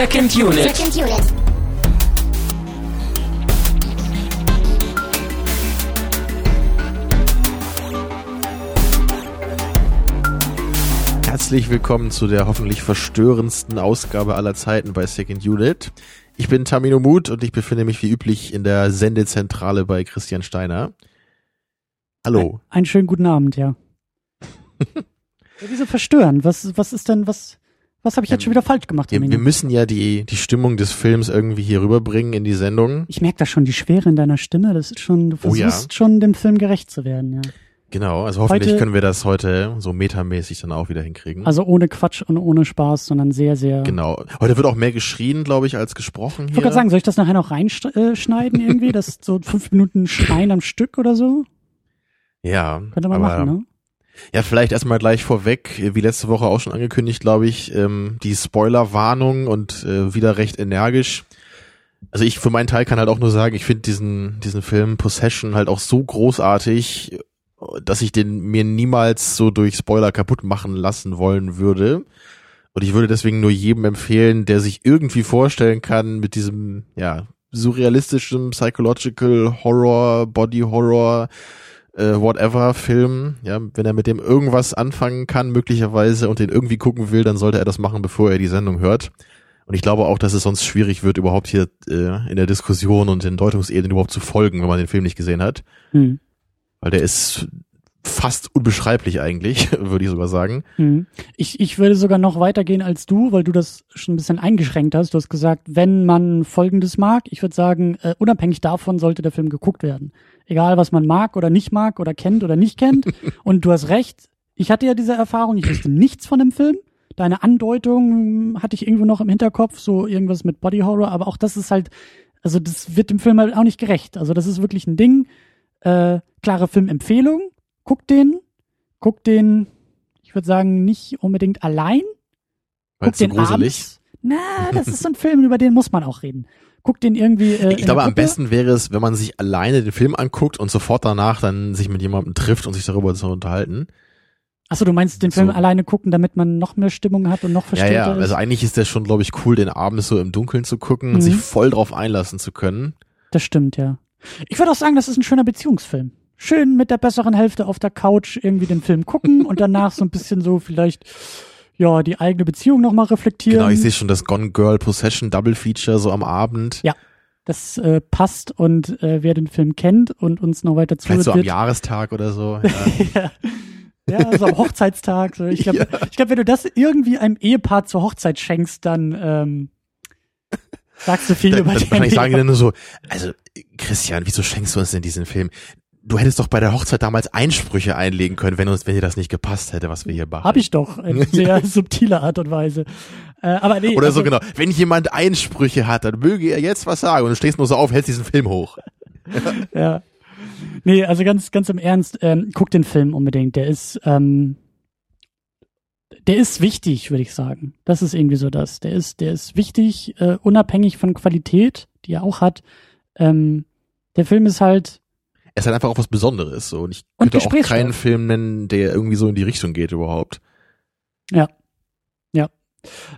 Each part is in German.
Second Unit. Second Unit. Herzlich willkommen zu der hoffentlich verstörendsten Ausgabe aller Zeiten bei Second Unit. Ich bin Tamino Mut und ich befinde mich wie üblich in der Sendezentrale bei Christian Steiner. Hallo. Einen schönen guten Abend, ja. ja wieso verstören? Was, was ist denn, was, was habe ich jetzt schon wieder falsch gemacht? Wir, wir müssen ja die, die Stimmung des Films irgendwie hier rüberbringen in die Sendung. Ich merke da schon die Schwere in deiner Stimme. Das ist schon, du Oh ja. versuchst schon dem Film gerecht zu werden, ja. Genau, also hoffentlich Heute- können wir das heute so metamäßig dann auch wieder hinkriegen. Also ohne Quatsch und ohne Spaß, sondern sehr, sehr. genau. Heute wird auch mehr geschrien, glaube ich, als gesprochen Ich wollte gerade sagen, soll ich das nachher noch reinschneiden irgendwie? Das so fünf Minuten Schreien am Stück oder so? ja, Könnte man machen, ne? Ja, vielleicht erstmal gleich vorweg, wie letzte Woche auch schon angekündigt, glaube ich, ähm, die Spoilerwarnung und äh, wieder recht energisch. Also ich für meinen Teil kann halt auch nur sagen, ich finde diesen, diesen Film Possession halt auch so großartig, dass ich den mir niemals so durch Spoiler kaputt machen lassen wollen würde. Und ich würde deswegen nur jedem empfehlen, der sich irgendwie vorstellen kann, mit diesem, ja, surrealistischen Psychological Horror, Body Horror, äh, whatever Film, ja, wenn er mit dem irgendwas anfangen kann, möglicherweise, und den irgendwie gucken will, dann sollte er das machen, bevor er die Sendung hört. Und ich glaube auch, dass es sonst schwierig wird, überhaupt hier äh, in der Diskussion und den Deutungsebenen überhaupt zu folgen, wenn man den Film nicht gesehen hat. Hm. Weil der ist fast unbeschreiblich eigentlich, würde ich sogar sagen. Hm. Ich, ich würde sogar noch weitergehen als du, weil du das schon ein bisschen eingeschränkt hast. Du hast gesagt, wenn man Folgendes mag, ich würde sagen, äh, unabhängig davon sollte der Film geguckt werden. Egal, was man mag oder nicht mag oder kennt oder nicht kennt. Und du hast recht, ich hatte ja diese Erfahrung, ich wusste nichts von dem Film. Deine Andeutung hatte ich irgendwo noch im Hinterkopf, so irgendwas mit Body Horror, aber auch das ist halt, also das wird dem Film halt auch nicht gerecht. Also das ist wirklich ein Ding. Äh, klare Filmempfehlung, guckt den, guckt den, ich würde sagen, nicht unbedingt allein. So den gruselig. abends. Na, das ist so ein Film, über den muss man auch reden. Guckt den irgendwie. Äh, Ich glaube, der am besten wäre es, wenn man sich alleine den Film anguckt und sofort danach dann sich mit jemandem trifft und sich darüber zu unterhalten. Achso, du meinst den Film So. alleine gucken, damit man noch mehr Stimmung hat und noch Ja, verstärkter ja, ist? also eigentlich ist das schon, glaube ich, cool, den abends so im Dunkeln zu gucken und Mhm. sich voll drauf einlassen zu können. Das stimmt, ja. Ich würde auch sagen, das ist ein schöner Beziehungsfilm. Schön mit der besseren Hälfte auf der Couch irgendwie den Film gucken und danach so ein bisschen so vielleicht, ja, die eigene Beziehung nochmal reflektieren. Genau, ich sehe schon das Gone Girl Possession Double Feature so am Abend. Ja. Das äh, passt und äh, wer den Film kennt und uns noch weiter Vielleicht zuhört, so am Jahrestag oder so. Ja. ja, ja, so am Hochzeitstag. So. Ich glaube, ich glaub, wenn du das irgendwie einem Ehepaar zur Hochzeit schenkst, dann ähm, sagst du viel dann, über dann den wahrscheinlich sagen die dann nur so, also Christian, wieso schenkst du uns denn diesen Film? Du hättest doch bei der Hochzeit damals Einsprüche einlegen können, wenn uns, wenn dir das nicht gepasst hätte, was wir hier machen. Hab ich doch, in sehr subtiler Art und Weise. Äh, aber nee, Oder also, so genau. Wenn jemand Einsprüche hat, dann möge er jetzt was sagen. Und du stehst nur so auf, hältst diesen Film hoch. Ja. Nee, also ganz, ganz im Ernst, ähm, guck den Film unbedingt. Der ist, ähm, der ist wichtig, würde ich sagen. Das ist irgendwie so das. Der ist, der ist wichtig, äh, unabhängig von Qualität, die er auch hat. Ähm, der Film ist halt, Es ist halt einfach auch was Besonderes. So. Und ich Und könnte auch keinen Film nennen, der irgendwie so in die Richtung geht überhaupt.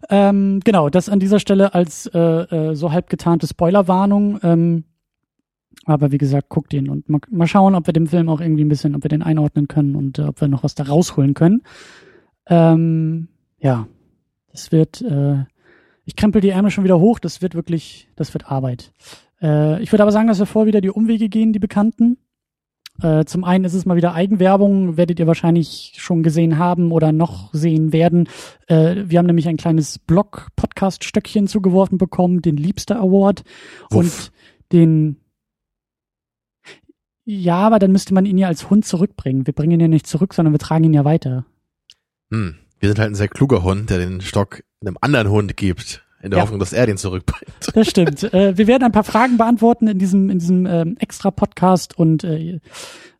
ähm, genau, das an dieser Stelle als äh, äh, so halb getarnte Spoilerwarnung. Ähm, aber wie gesagt, guckt ihn und mal, mal schauen, ob wir dem Film auch irgendwie ein bisschen, ob wir den einordnen können und äh, ob wir noch was da rausholen können. Ähm, ja, das wird, äh, ich krempel die Ärmel schon wieder hoch, das wird wirklich, das wird Arbeit. Äh, ich würde aber sagen, dass wir vor wieder die Umwege gehen, die bekannten. Äh, zum einen ist es mal wieder Eigenwerbung, werdet ihr wahrscheinlich schon gesehen haben oder noch sehen werden. Äh, wir haben nämlich ein kleines Blog-Podcast-Stöckchen zugeworfen bekommen, den Liebster Award Wuff. und den ja, aber dann müsste man ihn ja als Hund zurückbringen. Wir bringen ihn ja nicht zurück, sondern wir tragen ihn ja weiter. Hm. Wir sind halt ein sehr kluger Hund, der den Stock einem anderen Hund gibt. In der Ja. Hoffnung, dass er den zurückbringt. Das stimmt. äh, wir werden ein paar Fragen beantworten in diesem, in diesem ähm, extra Podcast und äh,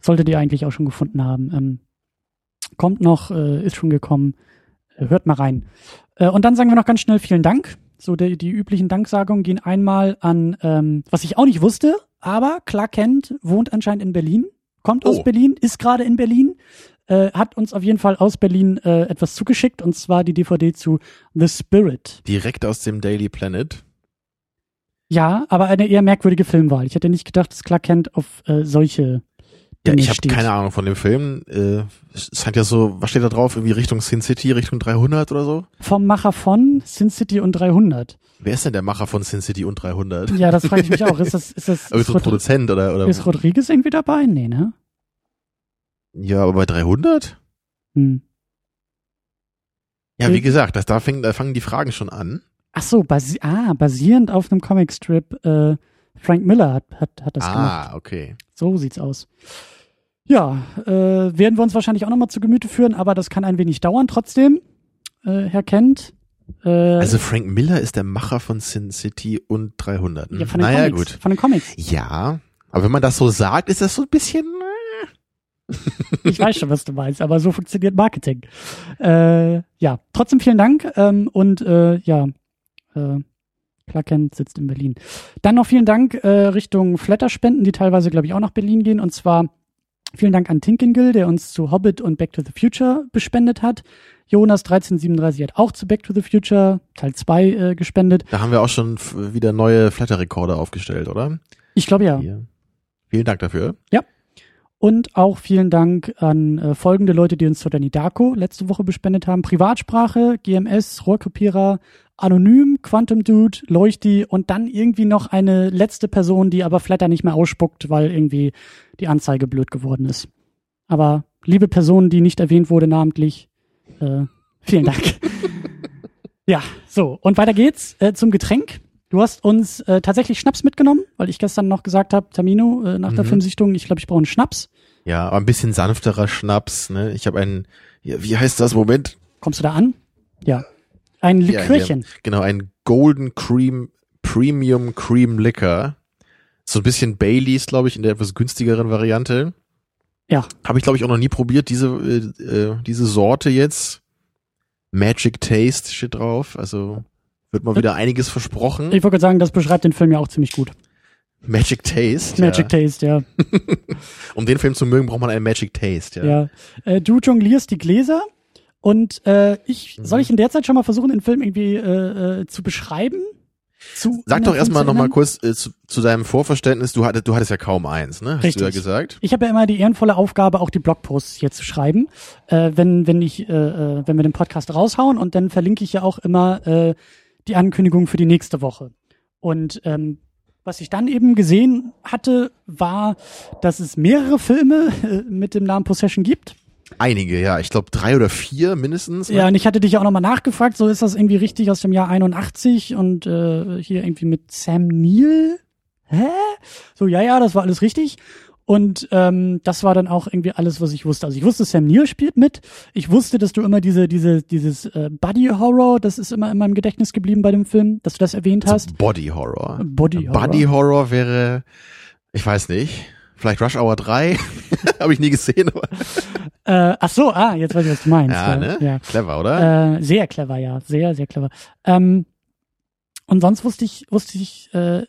solltet ihr eigentlich auch schon gefunden haben. Ähm, kommt noch, äh, ist schon gekommen. Äh, hört mal rein. Äh, und dann sagen wir noch ganz schnell vielen Dank. So, die, die üblichen Danksagungen gehen einmal an, ähm, was ich auch nicht wusste, aber Clark Kent wohnt anscheinend in Berlin, kommt aus Oh. Berlin, ist gerade in Berlin. Äh, hat uns auf jeden Fall aus Berlin äh, etwas zugeschickt und zwar die DVD zu The Spirit. Direkt aus dem Daily Planet. Ja, aber eine eher merkwürdige Filmwahl. Ich hätte nicht gedacht, dass Clark Kent auf äh, solche Ja, ich habe keine Ahnung von dem Film. Äh, es scheint ja so, was steht da drauf? Irgendwie Richtung Sin City, Richtung 300 oder so? Vom Macher von Sin City und 300. Wer ist denn der Macher von Sin City und 300? Ja, das frage ich mich auch. Ist das, ist das, ist, ein Rod Produzent oder, oder? ist Rodriguez irgendwie dabei? Nee, ne? Ja, aber bei 300? Hm. Ja, Äh, wie gesagt, das, da, fängt, da fangen die Fragen schon an. Ach so, basi ah, basierend auf einem Comicstrip. Äh, Frank Miller hat, hat, hat das gemacht. ah, okay. So sieht's aus. Ja, äh, werden wir uns wahrscheinlich auch nochmal zu Gemüte führen, aber das kann ein wenig dauern trotzdem, äh, Herr Kent. Äh, Also Frank Miller ist der Macher von Sin City und 300. hm? ja, von den naja, Comics. gut. Von den Comics. Ja, aber wenn man das so sagt, ist das so ein bisschen. Ich weiß schon, was du meinst, aber so funktioniert Marketing. Äh, ja, trotzdem vielen Dank ähm, und äh, ja, äh, Clark Kent sitzt in Berlin. Dann noch vielen Dank äh, Richtung Flatterspenden, die teilweise, glaube ich, auch nach Berlin gehen. Und zwar vielen Dank an Tinkengill, der uns zu Hobbit und Back to the Future bespendet hat. Jonas 1337 hat auch zu Back to the Future Teil 2 äh, gespendet. Da haben wir auch schon wieder neue Flatterrekorde aufgestellt, oder? Ich glaube ja. Hier. Vielen Dank dafür. Und auch vielen Dank an äh, folgende Leute, die uns Darko letzte Woche bespendet haben. Privatsprache, GMS, Rohrkrepierer, Anonym, Quantum Dude, Leuchti und dann irgendwie noch eine letzte Person, die aber Flatter nicht mehr ausspuckt, weil irgendwie die Anzeige blöd geworden ist. Aber liebe Person, die nicht erwähnt wurde namentlich, äh, vielen Dank. ja, so. Und weiter geht's äh, zum Getränk. Du hast uns äh, tatsächlich Schnaps mitgenommen, weil ich gestern noch gesagt habe, Tamino, äh, nach der Mhm. Filmsichtung, ich glaube, ich brauche einen Schnaps. Ja, aber ein bisschen sanfterer Schnaps, ne? Ich habe einen, ja, wie heißt das? Moment. Kommst du da an? Ja. Ein Ja, Likörchen. Genau, ein Golden Cream Premium Cream Liquor. So ein bisschen Baileys, glaube ich, in der etwas günstigeren Variante. Ja. Habe ich, glaube ich, auch noch nie probiert, diese, äh, äh, diese Sorte jetzt. Magic Taste steht drauf. Also wird mal wieder einiges versprochen. Ich wollte gerade sagen, das beschreibt den Film ja auch ziemlich gut. Magic Taste. Magic Taste, ja. ja. Um den Film zu mögen, braucht man einen Magic Taste. Ja. ja. Äh, du jonglierst die Gläser und äh, ich Mhm. soll ich in der Zeit schon mal versuchen, den Film irgendwie äh, äh, zu beschreiben? Zu, Sag doch erstmal nochmal kurz äh, zu, zu deinem Vorverständnis. Du hattest, du hattest ja kaum eins, ne? Hast du ja Richtig. gesagt. Ich habe ja immer die ehrenvolle Aufgabe, auch die Blogposts hier zu schreiben, äh, wenn wenn ich äh, äh, wenn wir den Podcast raushauen und dann verlinke ich ja auch immer äh, die Ankündigung für die nächste Woche. Und ähm, was ich dann eben gesehen hatte, war, dass es mehrere Filme äh, mit dem Namen Possession gibt. Einige, ja. Ich glaube drei oder vier mindestens. ne? Ja, und ich hatte dich auch nochmal nachgefragt, so ist das irgendwie richtig aus dem Jahr 81 und äh, hier irgendwie mit Sam Neill. Hä? So, ja, ja, das war alles richtig. Und ähm, das war dann auch irgendwie alles, was ich wusste. Also ich wusste, Sam Neill spielt mit. Ich wusste, dass du immer diese, diese, dieses äh, Body Horror, das ist immer in meinem Gedächtnis geblieben bei dem Film, dass du das erwähnt hast. Body Horror. Body Horror. Body Horror wäre, ich weiß nicht, vielleicht Rush Hour 3. Habe ich nie gesehen, aber Äh, ach so, ah, jetzt weiß ich, was du meinst. ja, ne? ja. Clever, oder? Äh, sehr clever, ja. Sehr, sehr clever. Ähm, und sonst wusste ich, wusste ich äh,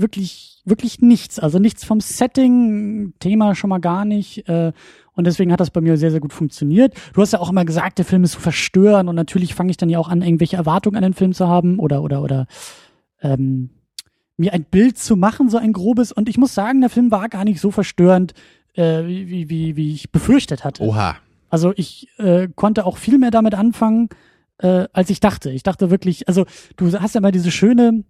wirklich, wirklich nichts. Also nichts vom Setting, Thema schon mal gar nicht. Äh, und deswegen hat das bei mir sehr, sehr gut funktioniert. Du hast ja auch immer gesagt, der Film ist zu verstören und natürlich fange ich dann ja auch an, irgendwelche Erwartungen an den Film zu haben oder, oder, oder ähm, mir ein Bild zu machen, so ein grobes. Und ich muss sagen, der Film war gar nicht so verstörend, äh, wie, wie, wie, ich befürchtet hatte. Oha. Also ich äh, konnte auch viel mehr damit anfangen, äh, als ich dachte. Ich dachte wirklich, also du hast ja immer diese schöne, sch-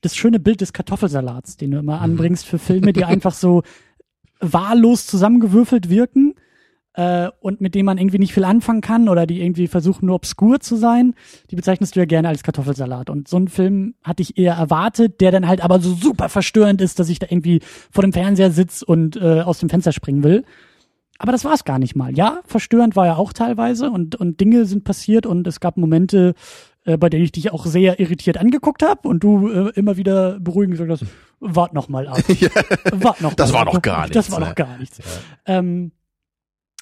das schöne Bild des Kartoffelsalats, den du immer anbringst für Filme, die einfach so wahllos zusammengewürfelt wirken äh, und mit denen man irgendwie nicht viel anfangen kann oder die irgendwie versuchen nur obskur zu sein. Die bezeichnest du ja gerne als Kartoffelsalat. Und so einen Film hatte ich eher erwartet, der dann halt aber so super verstörend ist, dass ich da irgendwie vor dem Fernseher sitz und äh, aus dem Fenster springen will. Aber das war es gar nicht mal. Ja, verstörend war ja auch teilweise und, und Dinge sind passiert und es gab Momente, äh, bei denen ich dich auch sehr irritiert angeguckt habe und du äh, immer wieder beruhigend gesagt hast, wart noch mal ab. Wart noch Das mal war ab. doch gar Das nichts, war ne? doch gar nichts. Ähm,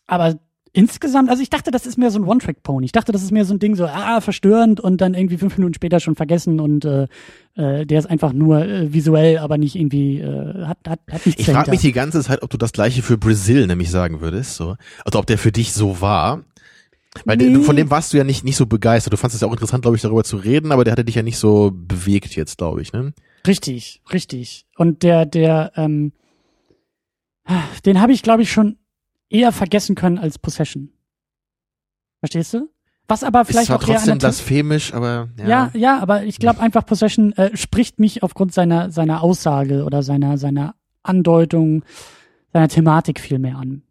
aber insgesamt, also ich dachte, das ist mehr so ein One-Track-Pony. Ich dachte, das ist mehr so ein Ding, so, ah, verstörend und dann irgendwie fünf Minuten später schon vergessen und äh, äh, der ist einfach nur äh, visuell, aber nicht irgendwie, äh, hat, hat, hat nichts Ich frage mich die ganze Zeit, ob du das gleiche für Brazil nämlich sagen würdest, so. Also ob der für dich so war. Weil nee. von dem warst du ja nicht, nicht so begeistert. Du fandest es ja auch interessant, glaube ich, darüber zu reden, aber der hatte dich ja nicht so bewegt jetzt, glaube ich, ne? Richtig, richtig. Und der, der, ähm, den habe ich, glaube ich, schon eher vergessen können als Possession. Verstehst du? Was aber vielleicht ist zwar auch trotzdem blasphemisch, aber ja. Ja, ja, aber ich glaube einfach Possession äh, spricht mich aufgrund seiner seiner Aussage oder seiner seiner Andeutung, seiner Thematik viel mehr an.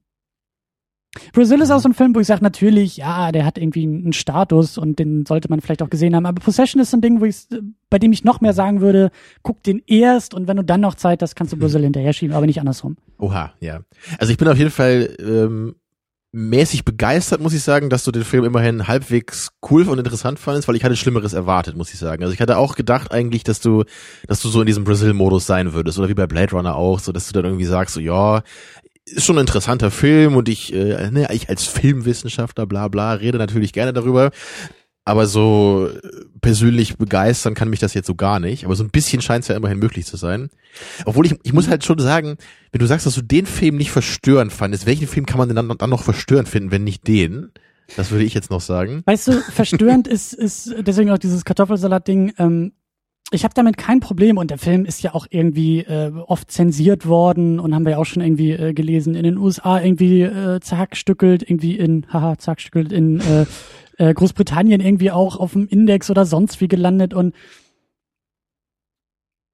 Brazil ist auch so ein Film, wo ich sage, natürlich, ja, der hat irgendwie einen Status und den sollte man vielleicht auch gesehen haben. Aber Possession ist so ein Ding, wo ich, bei dem ich noch mehr sagen würde, guck den erst und wenn du dann noch Zeit hast, kannst du Brazil hinterher schieben, aber nicht andersrum. Oha, ja. Also ich bin auf jeden Fall ähm, mäßig begeistert, muss ich sagen, dass du den Film immerhin halbwegs cool und interessant fandest, weil ich hatte Schlimmeres erwartet, muss ich sagen. Also ich hatte auch gedacht eigentlich, dass du, dass du so in diesem Brazil-Modus sein würdest oder wie bei Blade Runner auch, so dass du dann irgendwie sagst, so ja, ist schon ein interessanter Film und ich, äh, ne, ich als Filmwissenschaftler, bla bla, rede natürlich gerne darüber. Aber so persönlich begeistern kann mich das jetzt so gar nicht. Aber so ein bisschen scheint es ja immerhin möglich zu sein. Obwohl ich, ich muss halt schon sagen, wenn du sagst, dass du den Film nicht verstörend fandest, welchen Film kann man denn dann, dann noch verstörend finden, wenn nicht den? Das würde ich jetzt noch sagen. Weißt du, verstörend ist, ist deswegen auch dieses Kartoffelsalat-Ding, ähm, ich habe damit kein Problem und der Film ist ja auch irgendwie äh, oft zensiert worden und haben wir ja auch schon irgendwie äh, gelesen in den USA irgendwie äh, zerhackstückelt irgendwie in haha zerhackstückelt in äh, äh, Großbritannien irgendwie auch auf dem Index oder sonst wie gelandet und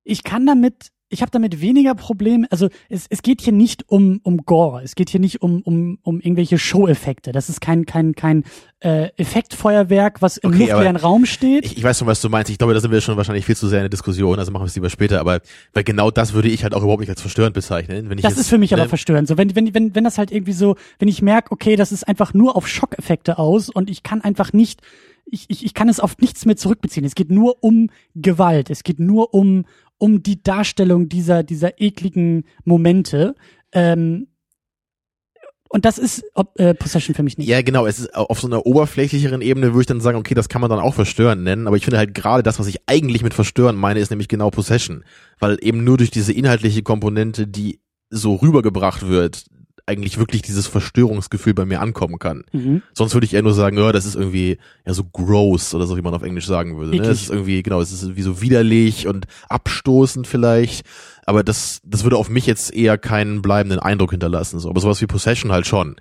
ich kann damit ich habe damit weniger Probleme. Also es, es geht hier nicht um, um Gore, es geht hier nicht um, um, um irgendwelche Show-Effekte. Das ist kein, kein, kein äh, Effektfeuerwerk, was im okay, luftleeren Raum steht. Ich, ich weiß schon, was du meinst. Ich glaube, da sind wir schon wahrscheinlich viel zu sehr in der Diskussion, also machen wir es lieber später. Aber weil genau das würde ich halt auch überhaupt nicht als verstörend bezeichnen. Wenn ich das jetzt, ist für mich ne? aber verstörend. So, wenn, wenn, wenn, wenn das halt irgendwie so, wenn ich merke, okay, das ist einfach nur auf Schockeffekte aus und ich kann einfach nicht ich, ich, ich kann es auf nichts mehr zurückbeziehen. Es geht nur um Gewalt. Es geht nur um, um die Darstellung dieser, dieser ekligen Momente. Ähm, und das ist äh, Possession für mich nicht. Ja, genau. Es ist auf so einer oberflächlicheren Ebene würde ich dann sagen, okay, das kann man dann auch verstören nennen. Aber ich finde halt gerade das, was ich eigentlich mit verstören meine, ist nämlich genau Possession. Weil eben nur durch diese inhaltliche Komponente, die so rübergebracht wird, eigentlich wirklich dieses Verstörungsgefühl bei mir ankommen kann. Mhm. Sonst würde ich eher nur sagen, ja, das ist irgendwie ja so gross oder so, wie man auf Englisch sagen würde. Ne? Es ist irgendwie, genau, es ist irgendwie so widerlich und abstoßend vielleicht. Aber das, das würde auf mich jetzt eher keinen bleibenden Eindruck hinterlassen. So. Aber sowas wie Possession halt schon.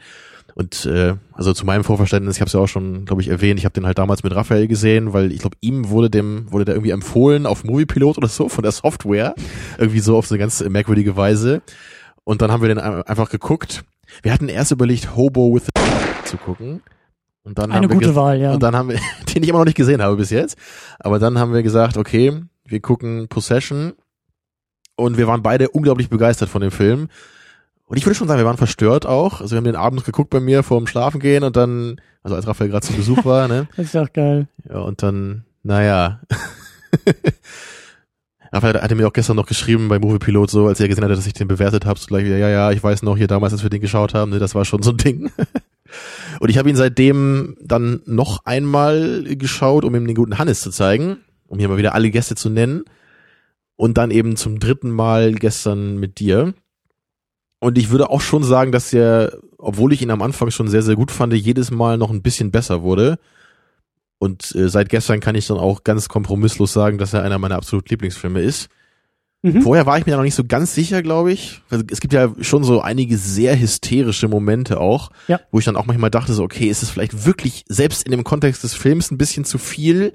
Und äh, also zu meinem Vorverständnis, ich habe es ja auch schon, glaube ich, erwähnt, ich habe den halt damals mit Raphael gesehen, weil ich glaube, ihm wurde dem wurde der irgendwie empfohlen auf Moviepilot oder so von der Software, irgendwie so auf so eine ganz merkwürdige Weise. Und dann haben wir den einfach geguckt. Wir hatten erst überlegt, Hobo with the zu gucken. Und dann Eine haben gute Wahl, ja. Und dann haben wir, den ich immer noch nicht gesehen habe bis jetzt. Aber dann haben wir gesagt, okay, wir gucken Possession. Und wir waren beide unglaublich begeistert von dem Film. Und ich würde schon sagen, wir waren verstört auch. Also wir haben den Abend geguckt bei mir vor dem Schlafengehen und dann, also als Raphael gerade zu Besuch war, ne? das ist auch geil. Ja, und dann, naja. Raphael hatte mir auch gestern noch geschrieben bei Moviepilot so, als er gesehen hat, dass ich den bewertet habe, so gleich wieder, ja, ja, ich weiß noch hier damals, als wir den geschaut haben, ne, das war schon so ein Ding. Und ich habe ihn seitdem dann noch einmal geschaut, um ihm den guten Hannes zu zeigen, um hier mal wieder alle Gäste zu nennen. Und dann eben zum dritten Mal gestern mit dir. Und ich würde auch schon sagen, dass er, obwohl ich ihn am Anfang schon sehr, sehr gut fand, jedes Mal noch ein bisschen besser wurde. Und äh, seit gestern kann ich dann auch ganz kompromisslos sagen, dass er einer meiner absoluten Lieblingsfilme ist. Mhm. Vorher war ich mir noch nicht so ganz sicher, glaube ich. Also es gibt ja schon so einige sehr hysterische Momente auch, ja. wo ich dann auch manchmal dachte, so, okay, ist es vielleicht wirklich selbst in dem Kontext des Films ein bisschen zu viel?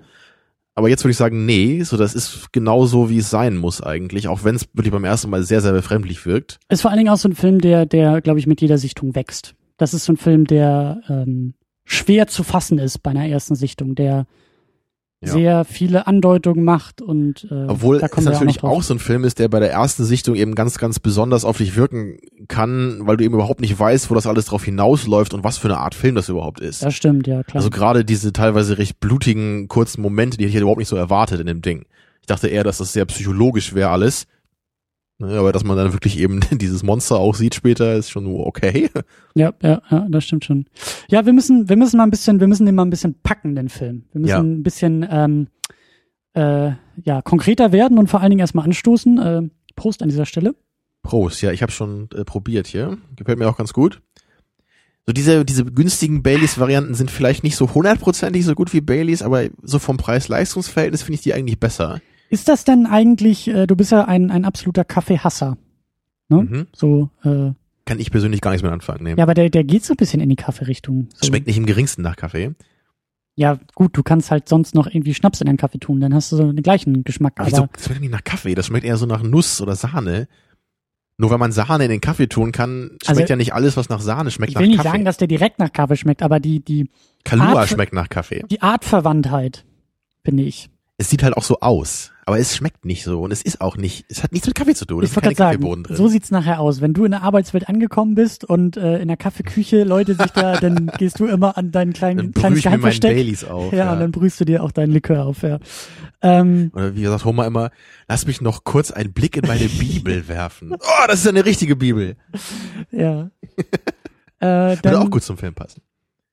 Aber jetzt würde ich sagen, nee, so das ist genau so, wie es sein muss eigentlich, auch wenn es wirklich beim ersten Mal sehr, sehr befremdlich wirkt. Ist vor allen Dingen auch so ein Film, der, der, glaube ich, mit jeder Sichtung wächst. Das ist so ein Film, der ähm, schwer zu fassen ist bei einer ersten Sichtung, der ja. sehr viele Andeutungen macht und äh, obwohl es natürlich auch, auch, so ein Film ist, der bei der ersten Sichtung eben ganz ganz besonders auf dich wirken kann, weil du eben überhaupt nicht weißt, wo das alles drauf hinausläuft und was für eine Art Film das überhaupt ist. Das stimmt, ja klar. Also gerade diese teilweise recht blutigen kurzen Momente, die hätte ich überhaupt nicht so erwartet in dem Ding. Ich dachte eher, dass das sehr psychologisch wäre alles Ne, aber dass man dann wirklich eben dieses Monster auch sieht später, ist schon okay. Ja, ja, ja, das stimmt schon. Ja, wir müssen, wir müssen mal ein bisschen, wir müssen den mal ein bisschen packen, den Film. Wir müssen Ja. ein bisschen ähm, äh, ja, konkreter werden und vor allen Dingen erstmal anstoßen. Äh, Prost an dieser Stelle. Prost, ja, ich habe schon äh, probiert hier. Gefällt mir auch ganz gut. So diese, diese günstigen Baileys-Varianten sind vielleicht nicht so hundertprozentig so gut wie Baileys, aber so vom Preis-Leistungs-Verhältnis finde ich die eigentlich besser. Ist das denn eigentlich, äh, du bist ja ein, ein absoluter Kaffeehasser. Ne? Mhm. So, äh, Kann ich persönlich gar nichts mit anfangen. Nee. ja, aber der, der geht so ein bisschen in die Kaffeerichtung. So. Schmeckt nicht im geringsten nach Kaffee. Ja, gut, du kannst halt sonst noch irgendwie Schnaps in deinen Kaffee tun, dann hast du so den gleichen Geschmack. Aber Aber wieso, das schmeckt nicht nach Kaffee, das schmeckt eher so nach Nuss oder Sahne. Nur weil man Sahne in den Kaffee tun kann, schmeckt Also, ja nicht alles, was nach Sahne schmeckt, ich nach will nicht Kaffee. sagen, dass der direkt nach Kaffee schmeckt, aber die, die, Kalua Art- schmeckt nach Kaffee. die Artverwandtheit, finde ich. Es sieht halt auch so aus, aber es schmeckt nicht so und es ist auch nicht, es hat nichts mit Kaffee zu tun. Es Ich ist keine gerade Kaffeebohnen sagen, drin. so sieht's nachher aus. Wenn du in der Arbeitswelt angekommen bist und äh, in der Kaffeeküche Leute sich da, dann gehst du immer an deinen kleinen dann kleines ich mir meinen. Baileys auf. Ja, und dann brühst du dir auch deinen Likör auf, ja. Ähm, Oder wie gesagt Homer immer, lass mich noch kurz einen Blick in meine Bibel werfen. Oh, das ist eine richtige Bibel. ja. äh, Würde dann, auch gut zum Film passen.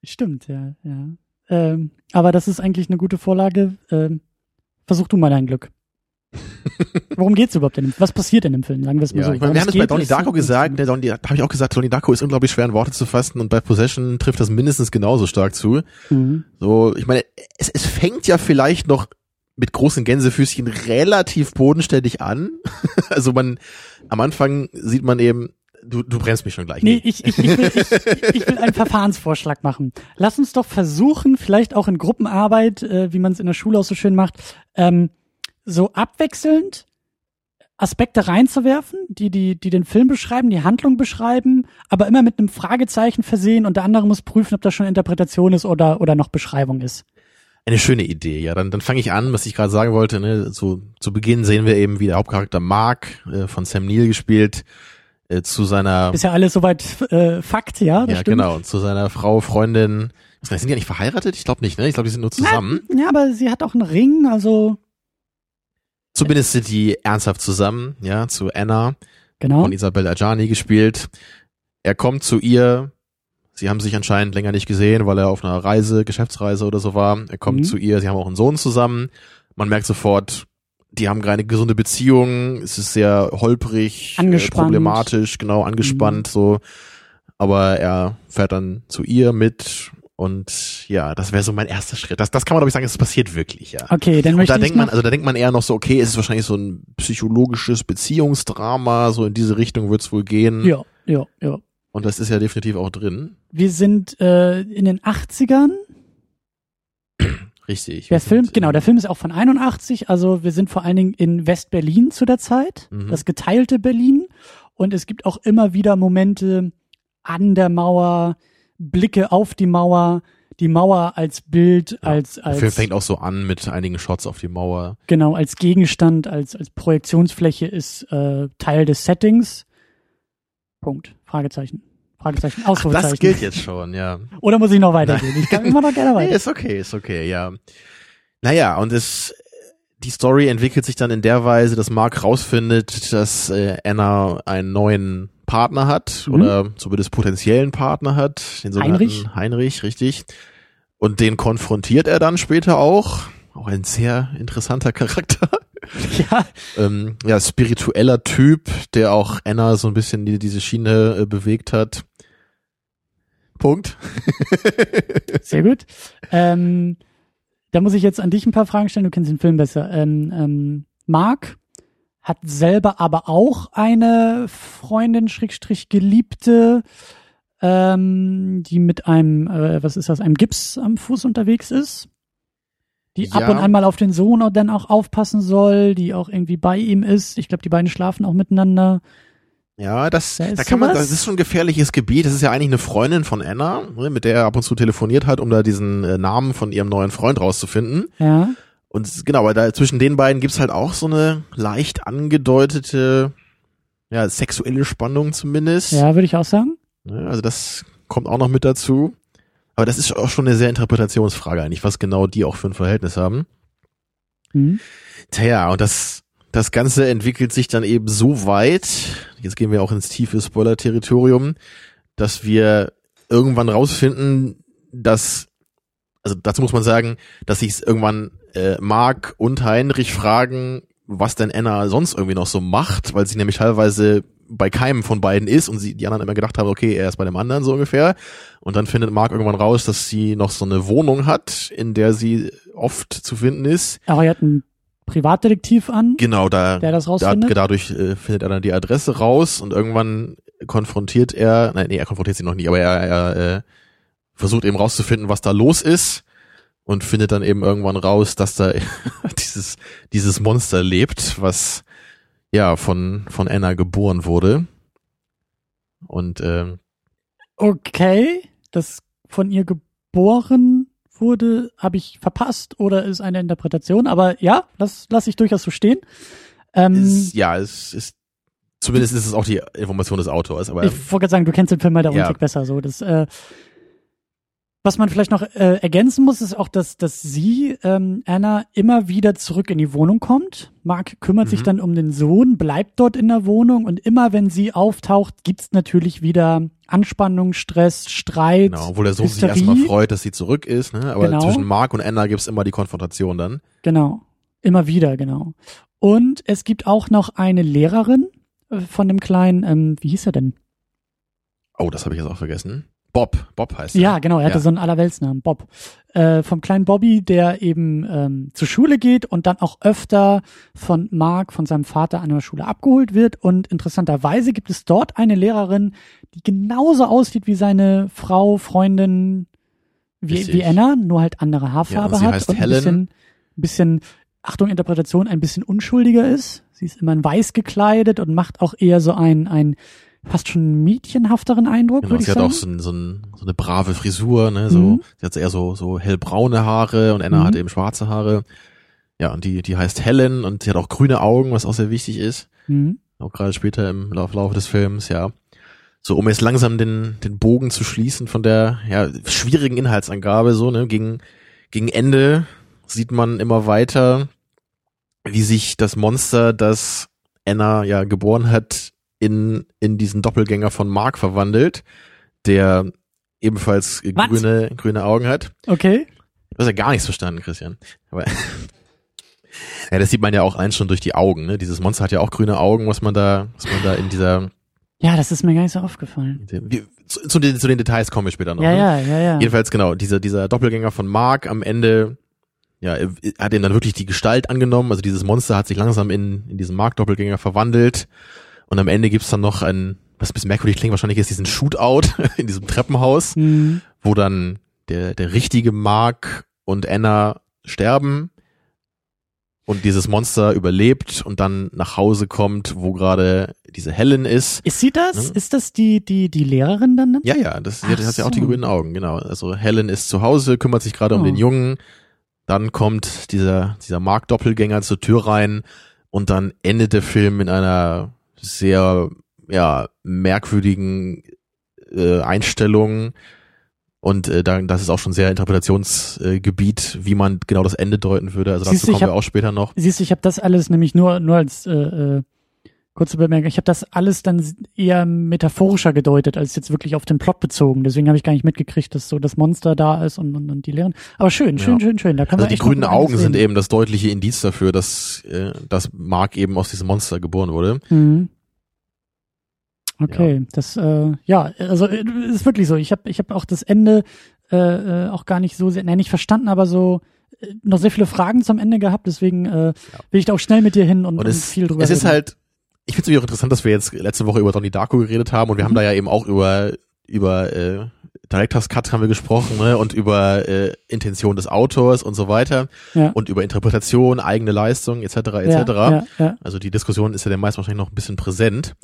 Stimmt, ja, ja. Ähm, aber das ist eigentlich eine gute Vorlage. Ähm, versuch du mal dein Glück. Worum geht's überhaupt dem Was passiert in dem Film? Sagen wir es mal Ja, so. ich meine, wir haben es bei Donnie Darko gesagt, der Donnie, da habe ich auch gesagt, Donnie Darko ist unglaublich schwer in Worte zu fassen und bei Possession trifft das mindestens genauso stark zu. Mhm. So, ich meine, es, es fängt ja vielleicht noch mit großen Gänsefüßchen relativ bodenständig an. also man, am Anfang sieht man eben, du, du bremst mich schon gleich. Nee, ich, ich, ich, will, ich, ich will einen Verfahrensvorschlag machen. Lass uns doch versuchen, vielleicht auch in Gruppenarbeit, äh, wie man es in der Schule auch so schön macht, ähm, so abwechselnd Aspekte reinzuwerfen, die, die, die den Film beschreiben, die Handlung beschreiben, aber immer mit einem Fragezeichen versehen und der andere muss prüfen, ob das schon Interpretation ist oder, oder noch Beschreibung ist. Eine schöne Idee, ja. Dann, dann fange ich an, was ich gerade sagen wollte. Ne? So, zu Beginn sehen wir eben, wie der Hauptcharakter Mark, äh, von Sam Neill gespielt, äh, zu seiner, Ist ja alles soweit äh, Fakt, ja? Ja stimmt. genau, zu seiner Frau, Freundin. Was, sind die ja nicht verheiratet? Ich glaube nicht, ne? Ich glaube, die sind nur zusammen. Ja, aber sie hat auch einen Ring, also Zumindest sind die ernsthaft zusammen, ja, zu Anna. genau. von Isabel Adjani gespielt. Er kommt zu ihr. Sie haben sich anscheinend länger nicht gesehen, weil er auf einer Reise, Geschäftsreise oder so war. Er kommt Mhm. zu ihr. Sie haben auch einen Sohn zusammen. Man merkt sofort, die haben keine gesunde Beziehung. Es ist sehr holprig, äh, Angespannt. Mhm. problematisch, genau angespannt so. Aber er fährt dann zu ihr mit und ja, das wäre so mein erster Schritt. Das, das kann man glaube ich sagen, es passiert wirklich, ja. Okay, dann Und möchte da ich denkt man, also da denkt man eher noch so, okay, es ist wahrscheinlich so ein psychologisches Beziehungsdrama, so in diese Richtung wird's wohl gehen. ja, ja, ja. Und das ist ja definitiv auch drin. Wir sind äh, in den 80ern. Richtig. Der Film, sind, genau, der Film ist auch von 81, also wir sind vor allen Dingen in West-Berlin zu der Zeit, Mhm. das geteilte Berlin. Und es gibt auch immer wieder Momente an der Mauer, Blicke auf die Mauer, die Mauer als Bild, Ja, als, Der Film als fängt auch so an mit einigen Shots auf die Mauer. genau, als Gegenstand, als, als Projektionsfläche ist äh, Teil des Settings. Punkt. Fragezeichen. Fragezeichen. Ausrufezeichen. Das gilt jetzt schon, ja. Oder muss ich noch weitergehen? Ich kann immer noch gerne Nee, weiter. ist okay, ist okay, ja. Naja, und es, die Story entwickelt sich dann in der Weise, dass Mark rausfindet, dass äh, Anna einen neuen Partner hat Mhm. oder zumindest potenziellen Partner hat, den sogenannten Heinrich. Heinrich, richtig. Und den konfrontiert er dann später auch. Auch ein sehr interessanter Charakter. Ja, ähm, ja, spiritueller Typ, der auch Anna so ein bisschen die, diese Schiene äh, bewegt hat. Punkt. Sehr gut. Ähm, da muss ich jetzt an dich ein paar Fragen stellen. Du kennst den Film besser. Ähm, ähm, Mark hat selber aber auch eine Freundin, Schrägstrich Geliebte, ähm, die mit einem, äh, was ist das, einem Gips am Fuß unterwegs ist. Die ab Ja. und an mal auf den Sohn dann auch aufpassen soll, die auch irgendwie bei ihm ist. Ich glaube, die beiden schlafen auch miteinander. Ja, das, Da ist da kann man, das ist schon ein gefährliches Gebiet. Das ist ja eigentlich eine Freundin von Anna, ne, mit der er ab und zu telefoniert hat, um da diesen äh, Namen von ihrem neuen Freund rauszufinden. Ja. Und genau, aber da zwischen den beiden gibt's halt auch so eine leicht angedeutete, ja, sexuelle Spannung zumindest. Ja, würde ich auch sagen. Ne, Also das kommt auch noch mit dazu. Aber das ist auch schon eine sehr Interpretationsfrage eigentlich, was genau die auch für ein Verhältnis haben. Hm. Tja, und das, das Ganze entwickelt sich dann eben so weit, jetzt gehen wir auch ins tiefe Spoiler-Territorium, dass wir irgendwann rausfinden, dass, also dazu muss man sagen, dass sich irgendwann äh, Mark und Heinrich fragen, was denn Anna sonst irgendwie noch so macht, weil sie nämlich teilweise bei keinem von beiden ist und sie die anderen immer gedacht haben, okay, er ist bei dem anderen so ungefähr. Und dann findet Mark irgendwann raus, dass sie noch so eine Wohnung hat, in der sie oft zu finden ist. Aber er hat einen Privatdetektiv an. Genau, da, der das da rausfindet. dadurch äh, findet er dann die Adresse raus und irgendwann konfrontiert er, nein, nee, er konfrontiert sie noch nie, aber er, er äh, versucht eben rauszufinden, was da los ist und findet dann eben irgendwann raus, dass da dieses dieses Monster lebt, was ja von von Anna geboren wurde. Und ähm, Okay, das von ihr geboren wurde, habe ich verpasst oder ist eine Interpretation, aber ja, das lasse ich durchaus so stehen. Ähm, ist, ja, es ist zumindest ist es auch die Information des Autors, aber ich wollte gerade sagen, du kennst den Film halt der Ja. Besser so. Das, äh, was man vielleicht noch äh, ergänzen muss, ist auch, dass, dass sie, ähm, Anna, immer wieder zurück in die Wohnung kommt. Mark kümmert sich Mhm. dann um den Sohn, bleibt dort in der Wohnung und immer wenn sie auftaucht, gibt's natürlich wieder Anspannung, Stress, Streit. genau, obwohl der Sohn sich Hysterie. erstmal freut, dass sie zurück ist, ne? Aber Genau. zwischen Mark und Anna gibt's immer die Konfrontation dann. Genau. Immer wieder, genau. Und es gibt auch noch eine Lehrerin äh, von dem kleinen, ähm, wie hieß er denn? Oh, das habe ich jetzt auch vergessen. Bob, Bob heißt er. Ja, genau, er hatte Ja. so einen Allerweltsnamen, Bob. Äh, vom kleinen Bobby, der eben ähm, zur Schule geht und dann auch öfter von Mark, von seinem Vater an der Schule abgeholt wird. Und interessanterweise gibt es dort eine Lehrerin, die genauso aussieht wie seine Frau, Freundin, wie, Richtig. wie Anna, nur halt andere Haarfarbe Ja, sie hat heißt und ein Helen. bisschen, bisschen, Achtung, Interpretation, ein bisschen unschuldiger ist. Sie ist immer in weiß gekleidet und macht auch eher so ein, ein fast schon mädchenhafteren Eindruck, Genau, sie hat sagen. auch so, ein, so, ein, so eine brave Frisur, ne? So, Mhm. sie hat eher so, so hellbraune Haare und Anna Mhm. hat eben schwarze Haare. Ja, und die, die heißt Helen und sie hat auch grüne Augen, was auch sehr wichtig ist. Mhm. Auch gerade später im Lauf, Laufe des Films, ja. So, um jetzt langsam den, den Bogen zu schließen von der ja, schwierigen Inhaltsangabe, so, ne, gegen, gegen Ende sieht man immer weiter, wie sich das Monster, das Anna ja geboren hat, in, in diesen Doppelgänger von Mark verwandelt, der ebenfalls Was? grüne, grüne Augen hat. Okay. Du hast ja gar nichts verstanden, Christian. Aber ja, das sieht man ja auch eins schon durch die Augen. Ne? Dieses Monster hat ja auch grüne Augen, was man da, was man da in dieser, Ja, das ist mir gar nicht so aufgefallen. zu, zu, den, zu den Details kommen wir später noch. Ja, ne? ja, ja, ja. Jedenfalls genau, dieser, dieser Doppelgänger von Mark am Ende, ja, hat ihm dann wirklich die Gestalt angenommen. Also dieses Monster hat sich langsam in, in diesen Mark-Doppelgänger verwandelt. Und am Ende gibt's dann noch ein, was ein bisschen merkwürdig klingt, wahrscheinlich ist diesen Shootout in diesem Treppenhaus, Mhm. wo dann der, der richtige Mark und Anna sterben und dieses Monster überlebt und dann nach Hause kommt, wo gerade diese Helen ist. Ist sie das? Ne? Ist das die, die, die Lehrerin dann? Ja, ja, das sie hat, hat ja auch die so. grünen Augen, genau. Also Helen ist zu Hause, kümmert sich gerade um Oh. den Jungen. Dann kommt dieser, dieser Mark-Doppelgänger zur Tür rein und dann endet der Film in einer sehr, ja, merkwürdigen äh, Einstellung. Und äh, dann, das ist auch schon sehr Interpretationsgebiet, wie man genau das Ende deuten würde. Also Siehst dazu kommen wir hab- auch später noch. Siehst du, ich habe das alles nämlich nur, nur als äh, äh, kurze Bemerkung, ich habe das alles dann eher metaphorischer gedeutet, als jetzt wirklich auf den Plot bezogen. Deswegen habe ich gar nicht mitgekriegt, dass so das Monster da ist und, und, und die Lehrerin. Aber schön, schön, Ja. schön, schön. Da kann Also man die grünen Augen sind eben das deutliche Indiz dafür, dass, äh, dass Mark eben aus diesem Monster geboren wurde. Mhm. Okay, das äh, ja, also äh, ist wirklich so. Ich habe ich hab auch das Ende äh, äh, auch gar nicht so sehr, nein, nicht verstanden, aber so äh, noch sehr viele Fragen zum Ende gehabt. Deswegen äh, will ich da auch schnell mit dir hin und, Und und es, viel drüber es ist reden. halt, ich finde es auch interessant, dass wir jetzt letzte Woche über Donnie Darko geredet haben und wir haben Mhm. da ja eben auch über, über äh, Director's Cut haben wir gesprochen ne? und über äh, Intention des Autors und so weiter Ja. und über Interpretation, eigene Leistung etc. etc. ja, ja, ja. Also die Diskussion ist ja den meisten wahrscheinlich noch ein bisschen präsent.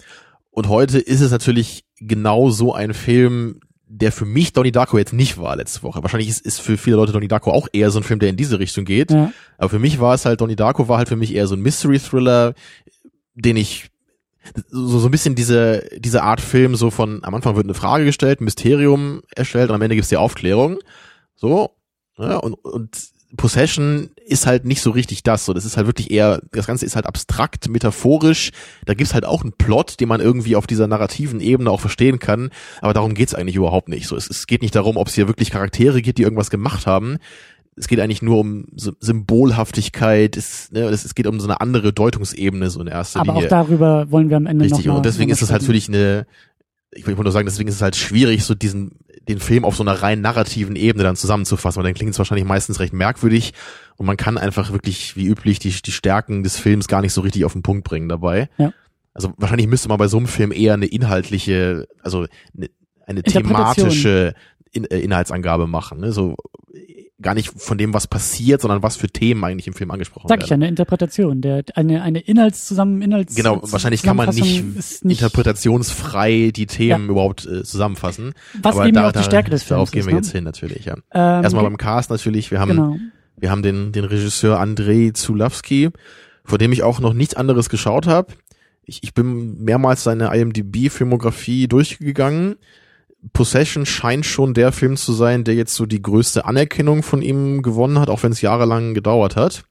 Und heute ist es natürlich genau so ein Film, der für mich Donnie Darko jetzt nicht war letzte Woche. Wahrscheinlich ist, ist für viele Leute Donnie Darko auch eher so ein Film, der in diese Richtung geht. ja. Aber für mich war es halt, Donnie Darko war halt für mich eher so ein Mystery-Thriller, den ich so, so ein bisschen diese, diese Art Film so von, am Anfang wird eine Frage gestellt, ein Mysterium erstellt und am Ende gibt's die Aufklärung. So. Ja, und, und Possession ist halt nicht so richtig das. So, das ist halt wirklich eher, das Ganze ist halt abstrakt, metaphorisch. Da gibt's halt auch einen Plot, den man irgendwie auf dieser narrativen Ebene auch verstehen kann. Aber darum geht's eigentlich überhaupt nicht. So, es, es geht nicht darum, ob es hier wirklich Charaktere gibt, die irgendwas gemacht haben. Es geht eigentlich nur um Symbolhaftigkeit. Es, ne, es, geht um so eine andere Deutungsebene so in erster Aber Linie. auch darüber wollen wir am Ende Richtig. noch mal, und deswegen ist es halt für dich eine, ich wollte nur sagen, deswegen ist es halt schwierig, so diesen den Film auf so einer rein narrativen Ebene dann zusammenzufassen, weil dann klingt es wahrscheinlich meistens recht merkwürdig und man kann einfach wirklich wie üblich die, die Stärken des Films gar nicht so richtig auf den Punkt bringen dabei. Ja. Also wahrscheinlich müsste man bei so einem Film eher eine inhaltliche, also eine, eine thematische In äh, Inhaltsangabe machen. Ne? So gar nicht von dem, was passiert, sondern was für Themen eigentlich im Film angesprochen Sag ich ja, werden. eine Interpretation. Der, eine, eine Inhaltszusammen, Inhalts Genau, wahrscheinlich kann man nicht, nicht interpretationsfrei die Themen überhaupt äh, zusammenfassen. was Aber eben da, auch die da, Stärke des Films Darauf gehen wir ne? jetzt hin natürlich, ja. Ähm, Erstmal beim Cast natürlich. Wir haben, genau. wir haben den, den Regisseur Andrei Zulawski, vor dem ich auch noch nichts anderes geschaut habe. Ich, ich bin mehrmals seine IMDb-Filmografie durchgegangen. Possession scheint schon der Film zu sein, der jetzt so die größte Anerkennung von ihm gewonnen hat, auch wenn es jahrelang gedauert hat.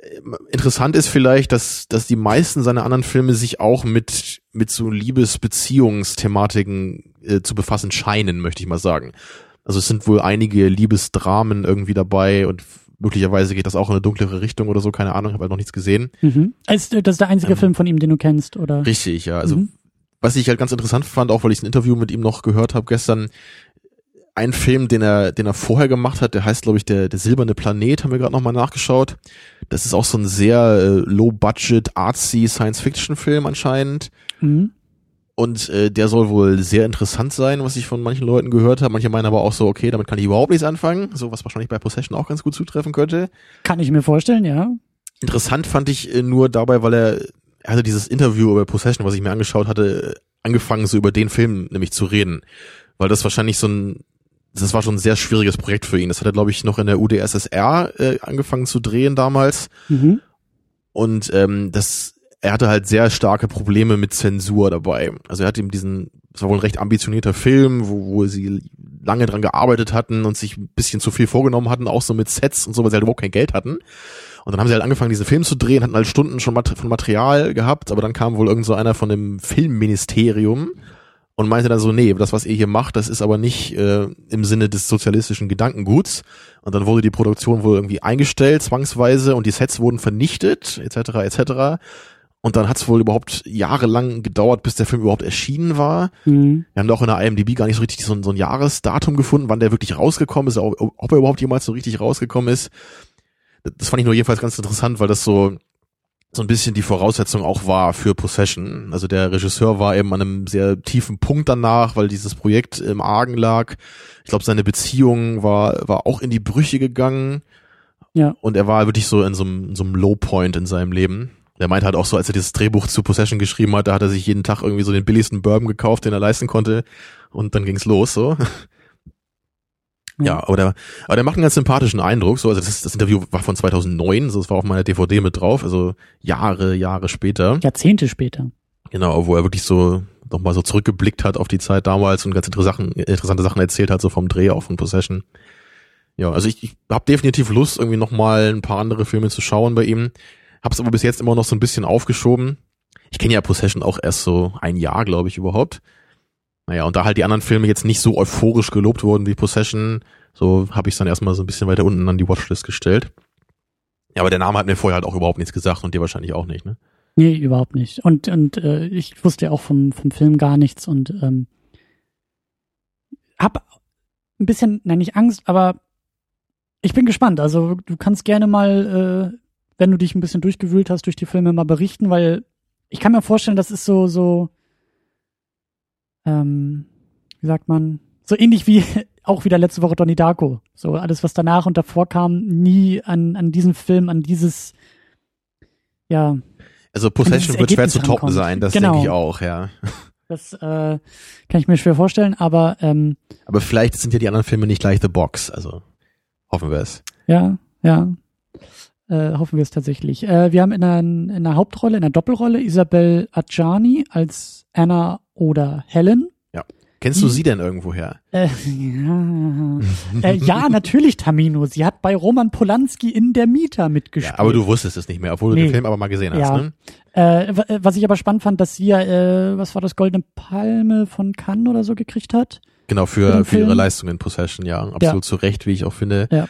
Ähm, Interessant ist vielleicht, dass, dass die meisten seiner anderen Filme sich auch mit, mit so Liebesbeziehungsthematiken äh, zu befassen scheinen, möchte ich mal sagen. Also es sind wohl einige Liebesdramen irgendwie dabei und möglicherweise geht das auch in eine dunklere Richtung oder so, keine Ahnung, habe halt noch nichts gesehen. Mhm. Also, das ist der einzige Ähm, Film von ihm, den du kennst, oder? Richtig, ja. Also Mhm. Was ich halt ganz interessant fand, auch weil ich ein Interview mit ihm noch gehört habe gestern, ein Film, den er, den er vorher gemacht hat, der heißt, glaube ich, der, der Silberne Planet, haben wir gerade nochmal nachgeschaut. Das ist auch so ein sehr äh, low-budget, artsy Science-Fiction-Film anscheinend. Mhm. Und äh, der soll wohl sehr interessant sein, was ich von manchen Leuten gehört habe. Manche meinen aber auch so, okay, damit kann ich überhaupt nichts anfangen. So was wahrscheinlich bei Possession auch ganz gut zutreffen könnte. Kann ich mir vorstellen, ja. Interessant fand ich äh, nur dabei, weil er, er hatte dieses Interview über Possession, was ich mir angeschaut hatte, angefangen, so über den Film nämlich zu reden. Weil das wahrscheinlich so ein, das war schon ein sehr schwieriges Projekt für ihn. Das hat er, glaube ich, noch in der UdSSR äh, angefangen zu drehen damals. Mhm. Und ähm, das, er hatte halt sehr starke Probleme mit Zensur dabei. Also er hat ihm diesen, es war wohl ein recht ambitionierter Film, wo, wo sie lange dran gearbeitet hatten und sich ein bisschen zu viel vorgenommen hatten, auch so mit Sets und so, weil sie halt überhaupt kein Geld hatten. Und dann haben sie halt angefangen, diesen Film zu drehen, hatten halt Stunden schon Mat von Material gehabt, aber dann kam wohl irgend so einer von dem Filmministerium und meinte dann so, nee, das, was ihr hier macht, das ist aber nicht äh, im Sinne des sozialistischen Gedankenguts. Und dann wurde die Produktion wohl irgendwie eingestellt, zwangsweise, und die Sets wurden vernichtet, etc., etc. Und dann hat es wohl überhaupt jahrelang gedauert, bis der Film überhaupt erschienen war. Mhm. Wir haben da auch in der IMDb gar nicht so richtig so ein, so ein Jahresdatum gefunden, wann der wirklich rausgekommen ist, ob ob er überhaupt jemals so richtig rausgekommen ist. Das fand ich nur jedenfalls ganz interessant, weil das so so ein bisschen die Voraussetzung auch war für Possession. Also der Regisseur war eben an einem sehr tiefen Punkt danach, weil dieses Projekt im Argen lag. Ich glaube, seine Beziehung war war auch in die Brüche gegangen. Ja. Und er war wirklich so in so einem, in so einem Low-Point in seinem Leben. Der meinte halt auch so, als er dieses Drehbuch zu Possession geschrieben hat, da hat er sich jeden Tag irgendwie so den billigsten Bourbon gekauft, den er leisten konnte. Und dann ging's los, so. Ja, aber der, aber der macht einen ganz sympathischen Eindruck. So, also das, das Interview war von 2009, so es war auf meiner DVD mit drauf, also Jahre, Jahre später. Jahrzehnte später. Genau, wo er wirklich so nochmal so zurückgeblickt hat auf die Zeit damals und ganz interessante, Sachen erzählt hat, so vom Dreh auch von Possession. Ja, also ich, ich habe definitiv Lust, irgendwie nochmal ein paar andere Filme zu schauen bei ihm. Hab's aber bis jetzt immer noch so ein bisschen aufgeschoben. Ich kenne ja Possession auch erst so ein Jahr, glaube ich, überhaupt. Naja, und da halt die anderen Filme jetzt nicht so euphorisch gelobt wurden wie Possession, so habe ich dann erstmal so ein bisschen weiter unten an die Watchlist gestellt. Ja, aber der Name hat mir vorher halt auch überhaupt nichts gesagt und dir wahrscheinlich auch nicht, ne? Nee, überhaupt nicht. Und, und äh, ich wusste ja auch vom, vom Film gar nichts und ähm, hab ein bisschen, nein, nicht Angst, aber ich bin gespannt. Also du kannst gerne mal, äh, wenn du dich ein bisschen durchgewühlt hast durch die Filme, mal berichten, weil ich kann mir vorstellen, das ist so, so, ähm, wie sagt man, so ähnlich wie auch wieder letzte Woche Donnie Darko. So alles, was danach und davor kam, nie an, an diesen Film, an dieses, ja, Also Possession wird schwer zu toppen sein, das Genau. denke ich auch, ja. Das äh, kann ich mir schwer vorstellen, aber ähm, Aber vielleicht sind ja die anderen Filme nicht gleich The Box, also hoffen wir es. ja, ja, äh, hoffen wir es tatsächlich. Äh, wir haben in einer, in einer Hauptrolle, in einer Doppelrolle Isabel Adjani als Anna oder Helen. Kennst du sie denn irgendwoher? Äh, ja. äh, ja, natürlich Tamino. Sie hat bei Roman Polanski in der Mieter mitgespielt. Ja, aber du wusstest es nicht mehr, obwohl du Nee. den Film aber mal gesehen hast, Ja. ne? Äh, wa- was ich aber spannend fand, dass sie ja, äh, was war das, Goldene Palme von Cannes oder so gekriegt hat. Genau, Für für, für ihre? Leistung in Possession, ja. Absolut Ja. zu Recht, wie ich auch finde. Ja.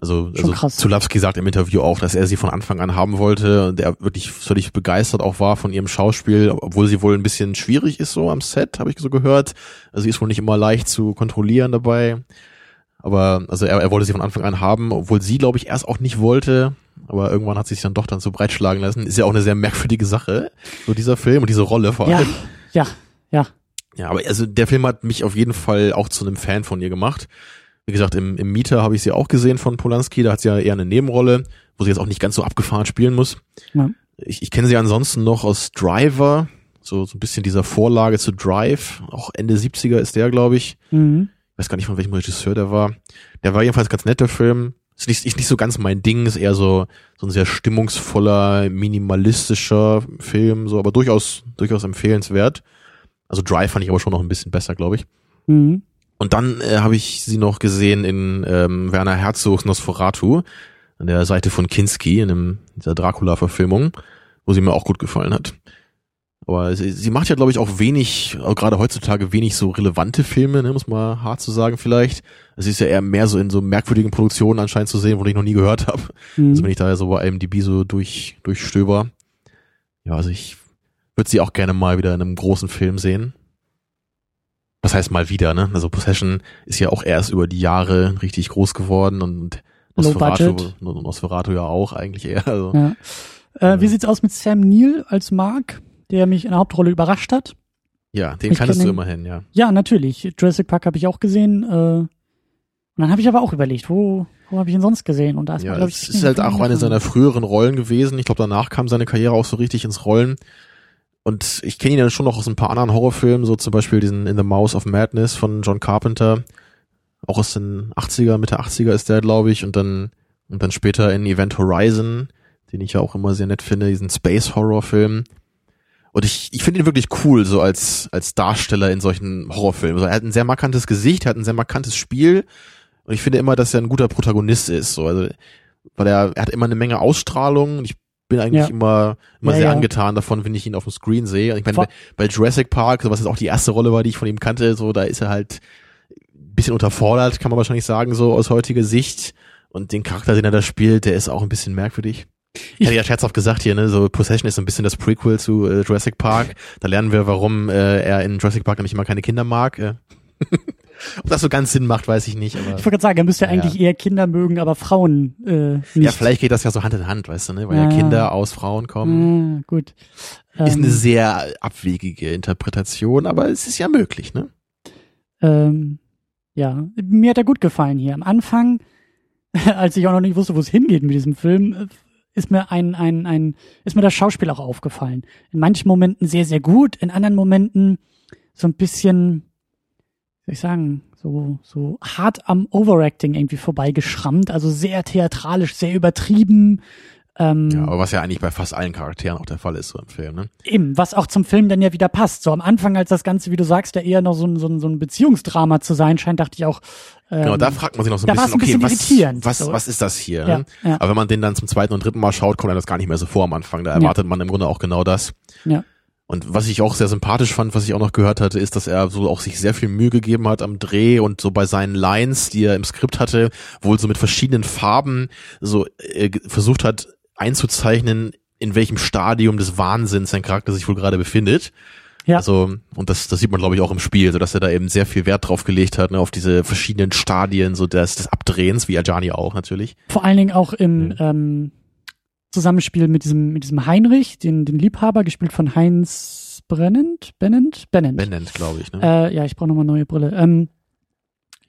Also, Schon also. Zulawski sagt im Interview auch, dass er sie von Anfang an haben wollte und er wirklich völlig begeistert auch war von ihrem Schauspiel, obwohl sie wohl ein bisschen schwierig ist so am Set, habe ich so gehört. Also sie ist wohl nicht immer leicht zu kontrollieren dabei. Aber also er, er wollte sie von Anfang an haben, obwohl sie, glaube ich, erst auch nicht wollte. Aber irgendwann hat sie sich dann doch dann so breitschlagen lassen. Ist ja auch eine sehr merkwürdige Sache, so dieser Film und diese Rolle vor Ja, allem. ja, ja. Ja, aber also der Film hat mich auf jeden Fall auch zu einem Fan von ihr gemacht. Wie gesagt, im, im Mieter habe ich sie auch gesehen von Polanski. Da hat sie ja eher eine Nebenrolle, wo sie jetzt auch nicht ganz so abgefahren spielen muss. Ja. Ich, ich kenne sie ansonsten noch aus Driver, so, so ein bisschen dieser Vorlage zu Drive. Auch Ende 70er ist der, glaube ich. Mhm. Ich weiß gar nicht, von welchem Regisseur der war. Der war jedenfalls ganz netter Film. Ist nicht, ist nicht so ganz mein Ding, ist eher so, so ein sehr stimmungsvoller, minimalistischer Film, so, aber durchaus, durchaus empfehlenswert. Also Drive fand ich aber schon noch ein bisschen besser, glaube ich. Mhm. Und dann äh, habe ich sie noch gesehen in ähm, Werner Herzogs Nosferatu, an der Seite von Kinski, in einem, dieser Dracula-Verfilmung, wo sie mir auch gut gefallen hat. Aber sie, sie macht ja, glaube ich, auch wenig, auch gerade heutzutage wenig so relevante Filme, ne, muss man hart zu sagen vielleicht. Sie ist ja eher mehr so in so merkwürdigen Produktionen anscheinend zu sehen, wo ich noch nie gehört habe. Mhm. Also wenn ich da so bei IMDb so durch, durchstöber. Ja, also ich würde sie auch gerne mal wieder in einem großen Film sehen. Was heißt mal wieder, ne? Also Possession ist ja auch erst über die Jahre richtig groß geworden und Nosferatu. Nosferatu ja auch eigentlich eher. Also, Ja. Äh, wie sieht's aus mit Sam Neill als Mark, der mich in der Hauptrolle überrascht hat? ja, den Ich kanntest kenn du immerhin, ja. Ja, natürlich. Jurassic Park habe ich auch gesehen. Äh, und dann habe ich aber auch überlegt, wo, wo habe ich ihn sonst gesehen? Und da ist Ja, es ich, ist halt auch eine seiner früheren Rollen gewesen. Ich glaube, danach kam seine Karriere auch so richtig ins Rollen. Und ich kenne ihn ja schon noch aus ein paar anderen Horrorfilmen, so zum Beispiel diesen In the Mouse of Madness von John Carpenter. Auch aus den 80er, Mitte 80er ist der, glaube ich. Und dann, und dann später in Event Horizon, den ich ja auch immer sehr nett finde, diesen Space-Horror-Film. Und ich, ich finde ihn wirklich cool, so als, als Darsteller in solchen Horrorfilmen. Also er hat ein sehr markantes Gesicht, er hat ein sehr markantes Spiel. Und ich finde immer, dass er ein guter Protagonist ist. So. Also, weil er, er hat immer eine Menge Ausstrahlung. Ich bin eigentlich Ja. immer, immer Ja, sehr ja. angetan davon, wenn ich ihn auf dem Screen sehe. Und ich meine, bei, bei Jurassic Park, so was jetzt auch die erste Rolle war, die ich von ihm kannte, so, da ist er halt ein bisschen unterfordert, kann man wahrscheinlich sagen, so aus heutiger Sicht. Und den Charakter, den er da spielt, der ist auch ein bisschen merkwürdig. Ich hatte ja scherzhaft gesagt hier, ne, so Possession ist so ein bisschen das Prequel zu äh, Jurassic Park. Da lernen wir, warum äh, er in Jurassic Park nämlich immer keine Kinder mag. Äh. Ob das so ganz Sinn macht, weiß ich nicht. Aber Ich wollte gerade sagen, er müsste Ja, eigentlich eher Kinder mögen, aber Frauen äh, nicht. ja, vielleicht geht das ja so Hand in Hand, weißt du, ne? Weil ja, Ja. Kinder aus Frauen kommen. Ah, gut. Ist Ähm, eine sehr abwegige Interpretation, aber es ist ja möglich, ne? Ähm, ja, mir hat er gut gefallen hier. Am Anfang, als ich auch noch nicht wusste, wo es hingeht mit diesem Film, äh, ist mir ein, ein, ein, ist mir das Schauspiel auch aufgefallen. In manchen Momenten sehr, sehr gut, in anderen Momenten so ein bisschen, soll ich sagen, so, so hart am Overacting irgendwie vorbeigeschrammt, also sehr theatralisch, sehr übertrieben. Ähm, Ja, aber was ja eigentlich bei fast allen Charakteren auch der Fall ist, so im Film, ne? Eben, was auch zum Film dann ja wieder passt. So am Anfang, als das Ganze, wie du sagst, ja eher noch so ein, so ein, so ein Beziehungsdrama zu sein scheint, dachte ich auch. Ähm, Genau, da fragt man sich noch so ein bisschen, ein okay, bisschen irritierend, was, was, so. was ist das hier? Ja, ne? ja. Aber wenn man den dann zum zweiten und dritten Mal schaut, kommt einem das gar nicht mehr so vor am Anfang. Da erwartet man im Grunde auch genau das. Ja. Und was ich auch sehr sympathisch fand, was ich auch noch gehört hatte, ist, dass er so auch sich sehr viel Mühe gegeben hat am Dreh und so bei seinen Lines, die er im Skript hatte, wohl so mit verschiedenen Farben so äh, versucht hat einzuzeichnen, in welchem Stadium des Wahnsinns sein Charakter sich wohl gerade befindet. Ja. Also, und das, das sieht man, glaube ich, auch im Spiel, so dass er da eben sehr viel Wert drauf gelegt hat, ne, auf diese verschiedenen Stadien, so des, des Abdrehens, wie Ajani auch natürlich. Vor allen Dingen auch im ähm, Zusammenspiel mit diesem, mit diesem Heinrich, den, den Liebhaber, gespielt von Heinz Brennend, Bennend, Bennend. Bennett, glaube ich. Ne? Äh, ja, ich brauche nochmal neue Brille. Ähm,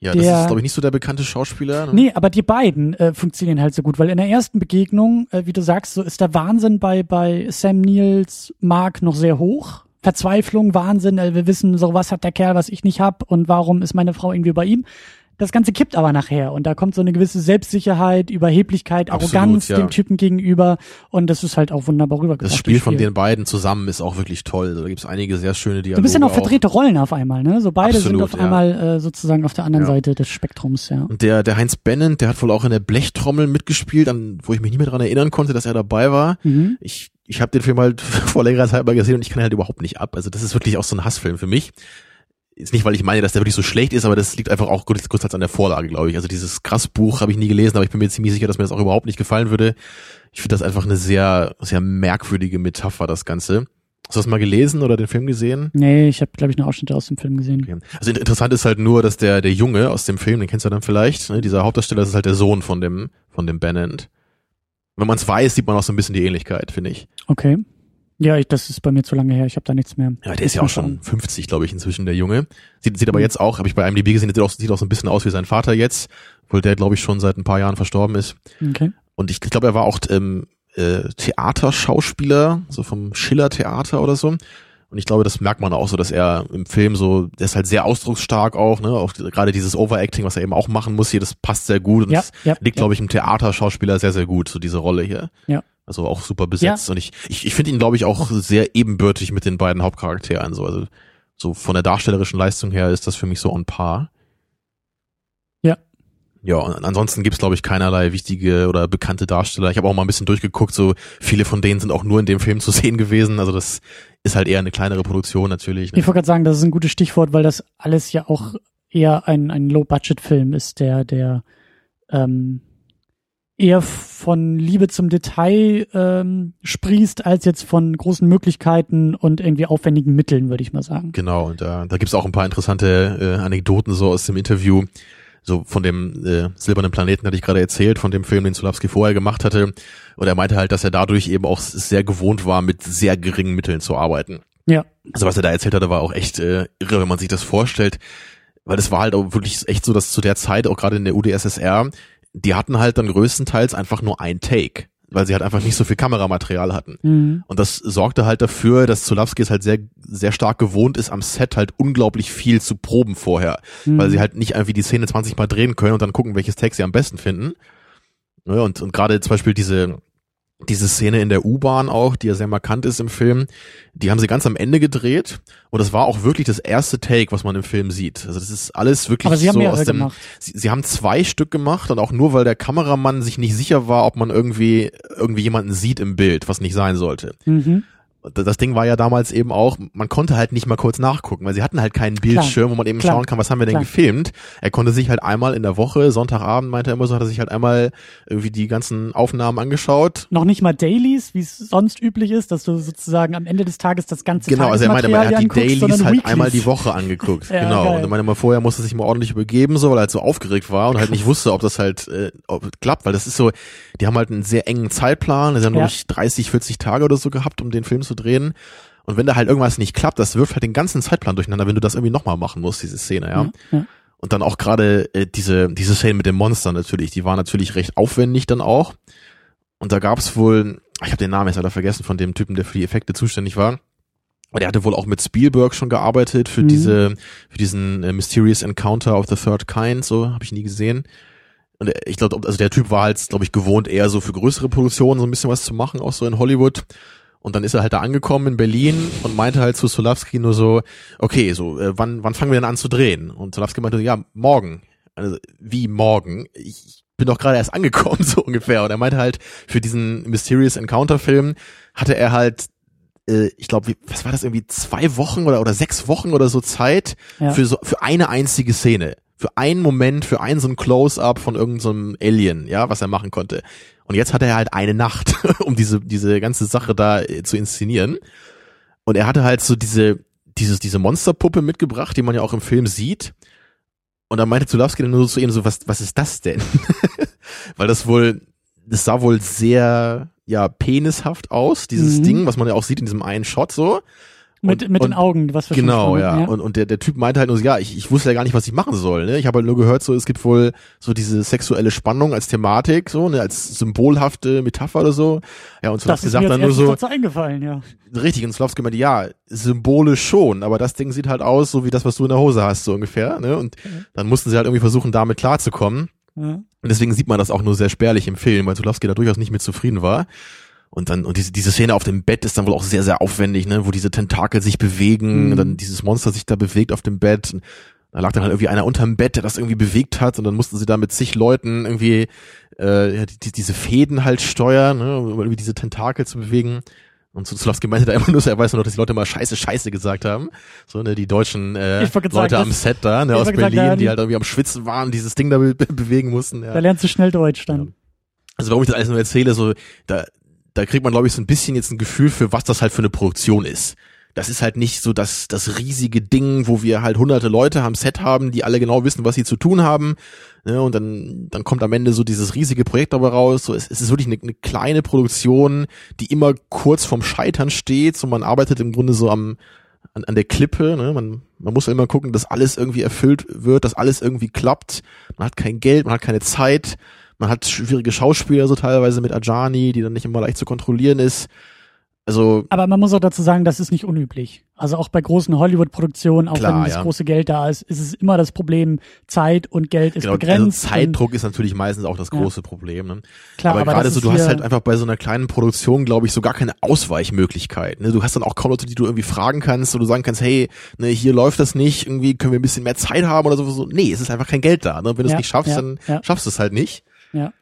ja, das der- ist, glaube ich, nicht so der bekannte Schauspieler. Ne? Nee, aber die beiden äh, funktionieren halt so gut, weil in der ersten Begegnung, äh, wie du sagst, so ist der Wahnsinn bei, bei Sam Neils Mark noch sehr hoch. Verzweiflung, Wahnsinn, äh, wir wissen, so was hat der Kerl, was ich nicht hab und warum ist meine Frau irgendwie bei ihm. Das Ganze kippt aber nachher und da kommt so eine gewisse Selbstsicherheit, Überheblichkeit, Absolut, Arroganz ja. dem Typen gegenüber und das ist halt auch wunderbar rübergebracht. Das Spiel von den beiden zusammen ist auch wirklich toll. Da gibt's einige sehr schöne Dialoge. So ein bisschen auch auch. verdrehte Rollen auf einmal, ne? So beide Absolut, sind auf ja. einmal äh, sozusagen auf der anderen Ja. Seite des Spektrums, ja. Und der, der Heinz Bennent, der hat wohl auch in der Blechtrommel mitgespielt, an, wo ich mich nicht mehr dran erinnern konnte, dass er dabei war. Mhm. Ich, ich habe den Film halt vor längerer Zeit mal gesehen und ich kann ihn halt überhaupt nicht ab. Also das ist wirklich auch so ein Hassfilm für mich. Ist nicht, weil ich meine, dass der wirklich so schlecht ist, aber das liegt einfach auch kurz, kurz an der Vorlage, glaube ich. Also dieses Krass-Buch habe ich nie gelesen, aber ich bin mir ziemlich sicher, dass mir das auch überhaupt nicht gefallen würde. Ich finde das einfach eine sehr, sehr merkwürdige Metapher, das Ganze. Hast du das mal gelesen oder den Film gesehen? Nee, ich habe, glaube ich, nur Ausschnitte aus dem Film gesehen. Okay. Also interessant ist halt nur, dass der, der Junge aus dem Film, den kennst du dann vielleicht, ne, dieser Hauptdarsteller, das ist halt der Sohn von dem, von dem Bennett. Wenn man es weiß, sieht man auch so ein bisschen die Ähnlichkeit, finde ich. Okay. Ja, ich, das ist bei mir zu lange her. Ich habe da nichts mehr. Ja, der ist ja auch schon 50, glaube ich, inzwischen, der Junge. Sieht, sieht aber jetzt auch, habe ich bei IMDb gesehen, sieht auch, sieht auch so ein bisschen aus wie sein Vater jetzt, obwohl der, glaube ich, schon seit ein paar Jahren verstorben ist. Okay. Und ich, glaube, er war auch ähm, äh, Theaterschauspieler, so vom Schiller-Theater oder so. Und ich glaube, das merkt man auch so, dass er im Film so, der ist halt sehr ausdrucksstark auch, ne? Auch gerade dieses Overacting, was er eben auch machen muss hier, das passt sehr gut. Und Ja, das ja, liegt, ja. glaube ich, im Theaterschauspieler sehr, sehr gut, so diese Rolle hier. Ja. Also auch super besetzt. Und ich, ich, ich finde ihn, glaube ich, auch sehr ebenbürtig mit den beiden Hauptcharakteren. So, also so von der darstellerischen Leistung her ist das für mich so on par. Ja. Ja, und ansonsten gibt's glaube ich, keinerlei wichtige oder bekannte Darsteller. Ich habe auch mal ein bisschen durchgeguckt, so viele von denen sind auch nur in dem Film zu sehen gewesen. Also das ist halt eher eine kleinere Produktion natürlich. Ich Ne? wollte gerade sagen, das ist ein gutes Stichwort, weil das alles ja auch eher ein, ein Low-Budget-Film ist, der, der ähm, eher von Liebe zum Detail ähm, sprießt, als jetzt von großen Möglichkeiten und irgendwie aufwendigen Mitteln, würde ich mal sagen. Genau, und da, da gibt's auch ein paar interessante äh, Anekdoten so aus dem Interview. So von dem äh, Silbernen Planeten hatte ich gerade erzählt, von dem Film, den Zulawski vorher gemacht hatte. Und er meinte halt, dass er dadurch eben auch sehr gewohnt war, mit sehr geringen Mitteln zu arbeiten. Ja. Also was er da erzählt hatte, war auch echt äh, irre, wenn man sich das vorstellt. Weil das war halt auch wirklich echt so, dass zu der Zeit, auch gerade in der UdSSR, die hatten halt dann größtenteils einfach nur ein Take. Weil sie halt einfach nicht so viel Kameramaterial hatten. Mhm. Und das sorgte halt dafür, dass Zulawski es halt sehr, sehr stark gewohnt ist, am Set halt unglaublich viel zu proben vorher. Mhm. Weil sie halt nicht irgendwie die Szene 20 Mal drehen können und dann gucken, welches Take sie am besten finden. Und, und gerade zum Beispiel diese, diese Szene in der U-Bahn auch, die ja sehr markant ist im Film, die haben sie ganz am Ende gedreht und das war auch wirklich das erste Take, was man im Film sieht. Also das ist alles wirklich Aber sie haben so aus dem, gemacht. Sie, sie haben zwei Stück gemacht und auch nur, weil der Kameramann sich nicht sicher war, ob man irgendwie irgendwie jemanden sieht im Bild, was nicht sein sollte. Mhm. Das Ding war ja damals eben auch, man konnte halt nicht mal kurz nachgucken, weil sie hatten halt keinen Bildschirm, wo man eben klar, schauen kann, was haben wir denn klar. gefilmt. Er konnte sich halt einmal in der Woche, Sonntagabend meinte er immer so, hat er sich halt einmal irgendwie die ganzen Aufnahmen angeschaut. Noch nicht mal Dailies, wie es sonst üblich ist, dass du sozusagen am Ende des Tages das ganze Genau, also er meinte, er hat die anguckst, Dailies halt Weeklies. einmal die Woche angeguckt. Ja, genau. geil. Und er meinte mal, vorher musste er sich mal ordentlich übergeben, so, weil er halt so aufgeregt war und halt nicht wusste, ob das halt äh, ob klappt, weil das ist so, die haben halt einen sehr engen Zeitplan, sie haben, Ja. glaube ich, 30, 40 Tage oder so gehabt, um den Film zu drehen. Und wenn da halt irgendwas nicht klappt, das wirft halt den ganzen Zeitplan durcheinander, wenn du das irgendwie nochmal machen musst, diese Szene, ja. Ja, ja. Und dann auch gerade äh, diese, diese Szene mit dem Monster natürlich, die war natürlich recht aufwendig dann auch. Und da gab's wohl, ich habe den Namen jetzt leider vergessen von dem Typen, der für die Effekte zuständig war. Aber der hatte wohl auch mit Spielberg schon gearbeitet für Mhm. diese, für diesen äh, Mysterious Encounter of the Third Kind, so habe ich nie gesehen. Und er- ich glaube, also der Typ war halt, glaube ich, gewohnt, eher so für größere Produktionen so ein bisschen was zu machen, auch so in Hollywood. Und dann ist er halt da angekommen in Berlin und meinte halt zu Solowski nur so, okay, so, äh, wann, wann fangen wir denn an zu drehen? Und Solowski meinte, ja, morgen. Also, wie morgen? Ich bin doch gerade erst angekommen, so ungefähr. Und er meinte halt, für diesen Mysterious Encounter Film hatte er halt, äh, ich glaube, was war das irgendwie, zwei Wochen oder, oder sechs Wochen oder so Zeit Ja. für so, für eine einzige Szene. Für einen Moment, für einen so ein Close-up von irgendeinem so Alien, ja, was er machen konnte. Und jetzt hat er halt eine Nacht, um diese, diese ganze Sache da äh, zu inszenieren. Und er hatte halt so diese, dieses, diese Monsterpuppe mitgebracht, die man ja auch im Film sieht. Und dann meinte Zulawski dann nur so zu ihm so, was, was ist das denn? Weil das wohl, das sah wohl sehr, ja, penishaft aus, dieses Mhm. Ding, was man ja auch sieht in diesem einen Shot so. Mit, Und- mit den Augen, was wir schon Genau, besprochen ja. haben, Und, und der, der Typ meinte halt nur so, ja, ich, ich wusste ja gar nicht, was ich machen soll. Ne? Ich habe halt nur gehört, so es gibt wohl so diese sexuelle Spannung als Thematik, so, ne, als symbolhafte Metapher oder so. Ja, und mir sagt dann nur so, eingefallen, ja. richtig, und Slowski meinte, ja, symbolisch schon, aber das Ding sieht halt aus, so wie das, was du in der Hose hast, so ungefähr. Ne? Und dann mussten sie halt irgendwie versuchen, damit klarzukommen. ja. Und deswegen sieht man das auch nur sehr spärlich im Film, weil Zulowski da durchaus nicht mit zufrieden war. Und dann, und diese, diese Szene auf dem Bett ist dann wohl auch sehr, sehr aufwendig, ne, wo diese Tentakel sich bewegen, Mhm. und dann dieses Monster sich da bewegt auf dem Bett. Und da lag dann halt irgendwie einer unterm Bett, der das irgendwie bewegt hat, und dann mussten sie da mit zig Leuten irgendwie äh, ja, die, die, diese Fäden halt steuern, ne, um irgendwie diese Tentakel zu bewegen. Und Zulowski meinte da immer nur, so, er weiß nur noch, dass die Leute mal Scheiße, Scheiße gesagt haben. So, ne, die deutschen äh, wollte Leute am Set da, ne, aus Berlin, ja, die halt irgendwie am Schwitzen waren, dieses Ding da be bewegen mussten. Ja. Da lernst du schnell Deutsch dann. Also warum ich das alles nur erzähle, so da, da kriegt man, glaube ich, so ein bisschen jetzt ein Gefühl für, was das halt für eine Produktion ist. Das ist halt nicht so das, das riesige Ding, wo wir halt hunderte Leute am Set haben, die alle genau wissen, was sie zu tun haben. Ne, und dann, dann kommt am Ende so dieses riesige Projekt dabei raus. So, es, es ist wirklich eine, eine kleine Produktion, die immer kurz vorm Scheitern steht. So, man arbeitet im Grunde so am, an, an der Klippe. Ne? Man, man muss immer gucken, dass alles irgendwie erfüllt wird, dass alles irgendwie klappt. Man hat kein Geld, man hat keine Zeit. Man hat schwierige Schauspieler so teilweise mit Ajani, die dann nicht immer leicht zu kontrollieren ist. Also Aber man muss auch dazu sagen, das ist nicht unüblich. Also auch bei großen Hollywood-Produktionen, auch Klar, wenn das ja. große Geld da ist, ist es immer das Problem, Zeit und Geld ist genau, also begrenzt. Zeitdruck ist natürlich meistens auch das Ja. große Problem. Ne? klar, aber aber gerade so, du hast halt einfach bei so einer kleinen Produktion, glaube ich, so gar keine Ausweichmöglichkeit. Ne? Du hast dann auch kaum Leute, die du irgendwie fragen kannst, wo du sagen kannst, hey, ne, hier läuft das nicht, irgendwie können wir ein bisschen mehr Zeit haben oder so. so. Nee, es ist einfach kein Geld da. Ne? Wenn du es Ja, nicht schaffst, ja, dann ja. schaffst du es halt nicht. Ja.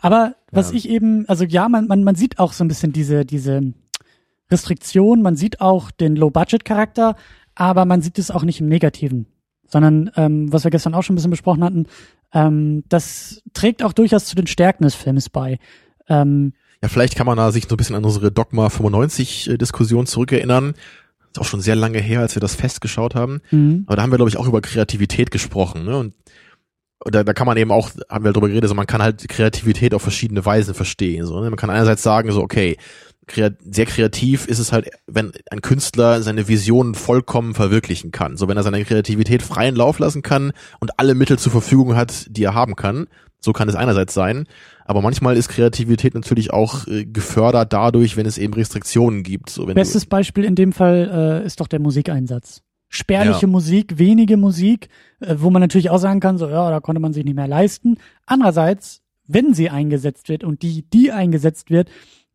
Aber was Ja. ich eben, also ja, man, man, man sieht auch so ein bisschen diese, diese Restriktion, man sieht auch den Low-Budget-Charakter, aber man sieht es auch nicht im Negativen. Sondern, ähm, was wir gestern auch schon ein bisschen besprochen hatten, ähm, das trägt auch durchaus zu den Stärken des Films bei. Ähm, Ja, vielleicht kann man da sich so ein bisschen an unsere Dogma 95 äh, zurückerinnern. Ist auch schon sehr lange her, als wir das festgeschaut haben. mhm. Aber da haben wir, glaube ich, auch über Kreativität gesprochen. Ne? Und da, da kann man eben auch, haben wir darüber geredet, so man kann halt Kreativität auf verschiedene Weisen verstehen. So, ne? Man kann einerseits sagen, so, okay, sehr kreativ ist es halt, wenn ein Künstler seine Visionen vollkommen verwirklichen kann. So, wenn er seine Kreativität freien Lauf lassen kann und alle Mittel zur Verfügung hat, die er haben kann. So kann es einerseits sein. Aber manchmal ist Kreativität natürlich auch äh, gefördert dadurch, wenn es eben Restriktionen gibt. So, Bestes Beispiel in dem Fall äh, ist doch der Musikeinsatz. Spärliche Ja. Musik, wenige Musik, äh, wo man natürlich auch sagen kann, so ja, da konnte man sich nicht mehr leisten. Andererseits, wenn sie eingesetzt wird und die, die eingesetzt wird,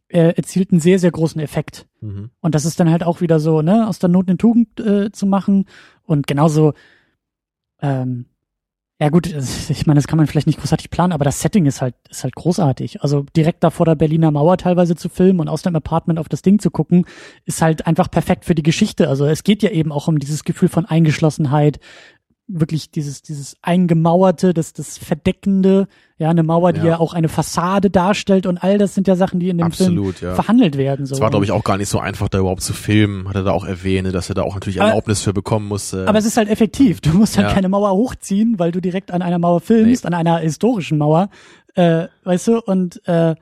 äh, erzielt einen sehr, sehr großen Effekt. mhm. Und das ist dann halt auch wieder so, ne, aus der Not eine Tugend äh, zu machen. Und genauso, ähm, ja gut, ich meine, das kann man vielleicht nicht großartig planen, aber das Setting ist halt, ist halt großartig. Also direkt da vor der Berliner Mauer teilweise zu filmen und aus dem Apartment auf das Ding zu gucken, ist halt einfach perfekt für die Geschichte. Also es geht ja eben auch um dieses Gefühl von Eingeschlossenheit, wirklich dieses, dieses Eingemauerte, das, das Verdeckende, ja, eine Mauer, die Ja. ja auch eine Fassade darstellt und all das sind ja Sachen, die in dem Absolut, Film ja. verhandelt werden. So. Es war, glaube ich, auch gar nicht so einfach, da überhaupt zu filmen, hat er da auch erwähnt, dass er da auch natürlich Aber- Erlaubnis für bekommen musste. Aber es ist halt effektiv. Du musst halt Ja. keine Mauer hochziehen, weil du direkt an einer Mauer filmst, an einer historischen Mauer, äh, weißt du, und äh,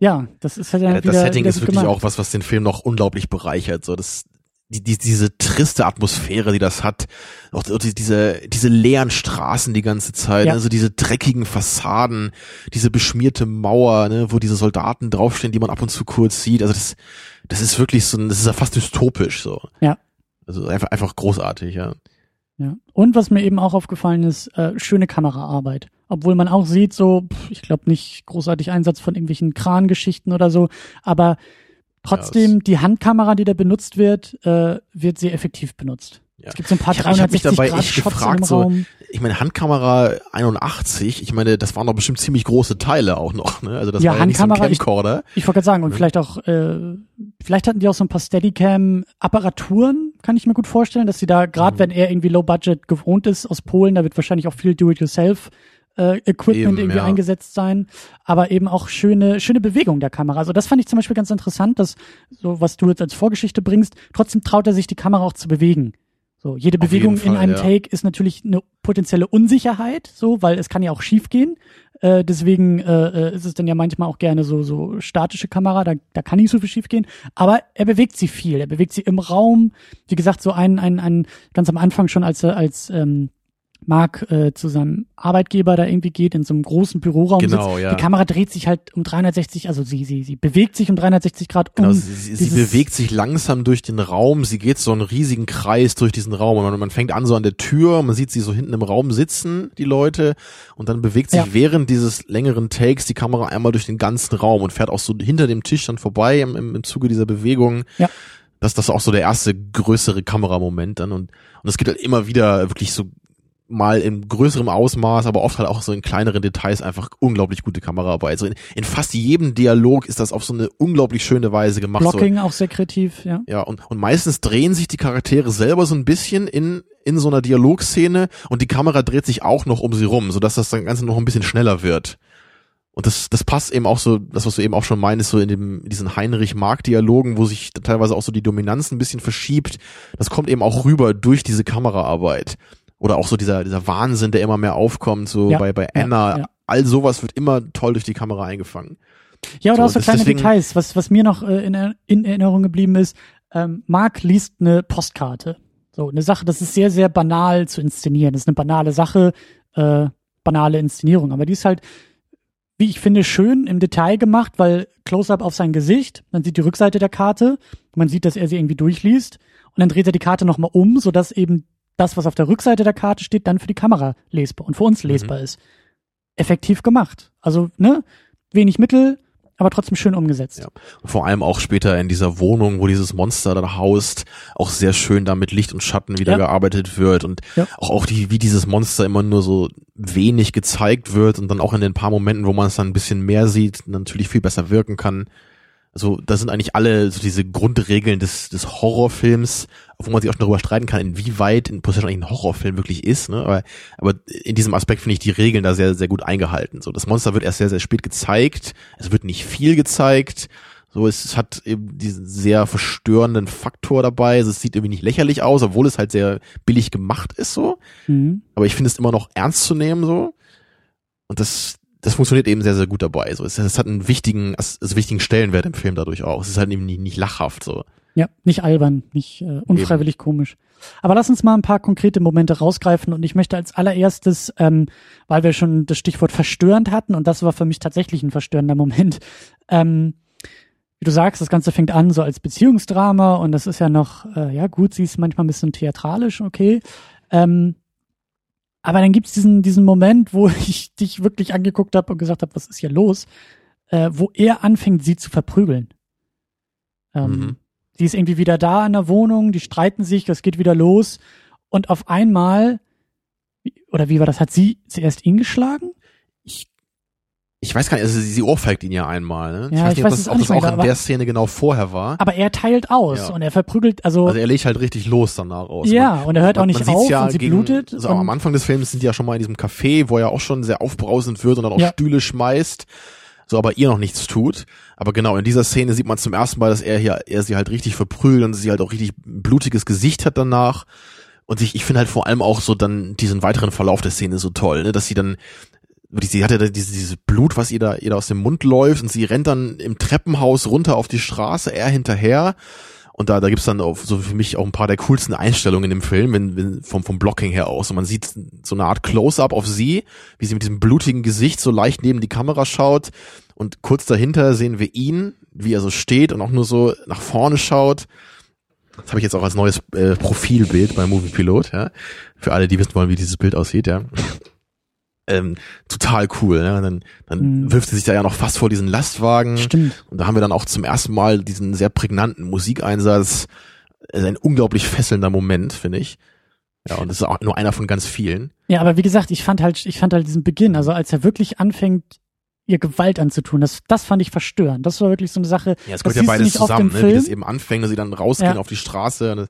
ja, das ist halt dann Ja, wieder, das Setting wieder ist wirklich gemacht. auch was, was den Film noch unglaublich bereichert. So, das, die, die, diese triste Atmosphäre, die das hat, auch die, diese, diese leeren Straßen die ganze Zeit, Ja. also diese dreckigen Fassaden, diese beschmierte Mauer, ne, wo diese Soldaten draufstehen, die man ab und zu kurz sieht. Also das, das ist wirklich so, ein, das ist ja fast dystopisch so. Ja. Also einfach, einfach großartig, ja. Ja. Und was mir eben auch aufgefallen ist, äh, schöne Kameraarbeit. Obwohl man auch sieht, so, pff, ich glaube nicht großartig Einsatz von irgendwelchen Krangeschichten oder so, aber trotzdem die Handkamera, die da benutzt wird, äh, wird sehr effektiv benutzt. Ja. Es gibt so ein paar Ich ich hab mich 360 dabei Grad echt Shots gefragt, so. Ich meine, Handkamera 81, ich meine, das waren doch bestimmt ziemlich große Teile auch noch, ne? Also das Ja, war ja nicht so ein Handkamera, ich- Camcorder. Ich wollte gerade sagen, und Mhm. vielleicht auch, äh, vielleicht hatten die auch so ein paar Steadicam-Apparaturen, kann ich mir gut vorstellen, dass sie da, gerade Mhm. wenn er irgendwie Low Budget gewohnt ist aus Polen, da wird wahrscheinlich auch viel Do-it-yourself äh, Equipment Eben, irgendwie ja. eingesetzt sein, aber eben auch schöne, schöne Bewegung der Kamera. Also das fand ich zum Beispiel ganz interessant, dass so, was du jetzt als Vorgeschichte bringst, trotzdem traut er sich die Kamera auch zu bewegen. So, jede Auf Bewegung Fall, in einem ja. Take ist natürlich eine potenzielle Unsicherheit, so, weil es kann ja auch schief gehen. Äh, deswegen äh, äh, ist es dann ja manchmal auch gerne so, so statische Kamera, da, da kann nicht so viel schief gehen. Aber er bewegt sie viel. Er bewegt sie im Raum. Wie gesagt, so ein, ein, ein ganz am Anfang schon, als er als ähm, Mark äh, zu seinem Arbeitgeber da irgendwie geht, in so einem großen Büroraum Genau, sitzt. ja. Die Kamera dreht sich halt um 360, also sie, sie, sie bewegt sich um 360 Grad um. Genau, sie, sie, sie bewegt sich langsam durch den Raum, sie geht so einen riesigen Kreis durch diesen Raum und man, man fängt an so an der Tür, man sieht sie so hinten im Raum sitzen, die Leute, und dann bewegt sich Ja. während dieses längeren Takes die Kamera einmal durch den ganzen Raum und fährt auch so hinter dem Tisch dann vorbei im, im, im Zuge dieser Bewegung. Ja. Das, das ist auch so der erste größere Kameramoment dann und, und es gibt halt immer wieder wirklich so mal in größerem Ausmaß, aber oft halt auch so in kleineren Details einfach unglaublich gute Kameraarbeit. Also in, in fast jedem Dialog ist das auf so eine unglaublich schöne Weise gemacht. So, Blocking auch sehr kreativ, ja. ja, und, und meistens drehen sich die Charaktere selber so ein bisschen in, in so einer Dialogszene und die Kamera dreht sich auch noch um sie rum, sodass das dann Ganze noch ein bisschen schneller wird. Und das, das passt eben auch so, das, was du eben auch schon meinst, so in, dem, in diesen Heinrich-Mark-Dialogen, wo sich teilweise auch so die Dominanz ein bisschen verschiebt. Das kommt eben auch rüber durch diese Kameraarbeit. Oder auch so dieser, dieser Wahnsinn, der immer mehr aufkommt, so Ja, bei, bei ja, Anna. ja. All sowas wird immer toll durch die Kamera eingefangen. Ja, oder So, auch so kleine deswegen- Details. Was, was mir noch äh, in, in Erinnerung geblieben ist, ähm, Mark liest eine Postkarte. So, eine Sache, das ist sehr, sehr banal zu inszenieren. Das ist eine banale Sache, äh, banale Inszenierung. Aber die ist halt, wie ich finde, schön im Detail gemacht, weil Close-up auf sein Gesicht, man sieht die Rückseite der Karte, man sieht, dass er sie irgendwie durchliest und dann dreht er die Karte nochmal um, sodass eben das, was auf der Rückseite der Karte steht, dann für die Kamera lesbar und für uns lesbar ist. Effektiv gemacht. Also, ne, wenig Mittel, aber trotzdem schön umgesetzt. Ja. Vor allem auch später in dieser Wohnung, wo dieses Monster dann haust, auch sehr schön da mit Licht und Schatten wieder Ja. gearbeitet wird und Ja. auch, auch die, wie dieses Monster immer nur so wenig gezeigt wird und dann auch in den paar Momenten, wo man es dann ein bisschen mehr sieht, natürlich viel besser wirken kann. Also da sind eigentlich alle so diese Grundregeln des, des Horrorfilms, wo man sich auch schon darüber streiten kann, inwieweit in Possession eigentlich ein Horrorfilm wirklich ist. Ne? Aber, aber in diesem Aspekt finde ich die Regeln da sehr, sehr gut eingehalten. So, das Monster wird erst sehr, sehr spät gezeigt. Es wird nicht viel gezeigt. So, es, es hat eben diesen sehr verstörenden Faktor dabei. Also, es sieht irgendwie nicht lächerlich aus, obwohl es halt sehr billig gemacht ist so. Mhm. Aber ich finde es immer noch ernst zu nehmen so. Und das, das funktioniert eben sehr, sehr gut dabei. So, es, es hat einen wichtigen, also wichtigen Stellenwert im Film dadurch auch. Es ist halt eben nicht, nicht lachhaft so. Ja, nicht albern, nicht äh, unfreiwillig komisch. Aber lass uns mal ein paar konkrete Momente rausgreifen und ich möchte als allererstes, ähm, weil wir schon das Stichwort verstörend hatten und das war für mich tatsächlich ein verstörender Moment. Ähm, wie du sagst, das Ganze fängt an so als Beziehungsdrama und das ist ja noch, äh, ja gut, sie ist manchmal ein bisschen theatralisch, okay. Ähm, aber dann gibt's diesen, diesen Moment, wo ich dich wirklich angeguckt habe und gesagt habe, was ist hier los? Äh, wo er anfängt, sie zu verprügeln. Ähm, Mhm. die ist irgendwie wieder da in der Wohnung, die streiten sich, das geht wieder los. Und auf einmal, oder wie war das, hat sie zuerst ihn geschlagen? Ich, ich weiß gar nicht, also sie, sie ohrfeigt ihn ja einmal. Ne? Ja, ich nicht, weiß ob das, auch ob das auch mehr, in der Szene genau vorher war. Aber er teilt aus Ja. und er verprügelt, also, Also er legt halt richtig los danach aus. ja, und er hört auch nicht auf ja und sie gegen, blutet. So, und, am Anfang des Films sind die ja schon mal in diesem Café, wo er auch schon sehr aufbrausend wird und dann auch Ja. Stühle schmeißt, so aber ihr noch nichts tut. Aber genau, in dieser Szene sieht man zum ersten Mal, dass er hier, er sie halt richtig verprügelt und sie halt auch richtig blutiges Gesicht hat danach. Und ich, ich finde halt vor allem auch so dann diesen weiteren Verlauf der Szene so toll, ne, dass sie dann sie hat ja dieses, dieses Blut, was ihr da, ihr da aus dem Mund läuft und sie rennt dann im Treppenhaus runter auf die Straße, er hinterher. Und da, da gibt's dann auch so für mich auch ein paar der coolsten Einstellungen im Film, wenn, wenn vom, vom Blocking her aus. Und man sieht so eine Art Close-up auf sie, wie sie mit diesem blutigen Gesicht so leicht neben die Kamera schaut. Und kurz dahinter sehen wir ihn, wie er so steht und auch nur so nach vorne schaut. Das habe ich jetzt auch als neues äh, Profilbild bei Movie Pilot, ja. Für alle, die wissen wollen, wie dieses Bild aussieht, ja. Ähm, total cool, ja. Dann, dann Mhm. wirft sie sich da ja noch fast vor diesen Lastwagen. Stimmt. Und da haben wir dann auch zum ersten Mal diesen sehr prägnanten Musikeinsatz. Ist ein unglaublich fesselnder Moment, finde ich. Ja, und das ist auch nur einer von ganz vielen. Ja, aber wie gesagt, ich fand halt, ich fand halt diesen Beginn, also als er wirklich anfängt, ihr Gewalt anzutun, das, das fand ich verstörend. Das war wirklich so eine Sache. Ja, es gehört ja beides zusammen, ne? wie das eben anfängt, dass sie dann rausgehen Ja. auf die Straße. Und das,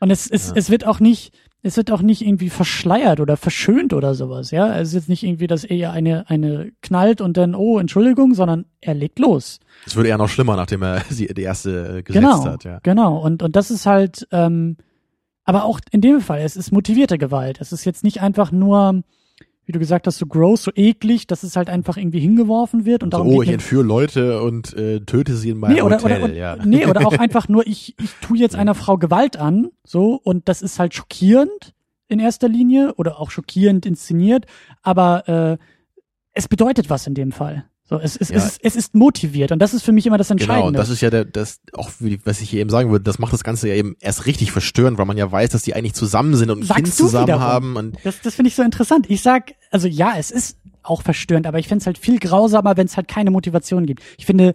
Und es, es, Ja. es wird auch nicht, es wird auch nicht irgendwie verschleiert oder verschönt oder sowas, ja. Es ist jetzt nicht irgendwie, dass er eine, eine knallt und dann, oh, Entschuldigung, sondern er legt los. das würde eher noch schlimmer, nachdem er sie die erste äh, gesetzt Genau, hat. Ja. genau. Und, und das ist halt, ähm, aber auch in dem Fall, es ist motivierte Gewalt. Es ist jetzt nicht einfach nur, wie du gesagt hast, so gross, so eklig, dass es halt einfach irgendwie hingeworfen wird und, und so, darum oh, geht ich entführe Leute und äh, töte sie in meinem nee, oder, Hotel. oder, ja. nee, oder auch einfach nur, ich, ich tue jetzt einer Frau Gewalt an, so, und das ist halt schockierend in erster Linie oder auch schockierend inszeniert, aber äh, es bedeutet was in dem Fall. So, es, es, Ja. es, ist, es ist motiviert und das ist für mich immer das Entscheidende. Genau, und das ist ja der, das auch wie, was ich hier eben sagen würde, das macht das Ganze ja eben erst richtig verstörend, weil man ja weiß, dass die eigentlich zusammen sind und ein Sagst Kind zusammen wiederum. haben und Das, das finde ich so interessant. Ich sag, also ja, es ist auch verstörend, aber ich finde es halt viel grausamer, wenn es halt keine Motivation gibt. Ich finde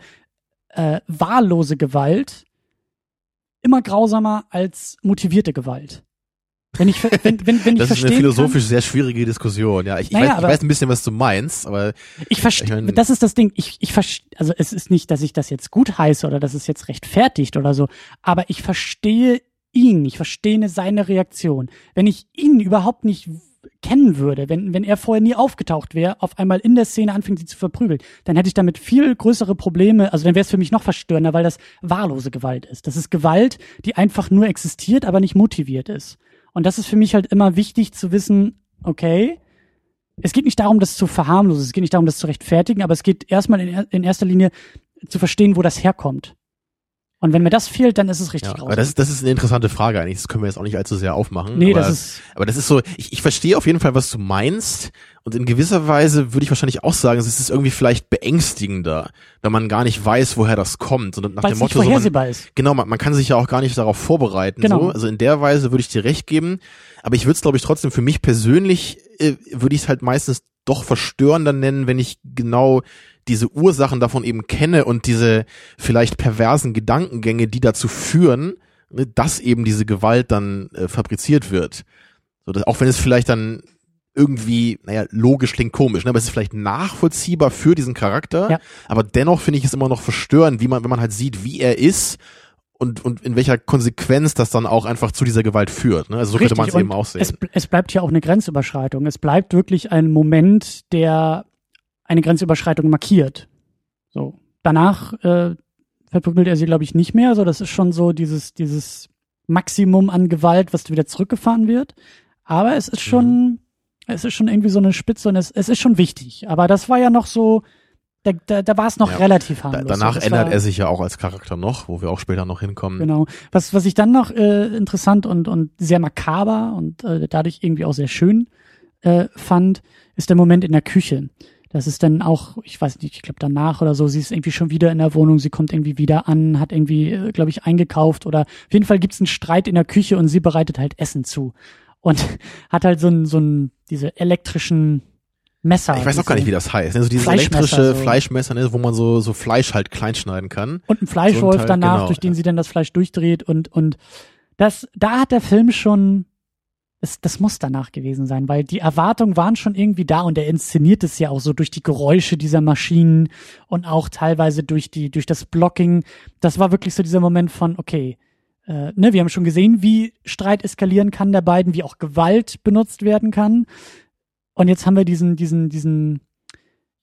äh, wahllose Gewalt immer grausamer als motivierte Gewalt. Wenn ich, wenn, wenn, wenn ich das ist eine verstehen philosophisch sehr schwierige Diskussion. Ja, ich, ich, Naja, weiß, ich aber- weiß ein bisschen, was du meinst, aber kann, ich verstehe, ich mein- das ist das Ding. Ich, ich verstehe, also es ist nicht, dass ich das jetzt gut heiße oder dass es jetzt rechtfertigt oder so, aber ich verstehe ihn, ich verstehe seine Reaktion. Wenn ich ihn überhaupt nicht kennen würde, wenn, wenn er vorher nie aufgetaucht wäre, auf einmal in der Szene anfängt, sie zu verprügeln, dann hätte ich damit viel größere Probleme, also dann wäre es für mich noch verstörender, weil das wahllose Gewalt ist. Das ist Gewalt, die einfach nur existiert, aber nicht motiviert ist. Und das ist für mich halt immer wichtig zu wissen, okay, es geht nicht darum, das zu verharmlosen, es geht nicht darum, das zu rechtfertigen, aber es geht erstmal in, in erster Linie zu verstehen, wo das herkommt. Und wenn mir das fehlt, dann ist es richtig ja, grausam. aber das ist, das ist eine interessante Frage eigentlich. Das können wir jetzt auch nicht allzu sehr aufmachen. nee, aber, das ist, aber das ist so, ich, ich verstehe auf jeden Fall, was du meinst. Und in gewisser Weise würde ich wahrscheinlich auch sagen, es ist irgendwie vielleicht beängstigender, wenn man gar nicht weiß, woher das kommt. Und nach dem es nicht Motto, so man, vorhersehbar ist. Genau, man, man kann sich ja auch gar nicht darauf vorbereiten. Genau. So. Also in der Weise würde ich dir recht geben. Aber ich würde es, glaube ich, trotzdem für mich persönlich, äh, würde ich es halt meistens doch verstörender nennen, wenn ich genau diese Ursachen davon eben kenne und diese vielleicht perversen Gedankengänge, die dazu führen, ne, dass eben diese Gewalt dann äh, fabriziert wird. So, dass, auch wenn es vielleicht dann irgendwie, naja, logisch klingt komisch, ne? aber es ist vielleicht nachvollziehbar für diesen Charakter, Ja. aber dennoch finde ich es immer noch verstörend, wie man, wenn man halt sieht, wie er ist und, und in welcher Konsequenz das dann auch einfach zu dieser Gewalt führt. Ne? Also so könnte man es eben auch sehen. Es, es bleibt ja auch eine Grenzüberschreitung. Es bleibt wirklich ein Moment, der eine Grenzüberschreitung markiert. So. Danach äh, verprügelt er sie, glaube ich, nicht mehr. So, das ist schon so dieses, dieses Maximum an Gewalt, was wieder zurückgefahren wird. Aber es ist schon, es ist schon irgendwie so eine Spitze und es, es ist schon wichtig. Aber das war ja noch so, da, da, da war es noch Ja. relativ Da, harmlos. danach ändert war, er sich ja auch als Charakter noch, wo wir auch später noch hinkommen. Genau. Was, was ich dann noch äh, interessant und, und sehr makaber und äh, dadurch irgendwie auch sehr schön äh, fand, ist der Moment in der Küche. Das ist dann auch, ich weiß nicht, ich glaube danach oder so, sie ist irgendwie schon wieder in der Wohnung, sie kommt irgendwie wieder an, hat irgendwie, äh, glaube ich, eingekauft oder auf jeden Fall gibt's einen Streit in der Küche und sie bereitet halt Essen zu. Und hat halt so ein, so ein, diese elektrischen Messer. Ich weiß auch gar nicht, wie das heißt. Also dieses Fleischmesser, elektrische so. Fleischmesser, ne, wo man so, so Fleisch halt klein schneiden kann. und ein Fleischwolf So Teil, danach, genau, durch den ja. sie dann das Fleisch durchdreht und und das da hat der Film schon das, das muss danach gewesen sein, weil die Erwartungen waren schon irgendwie da und er inszeniert es ja auch so durch die Geräusche dieser Maschinen und auch teilweise durch die durch das Blocking. Das war wirklich so dieser Moment von okay, äh, ne, wir haben schon gesehen, wie Streit eskalieren kann der beiden, wie auch Gewalt benutzt werden kann. Und jetzt haben wir diesen diesen diesen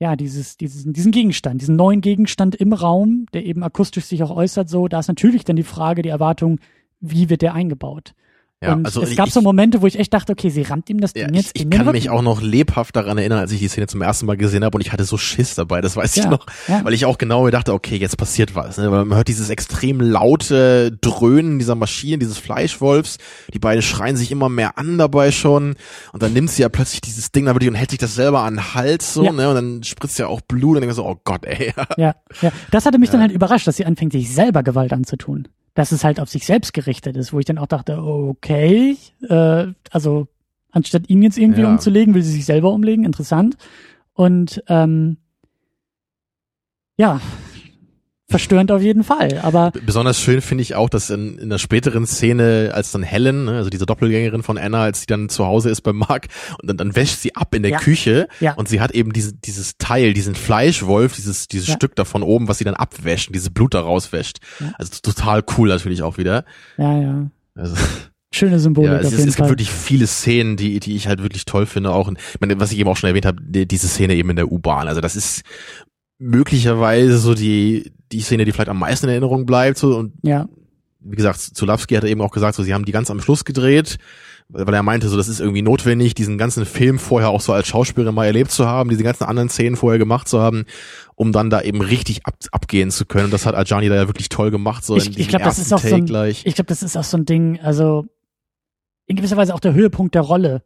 ja, dieses, diesen, diesen Gegenstand, diesen neuen Gegenstand im Raum, der eben akustisch sich auch äußert, so, da ist natürlich dann die Frage, die Erwartung, wie wird der eingebaut? Ja, und also es ich- gab so Momente, wo ich echt dachte, okay, sie rammt ihm das Ja, Ding ich, jetzt ich den kann mich auch noch lebhaft daran erinnern, als ich die Szene zum ersten Mal gesehen habe und ich hatte so Schiss dabei, das weiß ich Ja, noch, ja. weil ich auch genau mir dachte, okay, jetzt passiert was. Ne? Weil man hört dieses extrem laute Dröhnen dieser Maschine, dieses Fleischwolfs, die beiden schreien sich immer mehr an dabei schon und dann nimmt sie ja plötzlich dieses Ding da wirklich und hält sich das selber an den Hals so, Ja. ne? Und dann spritzt ja auch Blut und ich so, oh Gott, ey. Ja, ja. Das hatte mich dann halt überrascht, dass sie anfängt, sich selber Gewalt anzutun. Dass es halt auf sich selbst gerichtet ist, wo ich dann auch dachte, okay, äh, also anstatt ihn jetzt irgendwie Ja. umzulegen, will sie sich selber umlegen, interessant. Und ähm, ja, verstörend auf jeden Fall. Aber Besonders schön finde ich auch, dass in, in der späteren Szene, als dann Helen, ne, also diese Doppelgängerin von Anna, als sie dann zu Hause ist bei Mark und dann, dann wäscht sie ab in der Ja. Küche Ja. und sie hat eben diese, dieses Teil, diesen Fleischwolf, dieses, dieses Ja. Stück da von oben, was sie dann abwäscht, dieses Blut da rauswäscht. Also total cool natürlich auch wieder. ja, ja, Also, schöne Symbolik ja, auf es, ist, jeden es gibt Fall. wirklich viele Szenen, die, die ich halt wirklich toll finde. Auch, ich meine, was ich eben auch schon erwähnt habe, die, diese Szene eben in der U-Bahn. Also das ist möglicherweise so die, die Szene, die vielleicht am meisten in Erinnerung bleibt. So, und ja, wie gesagt, Zulawski hatte eben auch gesagt, so sie haben die ganz am Schluss gedreht, weil er meinte, so das ist irgendwie notwendig, diesen ganzen Film vorher auch so als Schauspieler mal erlebt zu haben, diese ganzen anderen Szenen vorher gemacht zu haben, um dann da eben richtig ab, abgehen zu können. Und das hat Ajani da ja wirklich toll gemacht, so ich, in ich glaub, das ist auch Take so ein, gleich. Ich glaube, das ist auch so ein Ding, also in gewisser Weise auch der Höhepunkt der Rolle.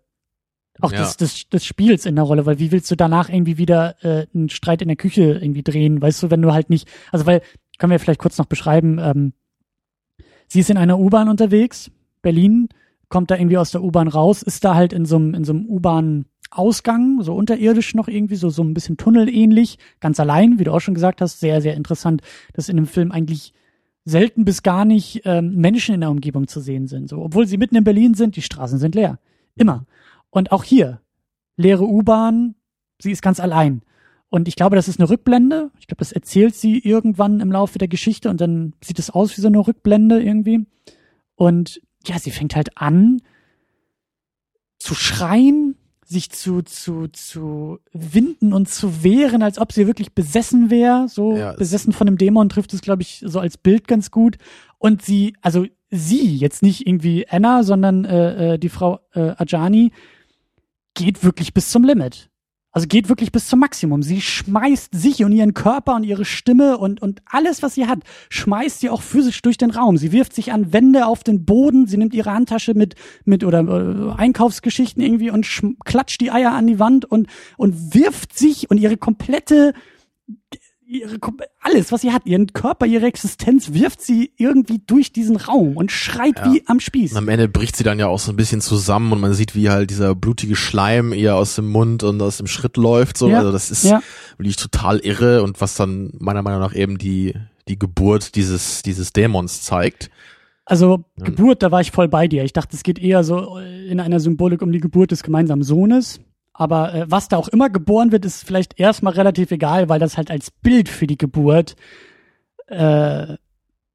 Auch ja. des, des, des Spiels in der Rolle, weil wie willst du danach irgendwie wieder äh, einen Streit in der Küche irgendwie drehen, weißt du, wenn du halt nicht, also weil, können wir vielleicht kurz noch beschreiben, ähm, sie ist in einer U-Bahn unterwegs, Berlin, kommt da irgendwie aus der U-Bahn raus, ist da halt in so einem, in so einem U-Bahn-Ausgang, so unterirdisch noch irgendwie, so, so ein bisschen tunnelähnlich, ganz allein, wie du auch schon gesagt hast, sehr, sehr interessant, dass in dem Film eigentlich selten bis gar nicht ähm, Menschen in der Umgebung zu sehen sind. So, obwohl sie mitten in Berlin sind, die Straßen sind leer. Immer. Und auch hier, leere U-Bahn, sie ist ganz allein. Und ich glaube, das ist eine Rückblende. Ich glaube, das erzählt sie irgendwann im Laufe der Geschichte und dann sieht es aus wie so eine Rückblende irgendwie. Und ja, sie fängt halt an zu schreien, sich zu, zu, zu winden und zu wehren, als ob sie wirklich besessen wäre. So ja, besessen von einem Dämon trifft es, glaube ich, so als Bild ganz gut. Und sie, also sie, jetzt nicht irgendwie Anna, sondern äh, äh, die Frau äh, Ajani, geht wirklich bis zum Limit. Also geht wirklich bis zum Maximum. Sie schmeißt sich und ihren Körper und ihre Stimme und, und alles, was sie hat, schmeißt sie auch physisch durch den Raum. Sie wirft sich an Wände, auf den Boden, sie nimmt ihre Handtasche mit, mit oder äh, Einkaufsgeschichten irgendwie und klatscht die Eier an die Wand und, und wirft sich und ihre komplette ihre, alles, was sie hat, ihren Körper, ihre Existenz, wirft sie irgendwie durch diesen Raum und schreit ja. wie am Spieß. Und am Ende bricht sie dann ja auch so ein bisschen zusammen und man sieht, wie halt dieser blutige Schleim ihr aus dem Mund und aus dem Schritt läuft. So, ja. also das ist ja. wirklich total irre und was dann meiner Meinung nach eben die die Geburt dieses dieses Dämons zeigt. Also Geburt, da war ich voll bei dir. Ich dachte, es geht eher so in einer Symbolik um die Geburt des gemeinsamen Sohnes. Aber äh, was da auch immer geboren wird, ist vielleicht erstmal relativ egal, weil das halt als Bild für die Geburt, äh,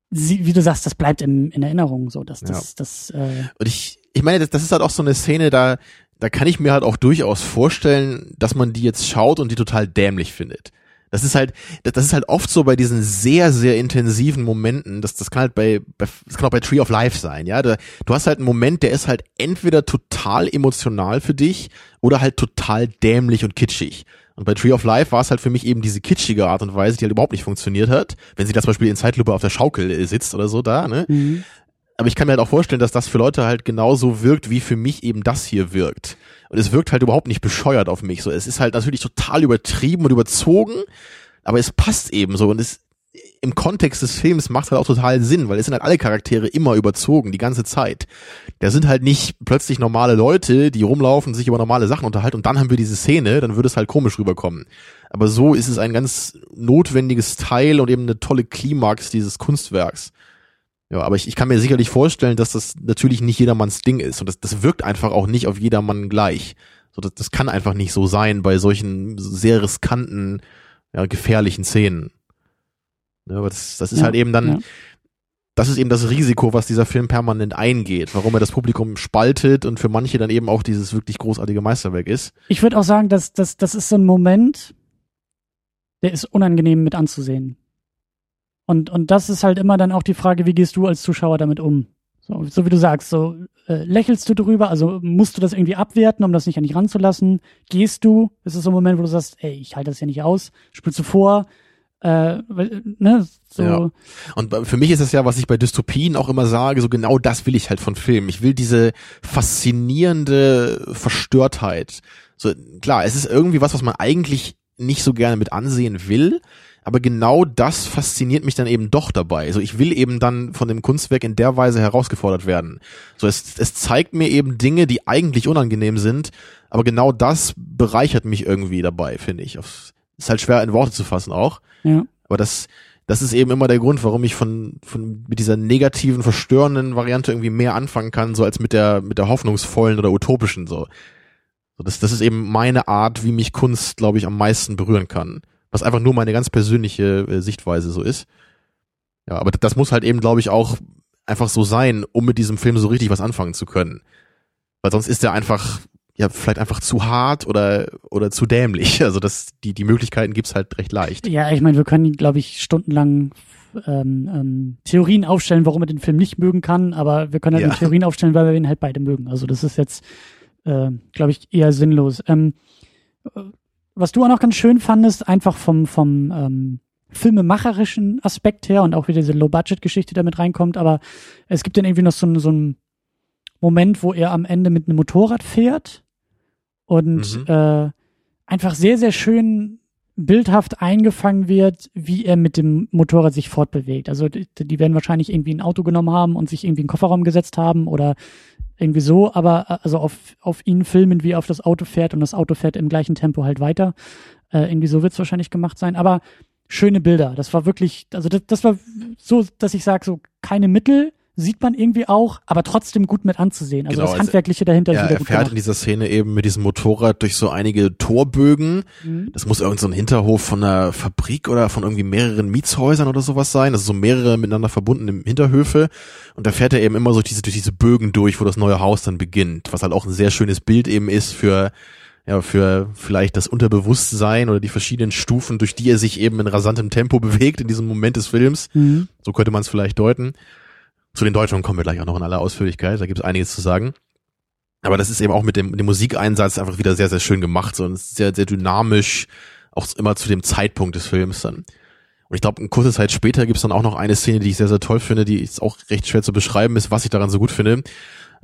sie, wie du sagst, das bleibt im, in Erinnerung so. Dass das, ja. das, äh Und ich, ich meine, das, das ist halt auch so eine Szene, da, da kann ich mir halt auch durchaus vorstellen, dass man die jetzt schaut und die total dämlich findet. Das ist halt, das ist halt oft so bei diesen sehr, sehr intensiven Momenten, das, das kann halt bei, bei das kann auch bei Tree of Life sein, ja. Da, du hast halt einen Moment, der ist halt entweder total emotional für dich oder halt total dämlich und kitschig. Und bei Tree of Life war es halt für mich eben diese kitschige Art und Weise, die halt überhaupt nicht funktioniert hat. Wenn sie da zum Beispiel in Zeitlupe auf der Schaukel äh, sitzt oder so da, ne? Mhm. Aber ich kann mir halt auch vorstellen, dass das für Leute halt genauso wirkt, wie für mich eben das hier wirkt. Und es wirkt halt überhaupt nicht bescheuert auf mich. So, es ist halt natürlich total übertrieben und überzogen, aber es passt eben so und es im Kontext des Films macht halt auch total Sinn, weil es sind halt alle Charaktere immer überzogen, die ganze Zeit. Da sind halt nicht plötzlich normale Leute, die rumlaufen, sich über normale Sachen unterhalten und dann haben wir diese Szene, dann würde es halt komisch rüberkommen. Aber so ist es ein ganz notwendiges Teil und eben eine tolle Klimax dieses Kunstwerks. Ja, aber ich, ich kann mir sicherlich vorstellen, dass das natürlich nicht jedermanns Ding ist. Und das, das wirkt einfach auch nicht auf jedermann gleich. So, das, das kann einfach nicht so sein bei solchen sehr riskanten, ja, gefährlichen Szenen. Ja, aber das, das ist ja, halt eben dann, ja. das ist eben das Risiko, was dieser Film permanent eingeht, warum er das Publikum spaltet und für manche dann eben auch dieses wirklich großartige Meisterwerk ist. Ich würde auch sagen, dass, dass das ist so ein Moment, der ist unangenehm mit anzusehen. Und, und das ist halt immer dann auch die Frage, wie gehst du als Zuschauer damit um? So, so wie du sagst, so äh, lächelst du drüber, also musst du das irgendwie abwerten, um das nicht an dich ranzulassen? Gehst du? Ist es so ein Moment, wo du sagst, ey, ich halte das ja nicht aus, spielst du vor? Äh, ne, so. Ja. Und für mich ist es ja, was ich bei Dystopien auch immer sage, so genau das will ich halt von Filmen. Ich will diese faszinierende Verstörtheit. So, klar, es ist irgendwie was, was man eigentlich nicht so gerne mit ansehen will, aber genau das fasziniert mich dann eben doch dabei. Also ich will eben dann von dem Kunstwerk in der Weise herausgefordert werden. So es, es zeigt mir eben Dinge, die eigentlich unangenehm sind, aber genau das bereichert mich irgendwie dabei, finde ich. Ist halt schwer in Worte zu fassen auch. Ja. Aber das, das ist eben immer der Grund, warum ich von, von mit dieser negativen, verstörenden Variante irgendwie mehr anfangen kann, so als mit der, mit der hoffnungsvollen oder utopischen so. so das, das ist eben meine Art, wie mich Kunst, glaube ich, am meisten berühren kann was einfach nur meine ganz persönliche äh, Sichtweise so ist. Ja, aber das muss halt eben, glaube ich, auch einfach so sein, um mit diesem Film so richtig was anfangen zu können. Weil sonst ist er einfach, ja, vielleicht einfach zu hart oder, oder zu dämlich. Also das, die, die Möglichkeiten gibt's halt recht leicht. Ja, ich meine, wir können, glaube ich, stundenlang ähm, ähm, Theorien aufstellen, warum er den Film nicht mögen kann, aber wir können halt Ja. Theorien aufstellen, weil wir ihn halt beide mögen. Also das ist jetzt, äh, glaube ich, eher sinnlos. Ähm, äh, was du auch noch ganz schön fandest, einfach vom, vom ähm, filmemacherischen Aspekt her und auch wieder diese Low-Budget-Geschichte damit reinkommt, aber es gibt dann irgendwie noch so, einen- so einen Moment, wo er am Ende mit einem Motorrad fährt und Mhm. äh, einfach sehr, sehr schön bildhaft eingefangen wird, wie er mit dem Motorrad sich fortbewegt. Also die, die werden wahrscheinlich irgendwie ein Auto genommen haben und sich irgendwie in den Kofferraum gesetzt haben oder irgendwie so, aber äh, also auf, auf ihn filmen, wie er auf das Auto fährt und das Auto fährt im gleichen Tempo halt weiter. Äh, irgendwie so wird es wahrscheinlich gemacht sein. Aber schöne Bilder. Das war wirklich, also das, das war so, dass ich sage, so keine Mittel sieht man irgendwie auch, aber trotzdem gut mit anzusehen. Also Genau, das also Handwerkliche dahinter ist Er, wieder er gut fährt in gemacht. dieser Szene eben mit diesem Motorrad durch so einige Torbögen. Mhm. Das muss irgend so ein Hinterhof von einer Fabrik oder von irgendwie mehreren Mietshäusern oder sowas sein. Das ist so mehrere miteinander verbundene Hinterhöfe. Und da fährt er eben immer so durch diese, durch diese Bögen durch, wo das neue Haus dann beginnt. Was halt auch ein sehr schönes Bild eben ist für, ja, für vielleicht das Unterbewusstsein oder die verschiedenen Stufen, durch die er sich eben in rasantem Tempo bewegt in diesem Moment des Films. Mhm. So könnte man es vielleicht deuten. Zu den Deutungen kommen wir gleich auch noch in aller Ausführlichkeit. Da gibt es einiges zu sagen. Aber das ist eben auch mit dem, dem Musikeinsatz einfach wieder sehr, sehr schön gemacht. So und sehr, sehr dynamisch, auch immer zu dem Zeitpunkt des Films dann. Und ich glaube, eine kurze Zeit später gibt es dann auch noch eine Szene, die ich sehr, sehr toll finde, die ist auch recht schwer zu beschreiben ist, was ich daran so gut finde.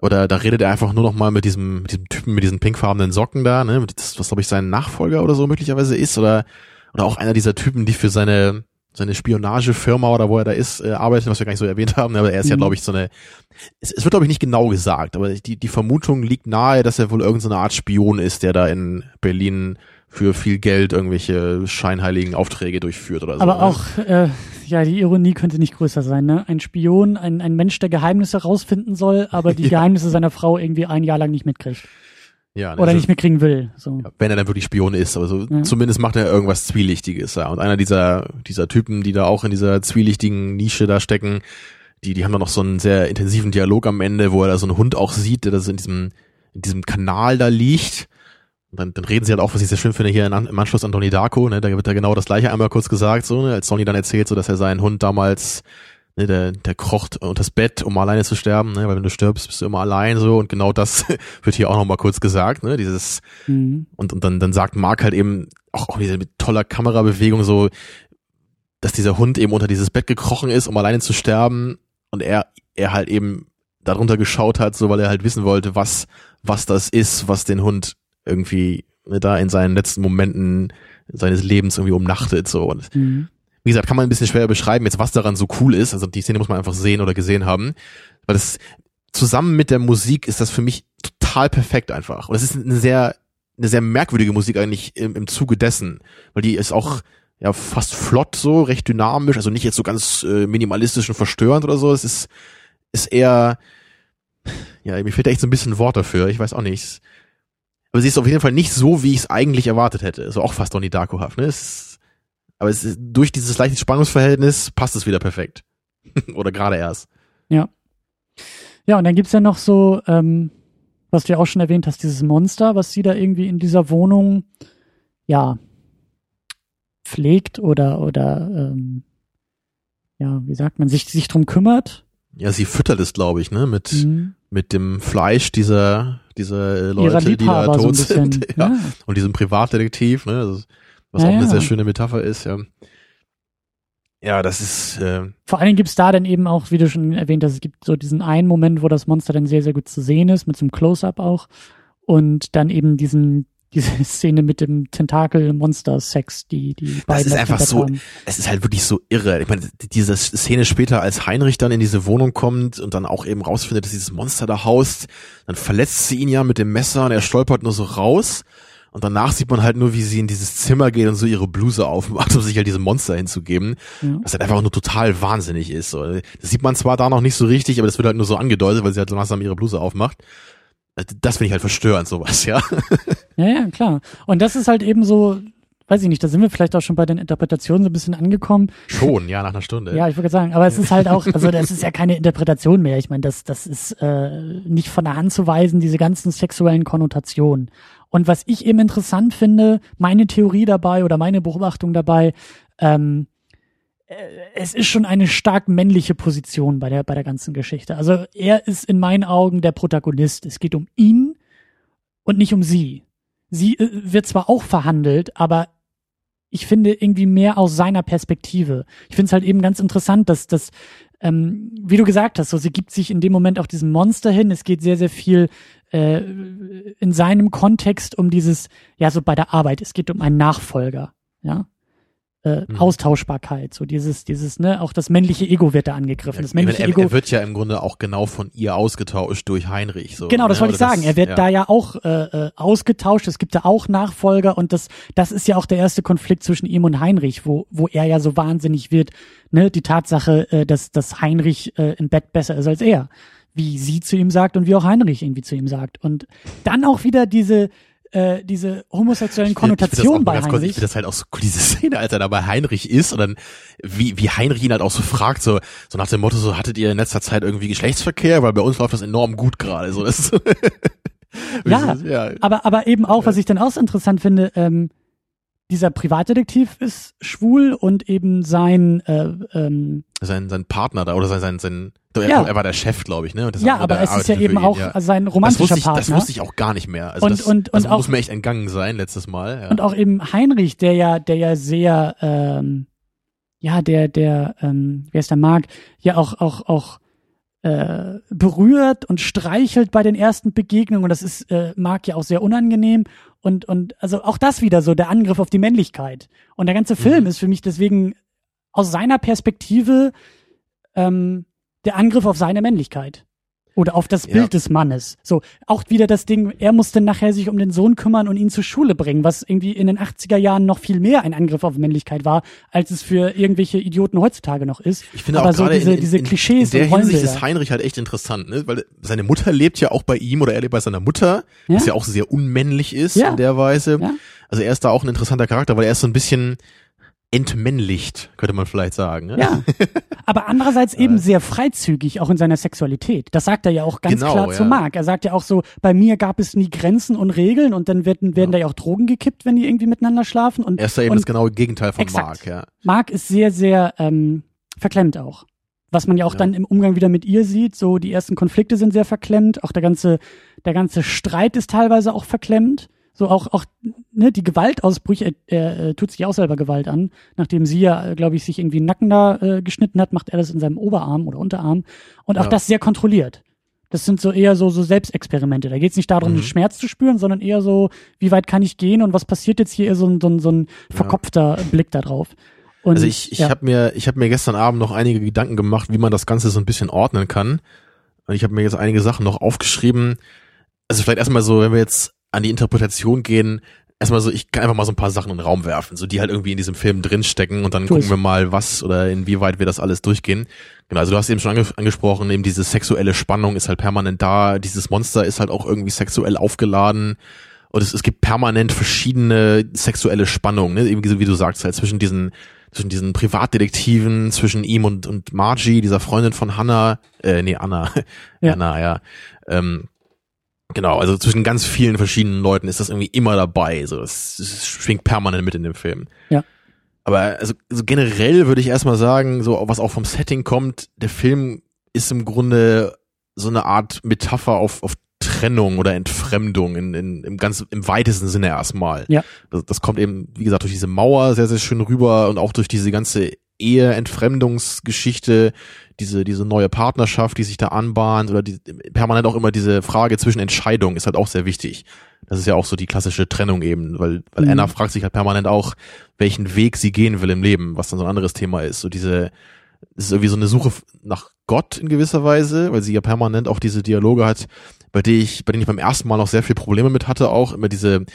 Oder da redet er einfach nur noch mal mit diesem, mit diesem Typen mit diesen pinkfarbenen Socken da, ne? Das, was glaube ich sein Nachfolger oder so möglicherweise ist. Oder, oder auch einer dieser Typen, die für seine, seine Spionagefirma oder wo er da ist, äh, arbeitet, was wir gar nicht so erwähnt haben. Aber er ist ja, Mhm. glaube ich, so eine, es, es wird, glaube ich, nicht genau gesagt, aber die, die Vermutung liegt nahe, dass er wohl irgendeine so Art Spion ist, der da in Berlin für viel Geld irgendwelche scheinheiligen Aufträge durchführt oder so. Aber ne? auch, äh, ja, die Ironie könnte nicht größer sein, ne? Ein Spion, ein, ein Mensch, der Geheimnisse rausfinden soll, aber die Ja. Geheimnisse seiner Frau irgendwie ein Jahr lang nicht mitkriegt. Ja, Oder also- nicht mitkriegen will. So. Wenn er dann wirklich Spion ist, aber so Ja. zumindest macht er irgendwas Zwielichtiges, ja. Und einer dieser, dieser Typen, die da auch in dieser zwielichtigen Nische da stecken, die, die haben da noch so einen sehr intensiven Dialog am Ende, wo er da so einen Hund auch sieht, der da so in diesem, in diesem Kanal da liegt. Und dann, dann reden sie halt auch, was ich sehr schön finde, hier im Anschluss an Donnie Darko, ne, da wird da genau das gleiche einmal kurz gesagt, so, ne, als Donnie dann erzählt, so, dass er seinen Hund damals, ne, der, der krocht unters Bett, um alleine zu sterben, ne, weil wenn du stirbst, bist du immer allein, so, und genau das wird hier auch nochmal kurz gesagt, ne, dieses, Mhm. und, und dann, dann sagt Mark halt eben, auch, auch diese mit toller Kamerabewegung so, dass dieser Hund eben unter dieses Bett gekrochen ist, um alleine zu sterben und er, er halt eben darunter geschaut hat, so weil er halt wissen wollte, was, was das ist, was den Hund irgendwie ne, da in seinen letzten Momenten seines Lebens irgendwie umnachtet, so. Und Mhm. Wie gesagt, kann man ein bisschen schwer beschreiben, jetzt was daran so cool ist. Also die Szene muss man einfach sehen oder gesehen haben. Weil das zusammen mit der Musik ist das für mich total perfekt einfach. Und es ist eine sehr, eine sehr merkwürdige Musik eigentlich im, im Zuge dessen. Weil die ist auch ja fast flott so, recht dynamisch, also nicht jetzt so ganz äh, minimalistisch und verstörend oder so. Es ist, ist eher, ja, mir fehlt echt so ein bisschen Wort dafür. Ich weiß auch nicht. Aber sie ist auf jeden Fall nicht so, wie ich es eigentlich erwartet hätte. So auch fast Donnie Darko-haft, ne? Es aber es ist, durch dieses leichte Spannungsverhältnis passt es wieder perfekt. Oder gerade erst. Ja, und dann gibt's ja noch so, ähm, was du ja auch schon erwähnt hast, dieses Monster, was sie da irgendwie in dieser Wohnung, ja, pflegt oder, oder, ähm, ja, wie sagt man, sich, sich drum kümmert. Ja, sie füttert es, glaube ich, ne? Mit, Mhm. mit dem Fleisch dieser, dieser äh, Leute, die da so tot bisschen. sind. Ja. Ja. Und diesem Privatdetektiv, ne? Das, was Ja, auch eine ja. sehr schöne Metapher ist, ja. Ja, das ist, äh, Vor allen Dingen gibt's da dann eben auch, wie du schon erwähnt hast, es gibt so diesen einen Moment, wo das Monster dann sehr, sehr gut zu sehen ist, mit so einem Close-Up auch. Und dann eben diesen, diese Szene mit dem Tentakel-Monster-Sex, die die beiden ist auf dem einfach so- haben. es ist halt wirklich so irre. Ich meine, diese Szene später, als Heinrich dann in diese Wohnung kommt und dann auch eben rausfindet, dass dieses Monster da haust, dann verletzt sie ihn ja mit dem Messer und er stolpert nur so raus. Und danach sieht man halt nur, wie sie in dieses Zimmer geht und so ihre Bluse aufmacht, um sich halt diesem Monster hinzugeben. Ja. Was halt einfach nur total wahnsinnig ist. So. Das sieht man zwar da noch nicht so richtig, aber das wird halt nur so angedeutet, weil sie halt so langsam ihre Bluse aufmacht. Das finde ich halt verstörend, sowas, ja. Ja, ja, klar. Und das ist halt eben so, weiß ich nicht, da sind wir vielleicht auch schon bei den Interpretationen so ein bisschen angekommen. Schon, ja, nach einer Stunde. Ja, ich würde sagen, aber es ist halt auch, also das ist ja keine Interpretation mehr. Ich meine, das, das ist äh, nicht von der Hand zu weisen, diese ganzen sexuellen Konnotationen. Und was ich eben interessant finde, meine Theorie dabei oder meine Beobachtung dabei, ähm, es ist schon eine stark männliche Position bei der, bei der ganzen Geschichte. Also er ist in meinen Augen der Protagonist. Es geht um ihn und nicht um sie. Sie äh, wird zwar auch verhandelt, aber ich finde irgendwie mehr aus seiner Perspektive. Ich finde es halt eben ganz interessant, dass das, ähm, wie du gesagt hast, so sie gibt sich in dem Moment auch diesem Monster hin. Es geht sehr, sehr viel äh, in seinem Kontext um dieses, ja, so bei der Arbeit. Es geht um einen Nachfolger, ja äh, mhm. Austauschbarkeit, so dieses, dieses, ne, auch das männliche Ego wird da angegriffen. das männliche er, Ego er wird ja im Grunde auch genau von ihr ausgetauscht durch Heinrich. So, genau, das ne? wollte ich sagen. Das, er wird ja. da ja auch äh, äh, ausgetauscht. Es gibt da auch Nachfolger und das, das ist ja auch der erste Konflikt zwischen ihm und Heinrich, wo, wo er ja so wahnsinnig wird. Ne, die Tatsache, äh, dass, dass Heinrich äh, im Bett besser ist als er, wie sie zu ihm sagt und wie auch Heinrich irgendwie zu ihm sagt. Und dann auch wieder diese äh, diese homosexuellen Konnotationen bei Heinrich. Kurz, ich finde das halt auch so cool, diese Szene, als er da bei Heinrich ist und dann, wie, wie Heinrich ihn halt auch so fragt, so, so nach dem Motto, so, hattet ihr in letzter Zeit irgendwie Geschlechtsverkehr? Weil bei uns läuft das enorm gut gerade, so, das ja, ja, aber, aber eben auch, was ich dann auch interessant finde, ähm, dieser Privatdetektiv ist schwul und eben sein äh, ähm, sein sein Partner da oder sein sein, sein er, ja. er war der Chef, glaube ich, ne? ja, aber es ist ja eben auch ja. sein romantischer das Partner. Ich, das wusste ich auch gar nicht mehr. Also und, das, und, das und auch, muss mir echt entgangen sein letztes Mal. Ja. Und auch eben Heinrich, der ja, der ja sehr, ähm, ja, der, der, ähm, wer ist der Mark, ja auch, auch, auch äh, berührt und streichelt bei den ersten Begegnungen und das ist äh, Mark ja auch sehr unangenehm und und also auch das wieder so der Angriff auf die Männlichkeit und der ganze Film mhm. ist für mich deswegen aus seiner Perspektive ähm, der Angriff auf seine Männlichkeit. Oder auf das Bild ja. des Mannes. So, auch wieder das Ding, er musste nachher sich um den Sohn kümmern und ihn zur Schule bringen, was irgendwie in den 80er Jahren noch viel mehr ein Angriff auf Männlichkeit war, als es für irgendwelche Idioten heutzutage noch ist. Ich finde Aber auch so diese, in, diese in, Klischees. In der Hinsicht ist Heinrich halt echt interessant, ne? Weil seine Mutter lebt ja auch bei ihm oder er lebt bei seiner Mutter, ja? was ja auch sehr unmännlich ist ja. in der Weise. Also er ist da auch ein interessanter Charakter, weil er ist so ein bisschen, entmännlicht, könnte man vielleicht sagen. Ne? Ja. Aber andererseits eben sehr freizügig, auch in seiner Sexualität. Das sagt er ja auch ganz genau, klar ja. zu Marc. Er sagt ja auch so, bei mir gab es nie Grenzen und Regeln und dann werden, werden ja. da ja auch Drogen gekippt, wenn die irgendwie miteinander schlafen. Und, er ist da eben das genaue Gegenteil von Marc, ja. Marc ist sehr, sehr ähm, verklemmt auch. Was man ja auch ja. dann im Umgang wieder mit ihr sieht, so die ersten Konflikte sind sehr verklemmt, auch der ganze, der ganze Streit ist teilweise auch verklemmt. So auch, auch ne, die Gewaltausbrüche, er, er äh, tut sich auch selber Gewalt an. Nachdem sie ja, äh, glaube ich, sich irgendwie einen Nacken da äh, geschnitten hat, macht er das in seinem Oberarm oder Unterarm. Und auch ja. das sehr kontrolliert. Das sind so eher so, so Selbstexperimente. Da geht es nicht darum, mhm. Schmerz zu spüren, sondern eher so, wie weit kann ich gehen und was passiert jetzt hier, so ein, so ein, so ein verkopfter ja. Blick da drauf. Und, also ich, ich ja. habe mir, ich habe mir gestern Abend noch einige Gedanken gemacht, wie man das Ganze so ein bisschen ordnen kann. Und ich habe mir jetzt einige Sachen noch aufgeschrieben. Also vielleicht erstmal so, wenn wir jetzt an die Interpretation gehen, erstmal so, ich kann einfach mal so ein paar Sachen in den Raum werfen, so die halt irgendwie in diesem Film drinstecken und dann gucken wir mal, was oder inwieweit wir das alles durchgehen. Genau, also du hast eben schon ange angesprochen, eben diese sexuelle Spannung ist halt permanent da, dieses Monster ist halt auch irgendwie sexuell aufgeladen und es, es gibt permanent verschiedene sexuelle Spannungen, ne? eben wie du sagst, halt zwischen diesen zwischen diesen Privatdetektiven, zwischen ihm und, und Margie, dieser Freundin von Hannah, äh, nee, Anna, ja. Anna, ja. Ähm, Genau, also zwischen ganz vielen verschiedenen Leuten ist das irgendwie immer dabei. So, das, das schwingt permanent mit in dem Film. Ja. Aber also, also generell würde ich erstmal sagen, so was auch vom Setting kommt, der Film ist im Grunde so eine Art Metapher auf, auf Trennung oder Entfremdung in, in, im ganz im weitesten Sinne erstmal. Ja. Das, das kommt eben, wie gesagt, durch diese Mauer sehr, sehr schön rüber und auch durch diese ganze Ehe-Entfremdungsgeschichte, diese, diese neue Partnerschaft, die sich da anbahnt oder die, permanent auch immer diese Frage zwischen Entscheidungen ist halt auch sehr wichtig. Das ist ja auch so die klassische Trennung eben, weil, weil mhm. Anna fragt sich halt permanent auch, welchen Weg sie gehen will im Leben, was dann so ein anderes Thema ist. So diese, es ist irgendwie so eine Suche nach Gott in gewisser Weise, weil sie ja permanent auch diese Dialoge hat, bei denen ich, bei denen ich beim ersten Mal noch sehr viel Probleme mit hatte, auch immer diese,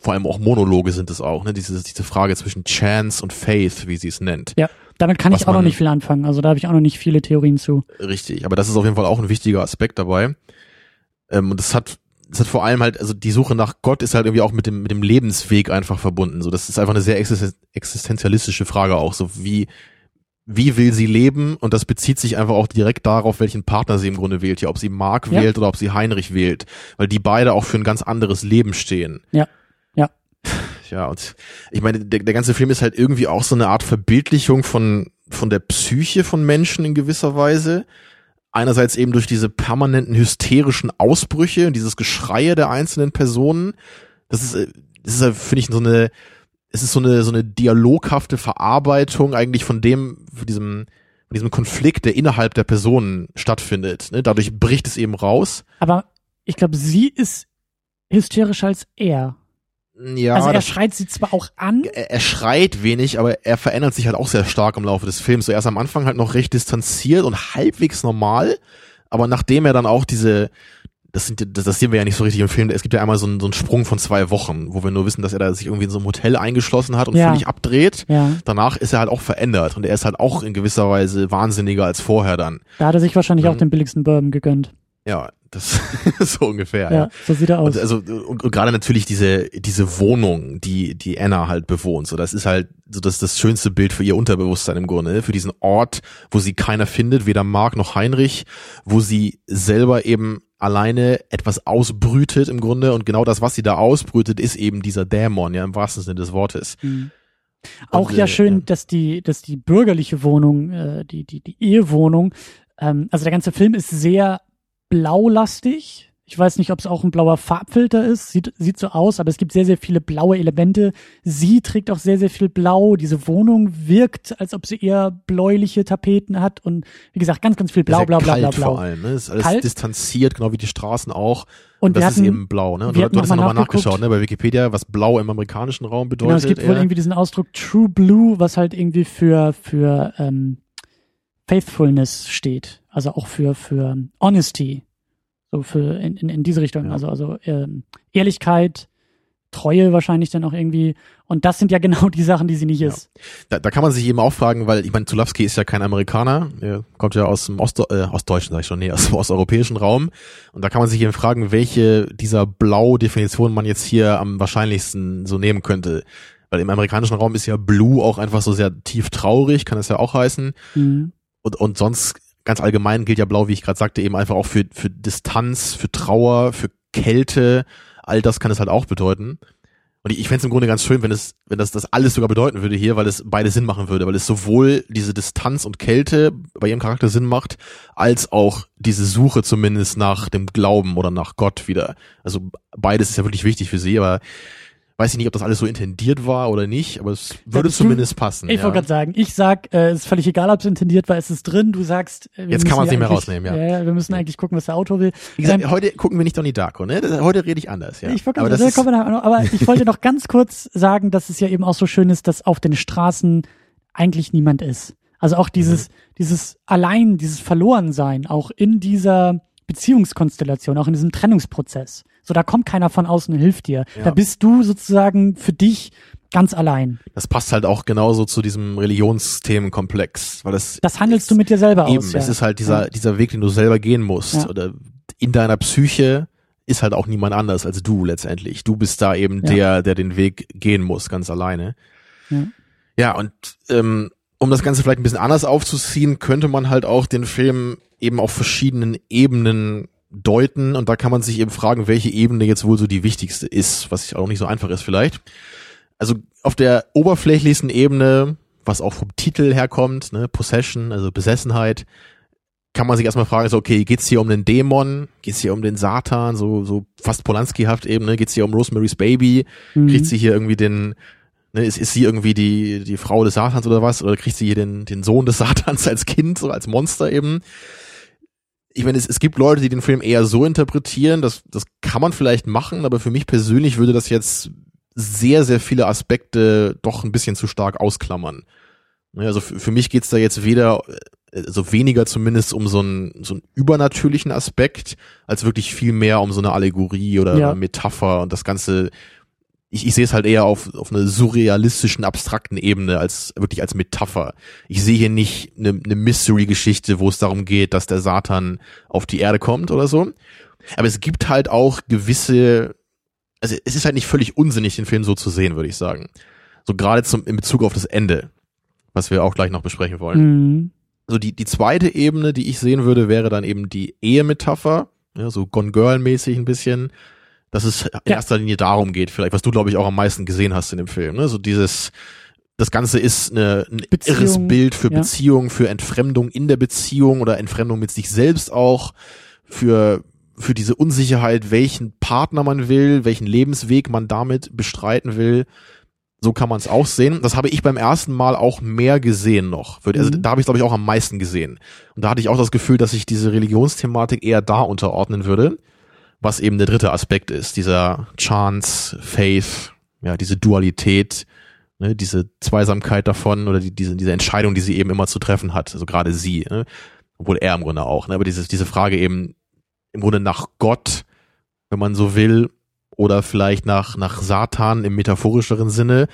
vor allem auch Monologe sind es auch, ne, diese, diese Frage zwischen Chance und Faith, wie sie es nennt. Ja, damit kann ich auch noch nicht viel anfangen, also da habe ich auch noch nicht viele Theorien zu. Richtig, aber das ist auf jeden Fall auch ein wichtiger Aspekt dabei. Ähm, und das hat, das hat vor allem halt, also die Suche nach Gott ist halt irgendwie auch mit dem, mit dem Lebensweg einfach verbunden. So, das ist einfach eine sehr existenzialistische Frage auch, so wie, wie will sie leben und das bezieht sich einfach auch direkt darauf, welchen Partner sie im Grunde wählt, ja, ob sie Mark ja. wählt oder ob sie Heinrich wählt, weil die beide auch für ein ganz anderes Leben stehen. Ja, ja. Ja, und ich meine, der, der ganze Film ist halt irgendwie auch so eine Art Verbildlichung von von der Psyche von Menschen in gewisser Weise. Einerseits eben durch diese permanenten hysterischen Ausbrüche und dieses Geschreie der einzelnen Personen. Das ist, äh, das ist, finde ich, so eine, es ist so eine, so eine dialoghafte Verarbeitung eigentlich von dem, von diesem, von diesem Konflikt, der innerhalb der Personen stattfindet. Ne? Dadurch bricht es eben raus. Aber ich glaube, sie ist hysterischer als er. Ja, also er schreit sie zwar auch an, er, er schreit wenig, aber er verändert sich halt auch sehr stark im Laufe des Films. So erst am Anfang halt noch recht distanziert und halbwegs normal, aber nachdem er dann auch diese, das sind, das, das sehen wir ja nicht so richtig im Film. Es gibt ja einmal so einen, so einen Sprung von zwei Wochen, wo wir nur wissen, dass er da sich irgendwie in so einem Hotel eingeschlossen hat und Ja. völlig abdreht. ja, Danach ist er halt auch verändert und er ist halt auch in gewisser Weise wahnsinniger als vorher dann. da hat er sich wahrscheinlich auch Mhm. den billigsten Bourbon gegönnt. Ja, das so ungefähr. Ja, ja. so sieht er aus. Und also und, und gerade natürlich diese diese Wohnung, die die Anna halt bewohnt, so das ist halt so das das schönste Bild für ihr Unterbewusstsein im Grunde, ne? für diesen Ort, wo sie keiner findet, weder Mark noch Heinrich, wo sie selber eben alleine etwas ausbrütet im Grunde und genau das, was sie da ausbrütet, ist eben dieser Dämon, ja im wahrsten Sinne des Wortes. Mhm. Auch Und, ja äh, schön, ja. dass die, dass die bürgerliche Wohnung, äh, die, die, die Ehewohnung, ähm, also der ganze Film ist sehr blaulastig. Ich weiß nicht, ob es auch ein blauer Farbfilter ist. Sieht, sieht so aus, aber es gibt sehr, sehr viele blaue Elemente. Sie trägt auch sehr, sehr viel Blau. Diese Wohnung wirkt, als ob sie eher bläuliche Tapeten hat und wie gesagt, ganz, ganz viel Blau, blau, blau, blau, blau. vor allem, ne? Ist alles Kalt. distanziert, genau wie die Straßen auch. Und Und das ist hatten- eben blau, ne? Und wir du, du hast nochmal nachgeschaut, ne? Bei Wikipedia, was blau im amerikanischen Raum bedeutet. Genau, es gibt wohl ja. irgendwie diesen Ausdruck True Blue, was halt irgendwie für, für ähm, Faithfulness steht. Also auch für, für Honesty. So für in, in, in diese Richtung. Ja. Also, also ähm, Ehrlichkeit, Treue wahrscheinlich dann auch irgendwie. Und das sind ja genau die Sachen, die sie nicht Ja. ist. Da, da kann man sich eben auch fragen, weil ich meine, Zulawski ist ja kein Amerikaner, er kommt ja aus dem Ost, äh, Ostdeutschen, sag ich schon, nee, aus dem osteuropäischen Raum. Und da kann man sich eben fragen, welche dieser Blau-Definitionen man jetzt hier am wahrscheinlichsten so nehmen könnte. Weil im amerikanischen Raum ist ja Blue auch einfach so sehr tief traurig, kann das ja auch heißen. Mhm. Und, und sonst ganz allgemein gilt ja Blau, wie ich gerade sagte, eben einfach auch für, für Distanz, für Trauer, für Kälte. All das kann es halt auch bedeuten. Und ich, ich fände es im Grunde ganz schön, wenn es, wenn das das alles sogar bedeuten würde hier, weil es beide Sinn machen würde, weil es sowohl diese Distanz und Kälte bei ihrem Charakter Sinn macht, als auch diese Suche zumindest nach dem Glauben oder nach Gott wieder. Also beides ist ja wirklich wichtig für sie, aber weiß ich nicht, ob das alles so intendiert war oder nicht, aber es würde du- zumindest passen. Ich ja. wollte gerade sagen, ich sag, äh, ist völlig egal, ob es intendiert war, es ist drin. Du sagst, äh, Jetzt kann müssen man's nicht mehr rausnehmen, ja. ja. Wir müssen eigentlich gucken, was der Autor will. Wie gesagt, Ähm, heute gucken wir nicht Donnie Darko, ne? Das, heute rede ich anders, ja. Ich wollte aber gerade das sagen, ist, kommen aber ich wollte noch ganz kurz sagen, dass es ja eben auch so schön ist, dass auf den Straßen eigentlich niemand ist. Also auch dieses, Mhm. dieses Allein, dieses Verlorensein, auch in dieser Beziehungskonstellation, auch in diesem Trennungsprozess. So, da kommt keiner von außen und hilft dir. Ja. Da bist du sozusagen für dich ganz allein. das passt halt auch genauso zu diesem Religionsthemenkomplex, weil das Das handelst du mit dir selber eben, aus. Ja. es ist halt dieser, Ja. dieser Weg, den du selber gehen musst. Ja. Oder in deiner Psyche ist halt auch niemand anders als du letztendlich. Du bist da eben Ja. der, der den Weg gehen muss, ganz alleine. Ja. Ja, und ähm, um das Ganze vielleicht ein bisschen anders aufzuziehen, könnte man halt auch den Film eben auf verschiedenen Ebenen deuten und da kann man sich eben fragen, welche Ebene jetzt wohl so die wichtigste ist, was auch nicht so einfach ist vielleicht. Also auf der oberflächlichsten Ebene, was auch vom Titel herkommt, ne, Possession, also Besessenheit, kann man sich erstmal fragen, so, okay, geht's hier um den Dämon, geht's hier um den Satan, so, so fast Polanski-haft eben, ne, geht's hier um Rosemary's Baby, Mhm. kriegt sie hier irgendwie den, ne, ist, ist sie irgendwie die, die Frau des Satans oder was, oder kriegt sie hier den, den Sohn des Satans als Kind, so als Monster eben. Ich meine, es, es gibt Leute, die den Film eher so interpretieren, das, das kann man vielleicht machen, aber für mich persönlich würde das jetzt sehr, sehr viele Aspekte doch ein bisschen zu stark ausklammern. Also für, mich geht's da jetzt weder, also weniger zumindest um so einen, so einen übernatürlichen Aspekt, als wirklich viel mehr um so eine Allegorie oder Ja. eine Metapher und das Ganze. Ich, ich sehe es halt eher auf, auf einer surrealistischen, abstrakten Ebene als wirklich als Metapher. Ich sehe hier nicht eine, eine Mystery-Geschichte, wo es darum geht, dass der Satan auf die Erde kommt oder so. Aber es gibt halt auch gewisse, also es ist halt nicht völlig unsinnig, den Film so zu sehen, würde ich sagen. So gerade zum, in Bezug auf das Ende, was wir auch gleich noch besprechen wollen. Mhm. So die, die zweite Ebene, die ich sehen würde, wäre dann eben die Ehemetapher, ja, so Gone Girl-mäßig ein bisschen, dass es in Ja. erster Linie darum geht, vielleicht, was du, glaube ich, auch am meisten gesehen hast in dem Film, ne? So dieses, das Ganze ist eine, ein Beziehung, irres Bild für ja. Beziehung, für Entfremdung in der Beziehung oder Entfremdung mit sich selbst auch, für, für diese Unsicherheit, welchen Partner man will, welchen Lebensweg man damit bestreiten will. So kann man es auch sehen. Das habe ich beim ersten Mal auch mehr gesehen noch. Also Mhm. da habe ich glaube ich auch am meisten gesehen. Und da hatte ich auch das Gefühl, dass ich diese Religionsthematik eher da unterordnen würde, was eben der dritte Aspekt ist, dieser Chance, Faith, ja, diese Dualität, ne, diese Zweisamkeit davon oder die, diese, diese Entscheidung, die sie eben immer zu treffen hat, also gerade sie, ne, obwohl er im Grunde auch, ne, aber dieses, diese Frage eben im Grunde nach Gott, wenn man so will, oder vielleicht nach, nach Satan im metaphorischeren Sinne,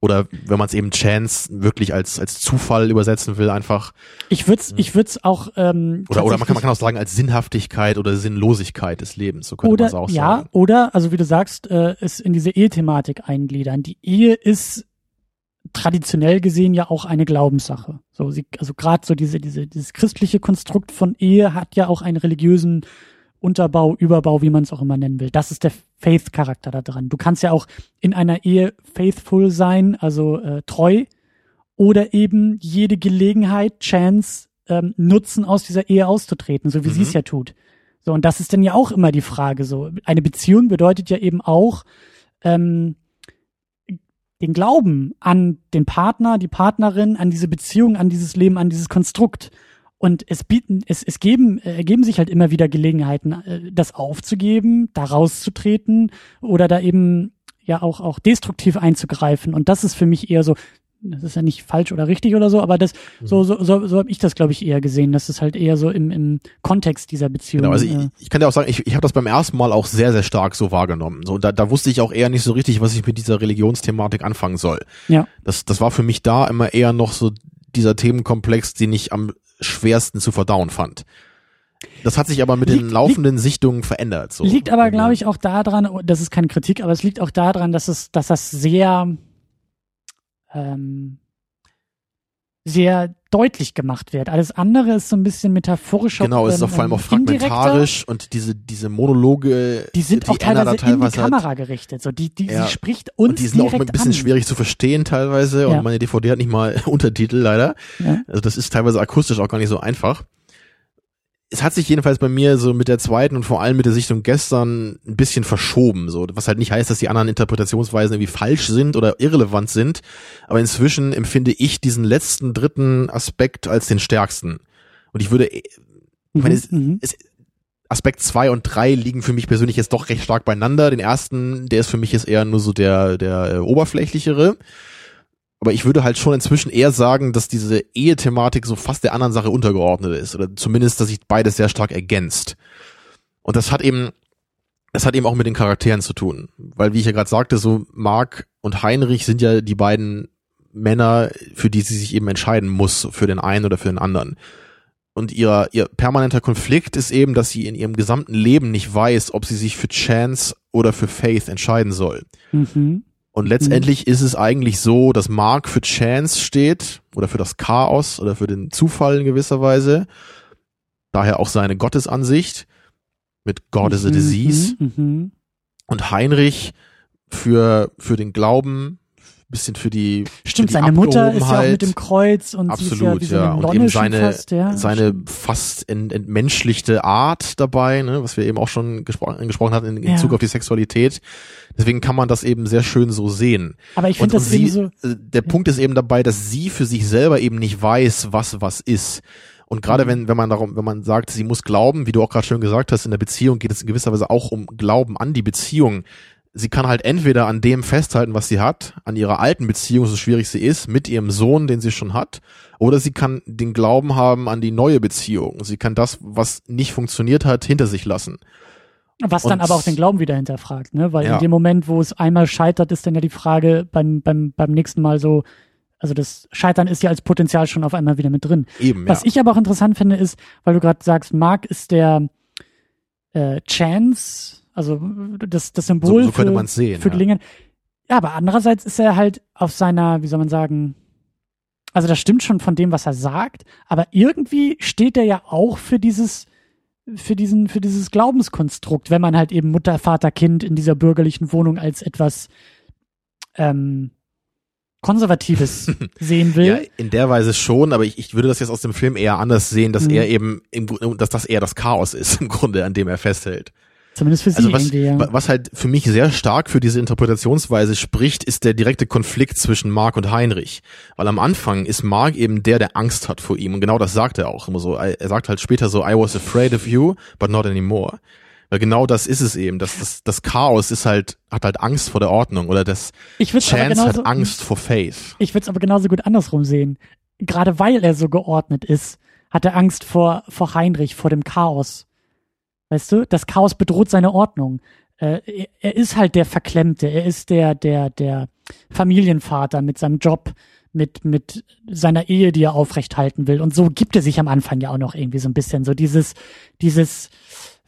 oder wenn man es eben Chance wirklich als, als Zufall übersetzen will, einfach, Ich würde es ich würd's auch ähm, oder, oder man kann, man kann auch sagen, als Sinnhaftigkeit oder Sinnlosigkeit des Lebens, so könnte oder man es auch ja, sagen. oder, also wie du sagst, äh, es in diese Ehethematik eingliedern. Die Ehe ist traditionell gesehen ja auch eine Glaubenssache. So, sie, also gerade so diese, diese, dieses christliche Konstrukt von Ehe hat ja auch einen religiösen Unterbau, Überbau, wie man es auch immer nennen will. Das ist der Faith-Charakter da dran. Du kannst ja auch in einer Ehe faithful sein, also äh, treu, oder eben jede Gelegenheit, Chance ähm, nutzen, aus dieser Ehe auszutreten, so wie Mhm. sie es ja tut. So, und das ist dann ja auch immer die Frage. So, eine Beziehung bedeutet ja eben auch ähm, den Glauben an den Partner, die Partnerin, an diese Beziehung, an dieses Leben, an dieses Konstrukt. Und es bieten, es, es geben, äh, ergeben sich halt immer wieder Gelegenheiten, äh, das aufzugeben, da rauszutreten oder da eben ja auch, auch destruktiv einzugreifen. Und das ist für mich eher so, das ist ja nicht falsch oder richtig oder so, aber das, so, so, so, so habe ich das, glaube ich, eher gesehen. Das ist halt eher so im, im Kontext dieser Beziehung. Genau, also äh, ich, ich kann dir auch sagen, ich, ich habe das beim ersten Mal auch sehr, sehr stark so wahrgenommen. So, da, da wusste ich auch eher nicht so richtig, was ich mit dieser Religionsthematik anfangen soll. ja. Das, das war für mich da immer eher noch so dieser Themenkomplex, den ich am schwersten zu verdauen fand. Das hat sich aber mit den Liegt- laufenden Sichtungen verändert. So. Liegt aber, glaube ich, auch daran, oh, das ist keine Kritik, aber es liegt auch daran, dass es, dass das sehr, ähm, sehr deutlich gemacht wird. Alles andere ist so ein bisschen metaphorischer. Genau, es ist auch ähm, vor allem auch fragmentarisch und diese, diese Monologe, Die sind auch Anna da teilweise, in die hat. Kamera gerichtet. So, die, die, Ja. sie spricht uns Und die sind auch ein bisschen an. schwierig zu verstehen teilweise Ja. und meine DVD hat nicht mal Untertitel leider. Ja. Also das ist teilweise akustisch auch gar nicht so einfach. Es hat sich jedenfalls bei mir so mit der zweiten und vor allem mit der Sichtung gestern ein bisschen verschoben, so was halt nicht heißt, dass die anderen Interpretationsweisen irgendwie falsch sind oder irrelevant sind, aber inzwischen empfinde ich diesen letzten dritten Aspekt als den stärksten. Und ich würde ich meine, es, Mhm. es, Aspekt zwei und drei liegen für mich persönlich jetzt doch recht stark beieinander. Den ersten, der ist für mich jetzt eher nur so der, der äh, oberflächlichere. Aber ich würde halt schon inzwischen eher sagen, dass diese Ehethematik so fast der anderen Sache untergeordnet ist. Oder zumindest, dass sich beides sehr stark ergänzt. Und das hat eben, das hat eben auch mit den Charakteren zu tun. Weil, wie ich ja gerade sagte, so Mark und Heinrich sind ja die beiden Männer, für die sie sich eben entscheiden muss, für den einen oder für den anderen. Und ihr, ihr permanenter Konflikt ist eben, dass sie in ihrem gesamten Leben nicht weiß, ob sie sich für Chance oder für Faith entscheiden soll. Mhm. Und letztendlich ist es eigentlich so, dass Mark für Chance steht oder für das Chaos oder für den Zufall in gewisser Weise. Daher auch seine Gottesansicht mit God is a Mhm, disease. Mhm. Mhm. Und Heinrich für, für den Glauben, bisschen für die, Stimmt, für die seine Mutter ist ja auch mit dem Kreuz und sie ist ja Absolut, ja. eine Und eben seine, fast, ja. seine fast ent, entmenschlichte Art dabei, ne, was wir eben auch schon gespro angesprochen hatten in, in Ja. Bezug auf die Sexualität. Deswegen kann man das eben sehr schön so sehen. Aber ich finde das sie, so, äh, der Punkt ist eben dabei, dass sie für sich selber eben nicht weiß, was was ist. Und gerade Mhm. wenn, wenn man darum, wenn man sagt, sie muss glauben, wie du auch gerade schön gesagt hast, in der Beziehung geht es in gewisser Weise auch um Glauben an die Beziehung. Sie kann halt entweder an dem festhalten, was sie hat, an ihrer alten Beziehung, so schwierig sie ist, mit ihrem Sohn, den sie schon hat, oder sie kann den Glauben haben an die neue Beziehung. Sie kann das, was nicht funktioniert hat, hinter sich lassen. was dann und- aber auch den Glauben wieder hinterfragt, ne? Weil Ja. in dem Moment, wo es einmal scheitert, ist dann ja die Frage beim, beim, beim nächsten Mal so, also das Scheitern ist ja als Potenzial schon auf einmal wieder mit drin. Eben, Was ja. ich aber auch interessant finde, ist, weil du gerade sagst, Mark ist der äh, Chance, also das, das Symbol so, so für, sehen. für ja. Gelingen. Ja, aber andererseits ist er halt auf seiner, wie soll man sagen, also das stimmt schon von dem, was er sagt, aber irgendwie steht er ja auch für dieses, für diesen, für dieses Glaubenskonstrukt, wenn man halt eben Mutter, Vater, Kind in dieser bürgerlichen Wohnung als etwas, ähm, Konservatives sehen will. Ja, in der Weise schon, aber ich, ich würde das jetzt aus dem Film eher anders sehen, dass Mhm. er eben, im, dass das eher das Chaos ist im Grunde, an dem er festhält. Zumindest für sie Also was, ja. wa- was halt für mich sehr stark für diese Interpretationsweise spricht, ist der direkte Konflikt zwischen Mark und Heinrich. Weil am Anfang ist Mark eben der, der Angst hat vor ihm. Und genau das sagt er auch immer so. Er sagt halt später so, I was afraid of you, but not anymore. Weil genau das ist es eben. Das, das, das Chaos ist halt, hat halt Angst vor der Ordnung. Oder das Ich würde aber Chance genauso, hat Angst vor Faith. Ich würde es aber genauso gut andersrum sehen. Gerade weil er so geordnet ist, hat er Angst vor, vor Heinrich, vor dem Chaos. Weißt du, das Chaos bedroht seine Ordnung. Äh, er, ist halt der Verklemmte, er ist der, der, der Familienvater mit seinem Job, mit, mit seiner Ehe, die er aufrechthalten will. Und so gibt er sich am Anfang ja auch noch irgendwie so ein bisschen so dieses, dieses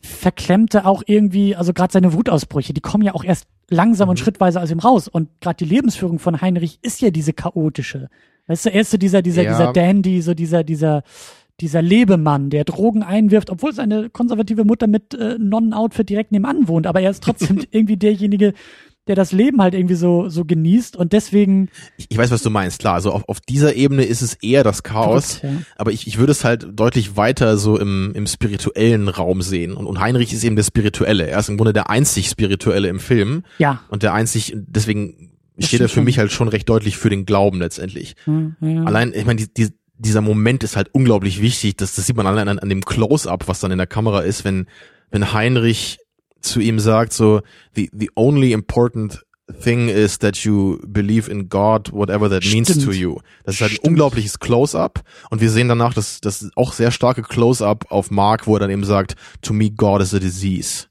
Verklemmte auch irgendwie, also gerade seine Wutausbrüche, die kommen ja auch erst langsam und schrittweise aus ihm raus. Und gerade die Lebensführung von Heinrich ist ja diese chaotische. Weißt du, er ist so dieser, dieser, Ja. dieser Dandy, so dieser, dieser, dieser Lebemann, der Drogen einwirft, obwohl seine konservative Mutter mit äh, Nonnen-Outfit direkt nebenan wohnt. Aber er ist trotzdem irgendwie derjenige, der das Leben halt irgendwie so, so genießt und deswegen Ich, ich weiß, was du meinst, klar. Also auf, auf dieser Ebene ist es eher das Chaos. verrückt, ja. Aber ich, ich würde es halt deutlich weiter so im, im spirituellen Raum sehen. Und, und Heinrich ist eben der Spirituelle. Er ist im Grunde der einzig Spirituelle im Film. Ja. Und der einzig, deswegen steht er für mich halt schon recht deutlich für den Glauben letztendlich. Ja, ja. Allein, ich meine, die, die, dieser Moment ist halt unglaublich wichtig. Das, das sieht man allein an, an dem Close-up, was dann in der Kamera ist, wenn, wenn Heinrich zu ihm sagt, so, the, the only important thing is that you believe in God, whatever that means Stimmt. to you. Das ist halt ein Stimmt. unglaubliches Close-up. Und wir sehen danach das, das auch sehr starke Close-up auf Mark, wo er dann eben sagt, to me God is a disease.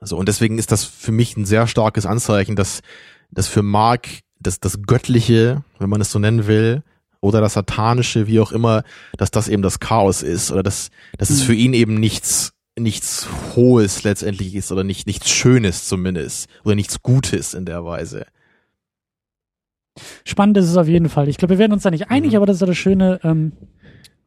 Also, und deswegen ist das für mich ein sehr starkes Anzeichen, dass, dass für Mark das, das Göttliche, wenn man es so nennen will, oder das Satanische, wie auch immer, dass das eben das Chaos ist, oder dass, dass es Mhm. für ihn eben nichts, nichts Hohes letztendlich ist, oder nicht, nichts Schönes zumindest, oder nichts Gutes in der Weise. Spannend ist es auf jeden Fall. Ich glaube, wir werden uns da nicht einig, Mhm. aber das ist ja das Schöne. Ähm,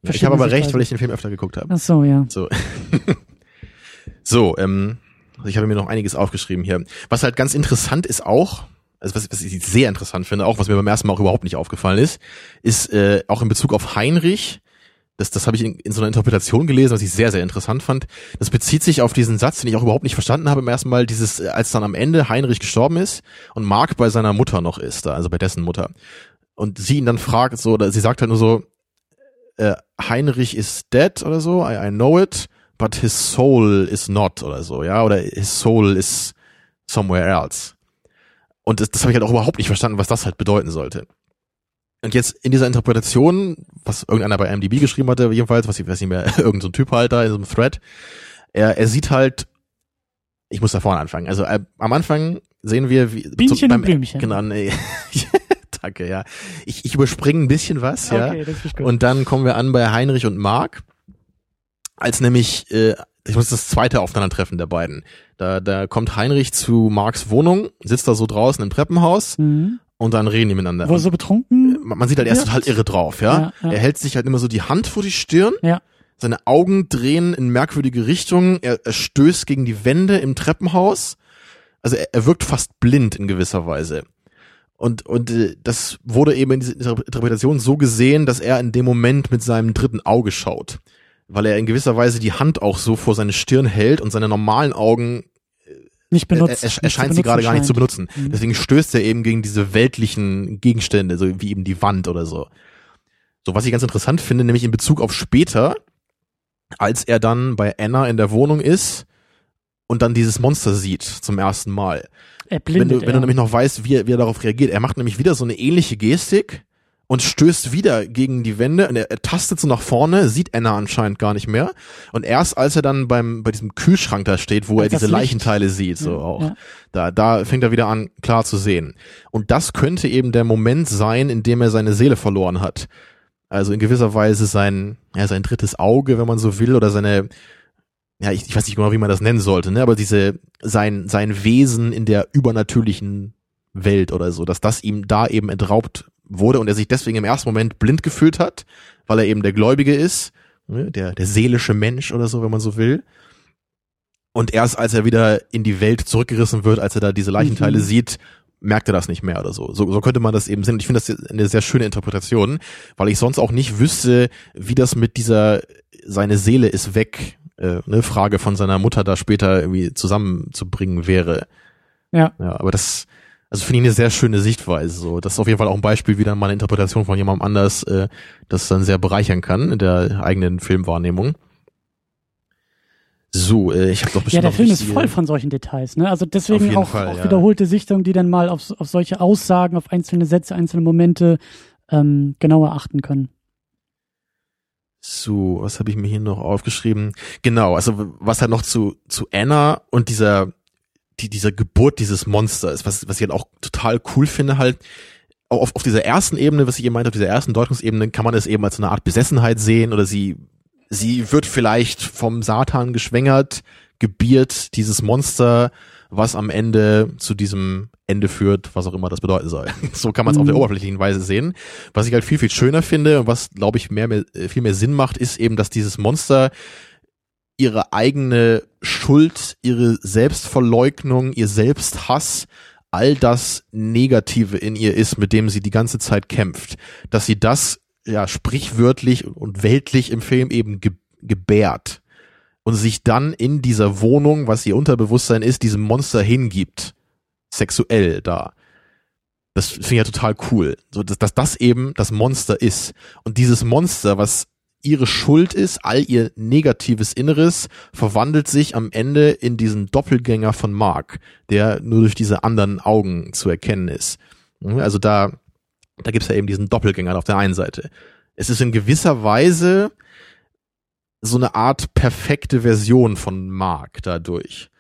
Ich habe aber recht, weil ich den Film öfter geguckt habe. Ach so, ja. So. so, ähm, ich habe mir noch einiges aufgeschrieben hier. Was halt ganz interessant ist auch, also was, was ich sehr interessant finde, auch was mir beim ersten Mal auch überhaupt nicht aufgefallen ist, ist äh, auch in Bezug auf Heinrich, das, das habe ich in, in so einer Interpretation gelesen, was ich sehr, sehr interessant fand. Das bezieht sich auf diesen Satz, den ich auch überhaupt nicht verstanden habe im ersten Mal, dieses, äh, als dann am Ende Heinrich gestorben ist und Mark bei seiner Mutter noch ist, also bei dessen Mutter. Und sie ihn dann fragt, so, oder sie sagt halt nur so, äh, Heinrich is dead oder so, I, I know it, but his soul is not oder so, ja, oder his soul is somewhere else. Und das, das habe ich halt auch überhaupt nicht verstanden, was das halt bedeuten sollte. Und jetzt in dieser Interpretation, was irgendeiner bei IMDb geschrieben hatte, jedenfalls, was ich weiß nicht mehr, irgendein so Typ halt da in so einem Thread, er, er sieht halt, ich muss da vorne anfangen, also äh, am Anfang sehen wir, wie, Bienchen und Blümchen. Genau, nee. Danke, ja. Ich, ich überspringe ein bisschen was, ja. Okay, das ist gut. Und dann kommen wir an bei Heinrich und Mark, als nämlich, äh, ich muss das zweite Aufeinandertreffen der beiden. Da, da kommt Heinrich zu Marks Wohnung, sitzt da so draußen im Treppenhaus mhm. und dann reden die miteinander. Wo so betrunken? man, sieht halt erst total irre drauf, ja? Ja, ja. Er hält sich halt immer so die Hand vor die Stirn. Ja. Seine Augen drehen in merkwürdige Richtungen. Er, er stößt gegen die Wände im Treppenhaus. Also er, er wirkt fast blind in gewisser Weise. Und, und äh, das wurde eben in dieser Inter- Interpretation so gesehen, dass er in dem Moment mit seinem dritten Auge schaut. Weil er in gewisser Weise die Hand auch so vor seine Stirn hält und seine normalen Augen Nicht er, benutzt. er, nicht er zu scheint sie gerade gar nicht zu benutzen. Mhm. Deswegen stößt er eben gegen diese weltlichen Gegenstände, so wie eben die Wand oder so. So, was ich ganz interessant finde, nämlich in Bezug auf später, als er dann bei Anna in der Wohnung ist und dann dieses Monster sieht zum ersten Mal. Er Wenn blindet. du, wenn du nämlich noch weißt, wie er, wie er darauf reagiert. Er macht nämlich wieder so eine ähnliche Gestik und stößt wieder gegen die Wände und er, er tastet so nach vorne, sieht Anna anscheinend gar nicht mehr. Und erst als er dann beim, bei diesem Kühlschrank da steht, wo Als er diese Licht. Leichenteile sieht, so Ja, auch. ja. Da, da fängt er wieder an, klar zu sehen. Und das könnte eben der Moment sein, in dem er seine Seele verloren hat. Also in gewisser Weise sein, ja, sein drittes Auge, wenn man so will, oder seine, ja, ich, ich weiß nicht genau, wie man das nennen sollte, ne, aber diese, sein, sein Wesen in der übernatürlichen Welt oder so, dass das ihm da eben entraubt wurde und er sich deswegen im ersten Moment blind gefühlt hat, weil er eben der Gläubige ist, ne, der, der seelische Mensch oder so, wenn man so will. Und erst als er wieder in die Welt zurückgerissen wird, als er da diese Leichenteile Mhm. sieht, merkt er das nicht mehr oder so. So, so könnte man das eben sehen. Ich finde das eine sehr schöne Interpretation, weil ich sonst auch nicht wüsste, wie das mit dieser seine Seele ist weg, äh, eine Frage von seiner Mutter da später irgendwie zusammenzubringen wäre. Ja. Ja, aber das, also finde ich eine sehr schöne Sichtweise. So, das ist auf jeden Fall auch ein Beispiel, wie dann mal eine Interpretation von jemandem anders äh, das dann sehr bereichern kann in der eigenen Filmwahrnehmung. So, äh, ich habe doch bestimmt Ja, der Film ist voll von solchen Details, ne? Also deswegen auch, Fall, auch ja. wiederholte Sichtungen, die dann mal auf, auf solche Aussagen, auf einzelne Sätze, einzelne Momente ähm, genauer achten können. So, was habe ich mir hier noch aufgeschrieben? Genau, also was halt noch zu zu Anna und dieser die, dieser Geburt dieses Monsters, was was ich halt auch total cool finde halt auf, auf dieser ersten Ebene, was ich eben meinte, auf dieser ersten Deutungsebene kann man es eben als eine Art Besessenheit sehen oder sie sie wird vielleicht vom Satan geschwängert, gebiert dieses Monster, was am Ende zu diesem Ende führt, was auch immer das bedeuten soll. So kann man es auf der Mhm. oberflächlichen Weise sehen. Was ich halt viel, viel schöner finde und was, glaube ich, mehr, mehr, viel mehr Sinn macht, ist eben, dass dieses Monster ihre eigene Schuld, ihre Selbstverleugnung, ihr Selbsthass, all das Negative in ihr ist, mit dem sie die ganze Zeit kämpft. Dass sie das ja sprichwörtlich und weltlich im Film eben ge gebärt und sich dann in dieser Wohnung, was ihr Unterbewusstsein ist, diesem Monster hingibt. Sexuell da. Das finde ich ja total cool. So, dass, dass das eben das Monster ist. Und dieses Monster, was ihre Schuld ist, all ihr negatives Inneres, verwandelt sich am Ende in diesen Doppelgänger von Mark, der nur durch diese anderen Augen zu erkennen ist. Also da, da gibt's ja eben diesen Doppelgänger auf der einen Seite. Es ist in gewisser Weise so eine Art perfekte Version von Mark dadurch.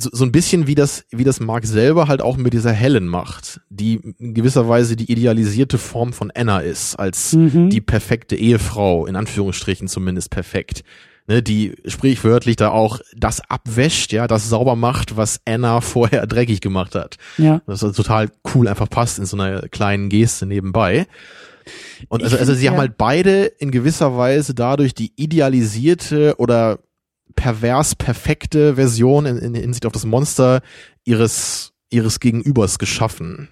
So, so ein bisschen wie das, wie das Mark selber halt auch mit dieser Helen macht, die in gewisser Weise die idealisierte Form von Anna ist, als Mhm. die perfekte Ehefrau, in Anführungsstrichen zumindest perfekt. Ne, die sprichwörtlich da auch das abwäscht, ja, das sauber macht, was Anna vorher dreckig gemacht hat. ja. Das ist total cool einfach passt in so einer kleinen Geste nebenbei. Und also, also sie haben ja. halt beide in gewisser Weise dadurch die idealisierte oder pervers perfekte Version in, in Hinsicht auf das Monster ihres, ihres Gegenübers geschaffen.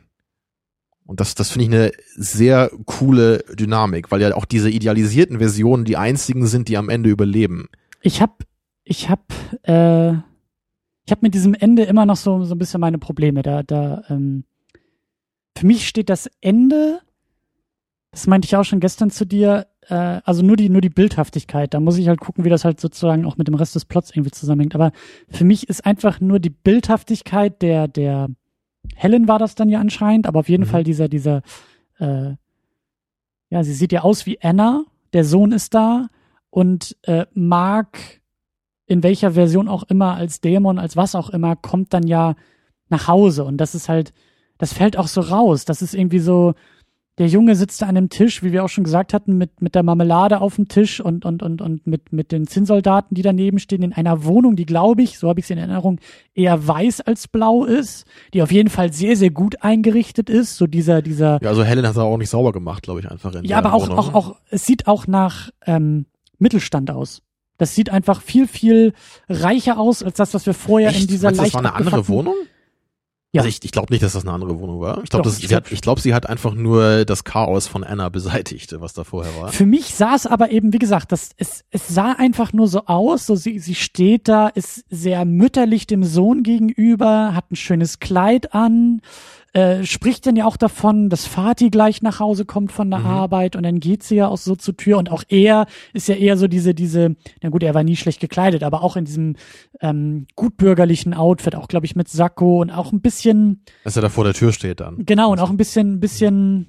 Und das, das finde ich eine sehr coole Dynamik, weil ja auch diese idealisierten Versionen die einzigen sind, die am Ende überleben. Ich hab, ich hab, äh, ich hab mit diesem Ende immer noch so, so ein bisschen meine Probleme. Da, da, ähm, für mich steht das Ende, das meinte ich auch schon gestern zu dir, äh, also nur die, nur die Bildhaftigkeit. Da muss ich halt gucken, wie das halt sozusagen auch mit dem Rest des Plots irgendwie zusammenhängt. Aber für mich ist einfach nur die Bildhaftigkeit der, der Helen war das dann ja anscheinend, aber auf jeden Mhm. Fall dieser, dieser, äh, ja, sie sieht ja aus wie Anna, der Sohn ist da und äh, Mark, in welcher Version auch immer, als Dämon, als was auch immer, kommt dann ja nach Hause und das ist halt, das fällt auch so raus. Das ist irgendwie so, der Junge sitzt da an einem Tisch, wie wir auch schon gesagt hatten, mit, mit der Marmelade auf dem Tisch und, und, und, und mit, mit den Zinnsoldaten, die daneben stehen, in einer Wohnung, die, glaube ich, so habe ich sie in Erinnerung, eher weiß als blau ist, die auf jeden Fall sehr, sehr gut eingerichtet ist. So dieser, dieser, Ja, also Helen hat es auch nicht sauber gemacht, glaube ich, einfach in ja, aber auch, Wohnung. auch, auch, es sieht auch nach ähm, Mittelstand aus. Das sieht einfach viel, viel reicher aus, als das, was wir vorher Echt? in dieser Meinst leicht das war eine andere Wohnung? Ja. Also ich, ich glaube nicht, dass das eine andere Wohnung war. Ich glaube, sie hat, glaub- ich glaube, sie hat einfach nur das Chaos von Anna beseitigt, was da vorher war. Für mich sah es aber eben, wie gesagt, das, es, es sah einfach nur so aus, so sie, sie steht da, ist sehr mütterlich dem Sohn gegenüber, hat ein schönes Kleid an, äh, spricht dann ja auch davon, dass Vati gleich nach Hause kommt von der Mhm. Arbeit und dann geht sie ja auch so zur Tür und auch er ist ja eher so diese, diese, na gut, er war nie schlecht gekleidet, aber auch in diesem ähm, gutbürgerlichen Outfit, auch glaube ich mit Sakko und auch ein bisschen, Dass er da vor der Tür steht dann. Genau, und auch ein bisschen, ein bisschen,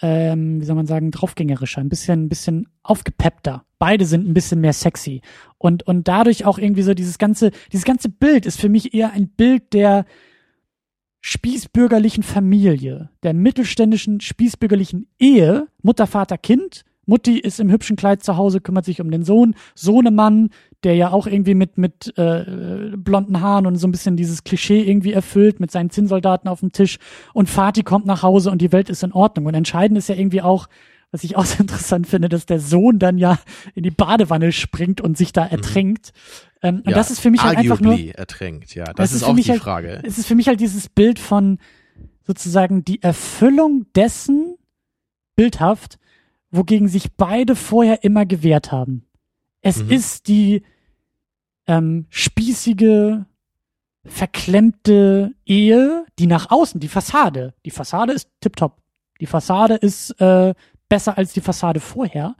ähm, wie soll man sagen, draufgängerischer, ein bisschen, ein bisschen aufgepeppter. Beide sind ein bisschen mehr sexy. Und, und dadurch auch irgendwie so dieses ganze, dieses ganze Bild ist für mich eher ein Bild der spießbürgerlichen Familie, der mittelständischen spießbürgerlichen Ehe, Mutter, Vater, Kind. Mutti ist im hübschen Kleid zu Hause, kümmert sich um den Sohn. Sohnemann, der ja auch irgendwie mit, mit äh, blonden Haaren und so ein bisschen dieses Klischee irgendwie erfüllt, mit seinen Zinnsoldaten auf dem Tisch. Und Vati kommt nach Hause und die Welt ist in Ordnung. Und entscheidend ist ja irgendwie auch, was ich auch sehr interessant finde, dass der Sohn dann ja in die Badewanne springt und sich da mhm. ertränkt. Mhm. Ähm, und ja, das ist für mich halt einfach nur ertränkt, ja. Das, das ist, ist auch die halt, Frage. Es ist für mich halt dieses Bild von sozusagen die Erfüllung dessen bildhaft, wogegen sich beide vorher immer gewehrt haben. Es mhm. ist die ähm, spießige, verklemmte Ehe, die nach außen, die Fassade, die Fassade ist tipptopp. Die Fassade ist äh, besser als die Fassade vorher.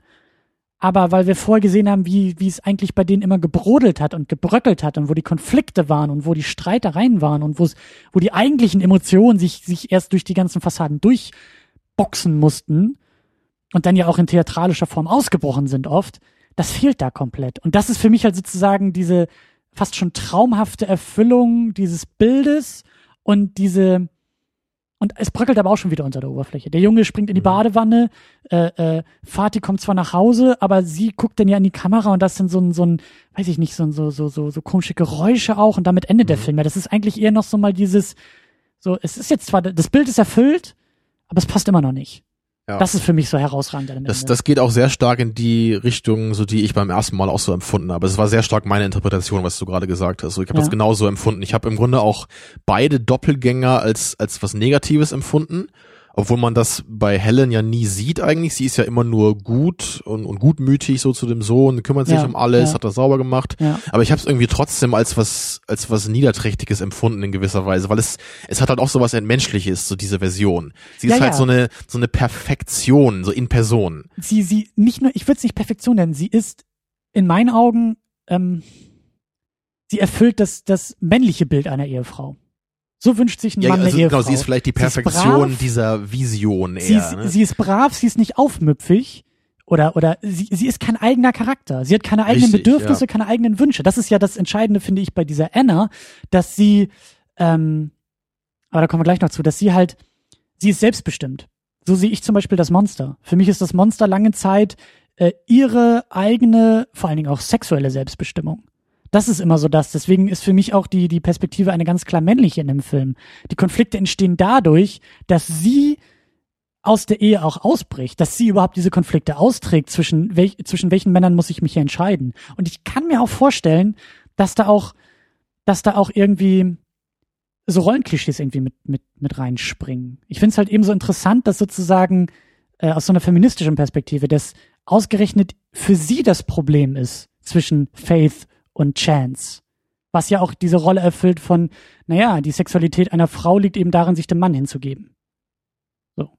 Aber weil wir vorher gesehen haben, wie, wie es eigentlich bei denen immer gebrodelt hat und gebröckelt hat und wo die Konflikte waren und wo die Streitereien waren und wo es, wo die eigentlichen Emotionen sich, sich erst durch die ganzen Fassaden durchboxen mussten und dann ja auch in theatralischer Form ausgebrochen sind oft, das fehlt da komplett. Und das ist für mich halt sozusagen diese fast schon traumhafte Erfüllung dieses Bildes und diese, und es bröckelt aber auch schon wieder unter der Oberfläche. Der Junge springt in die mhm. Badewanne, äh, äh, Fatih kommt zwar nach Hause, aber sie guckt dann ja in die Kamera und das sind so ein, so ein, weiß ich nicht, so ein, so, so, so, so komische Geräusche auch und damit endet mhm. der Film. Ja, das ist eigentlich eher noch so mal dieses, so, es ist jetzt zwar, das Bild ist erfüllt, aber es passt immer noch nicht. Ja. Das ist für mich so herausragend. Das, das geht auch sehr stark in die Richtung, so die ich beim ersten Mal auch so empfunden habe. Es war sehr stark meine Interpretation, was du gerade gesagt hast. So, ich habe ja. das genauso empfunden. Ich habe im Grunde auch beide Doppelgänger als als was Negatives empfunden obwohl man das bei Helen ja nie sieht eigentlich. Sie ist ja immer nur gut und, und gutmütig so zu dem Sohn, kümmert sich ja, um alles, ja. hat das sauber gemacht. Ja. Aber ich habe es irgendwie trotzdem als was als was niederträchtiges empfunden in gewisser Weise, weil es es hat halt auch so was entmenschliches, so diese Version. Sie ist halt so eine so eine Perfektion, so in Person. Sie sie nicht nur, ich würde es nicht Perfektion nennen, sie ist in meinen Augen ähm, sie erfüllt das das männliche Bild einer Ehefrau. So wünscht sich ein ja, Mann also, eine Ehefrau. Genau, sie ist vielleicht die Perfektion dieser Vision eher. Sie ist, ne? sie ist brav, sie ist nicht aufmüpfig oder oder sie, sie ist kein eigener Charakter. Sie hat keine eigenen Richtig, Bedürfnisse, ja. keine eigenen Wünsche. Das ist ja das Entscheidende, finde ich, bei dieser Anna, dass sie, ähm, aber da kommen wir gleich noch zu, dass sie halt, sie ist selbstbestimmt. So sehe ich zum Beispiel das Monster. Für mich ist das Monster lange Zeit äh, ihre eigene, vor allen Dingen auch sexuelle Selbstbestimmung. Das ist immer so das. Deswegen ist für mich auch die, die Perspektive eine ganz klar männliche in dem Film. Die Konflikte entstehen dadurch, dass sie aus der Ehe auch ausbricht, dass sie überhaupt diese Konflikte austrägt, zwischen, welch, zwischen welchen Männern muss ich mich hier entscheiden. Und ich kann mir auch vorstellen, dass da auch, dass da auch irgendwie so Rollenklischees irgendwie mit, mit, mit reinspringen. Ich finde es halt eben so interessant, dass sozusagen äh, aus so einer feministischen Perspektive, dass ausgerechnet für sie das Problem ist zwischen Faith und Chance. Was ja auch diese Rolle erfüllt von, naja, die Sexualität einer Frau liegt eben darin, sich dem Mann hinzugeben. So.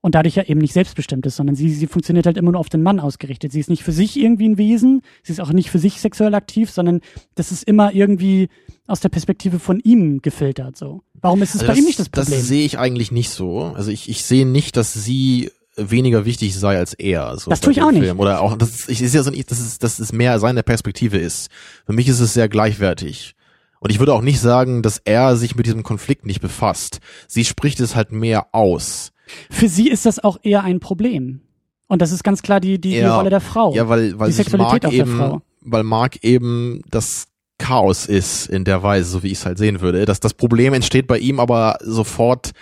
Und dadurch ja eben nicht selbstbestimmt ist, sondern sie, sie funktioniert halt immer nur auf den Mann ausgerichtet. Sie ist nicht für sich irgendwie ein Wesen, sie ist auch nicht für sich sexuell aktiv, sondern das ist immer irgendwie aus der Perspektive von ihm gefiltert, so. Warum ist es also bei das, ihm nicht das Problem? Das sehe ich eigentlich nicht so. Also ich, ich sehe nicht, dass sie weniger wichtig sei als er. So das tue ich auch Film. nicht. Oder auch, das ist, ich, ist ja so, das ist, das ist mehr seine Perspektive ist. Für mich ist es sehr gleichwertig. Und ich würde auch nicht sagen, dass er sich mit diesem Konflikt nicht befasst. Sie spricht es halt mehr aus. Für sie ist das auch eher ein Problem. Und das ist ganz klar die, die, ja, die Rolle der Frau. Ja, weil, weil die Sexualität Mark eben, weil Mark eben das Chaos ist in der Weise, so wie ich es halt sehen würde. Dass das Problem entsteht bei ihm aber sofort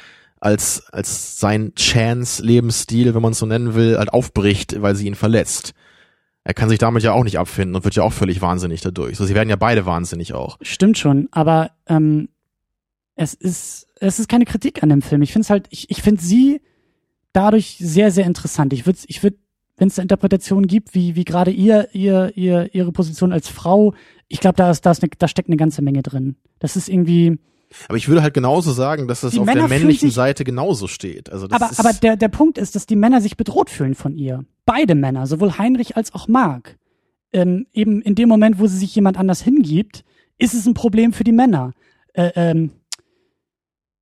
als, als sein Chance-Lebensstil, wenn man es so nennen will, halt aufbricht, weil sie ihn verletzt. Er kann sich damit ja auch nicht abfinden und wird ja auch völlig wahnsinnig dadurch. So, sie werden ja beide wahnsinnig auch. Stimmt schon, aber ähm, es ist es ist keine Kritik an dem Film. Ich finde es halt, ich, ich finde sie dadurch sehr sehr interessant. Ich würde ich würde wenn es Interpretationen gibt, wie wie gerade ihr ihr ihr ihre Position als Frau, ich glaube, da ist da ist eine, da steckt eine ganze Menge drin. Das ist irgendwie aber ich würde halt genauso sagen, dass es auf Männer der männlichen sich, Seite genauso steht. Also das aber aber der, der Punkt ist, dass die Männer sich bedroht fühlen von ihr. Beide Männer, sowohl Heinrich als auch Mark. Ähm, eben in dem Moment, wo sie sich jemand anders hingibt, ist es ein Problem für die Männer. Äh, ähm,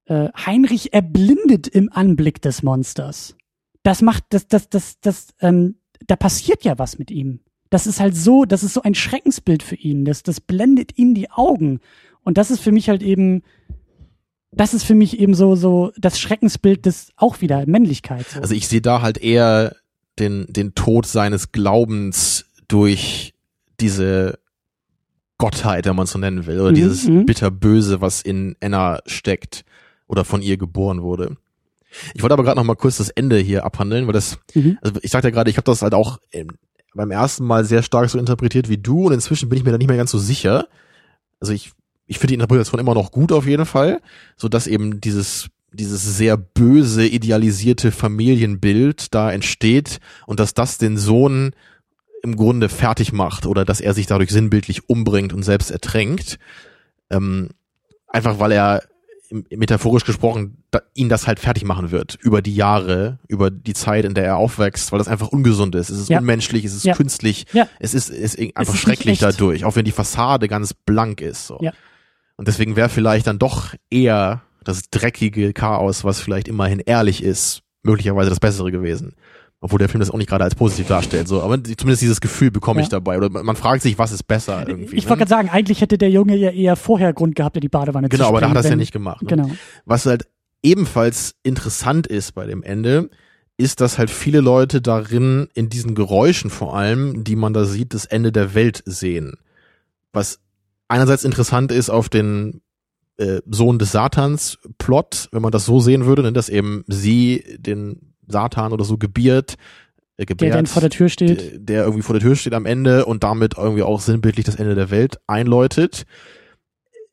äh, Heinrich erblindet im Anblick des Monsters. Das macht, das, das, das, das, ähm, da passiert ja was mit ihm. Das ist halt so, das ist so ein Schreckensbild für ihn. Das, das blendet ihm die Augen. Und das ist für mich halt eben, das ist für mich eben so, so das Schreckensbild des auch wieder Männlichkeit. So. Also ich sehe da halt eher den, den Tod seines Glaubens durch diese Gottheit, wenn man es so nennen will, oder mhm, dieses mhm. bitterböse, was in Anna steckt oder von ihr geboren wurde. Ich wollte aber gerade noch mal kurz das Ende hier abhandeln, weil das, Mhm. also ich sagte ja gerade, ich habe das halt auch beim ersten Mal sehr stark so interpretiert wie du und inzwischen bin ich mir da nicht mehr ganz so sicher. Also ich, ich finde die Interpretation immer noch gut auf jeden Fall, so dass eben dieses dieses sehr böse idealisierte Familienbild da entsteht und dass das den Sohn im Grunde fertig macht oder dass er sich dadurch sinnbildlich umbringt und selbst ertränkt. Ähm, einfach weil er metaphorisch gesprochen da, ihn das halt fertig machen wird über die Jahre, über die Zeit, in der er aufwächst, weil das einfach ungesund ist. Es ist Ja. unmenschlich, es ist Ja. künstlich, Ja. es ist, es ist einfach ist nicht schrecklich dadurch, auch wenn die Fassade ganz blank ist. So. Ja. Und deswegen wäre vielleicht dann doch eher das dreckige Chaos, was vielleicht immerhin ehrlich ist, möglicherweise das Bessere gewesen. Obwohl der Film das auch nicht gerade als positiv darstellt, so. Aber zumindest dieses Gefühl bekomme ich Ja. dabei. Oder man fragt sich, was ist besser irgendwie. Ich ne? wollte gerade sagen, eigentlich hätte der Junge ja eher vorher Grund gehabt, in die Badewanne zu Genau, aber da hat er es ja nicht gemacht. Ne? Genau. Was halt ebenfalls interessant ist bei dem Ende, ist, dass halt viele Leute darin in diesen Geräuschen vor allem, die man da sieht, das Ende der Welt sehen. Was einerseits interessant ist auf den äh, Sohn des Satans Plot, wenn man das so sehen würde, ne, dass eben sie den Satan oder so gebiert, äh, Der gebärt, dann vor der Tür steht. der, der irgendwie vor der Tür steht am Ende und damit irgendwie auch sinnbildlich das Ende der Welt einläutet.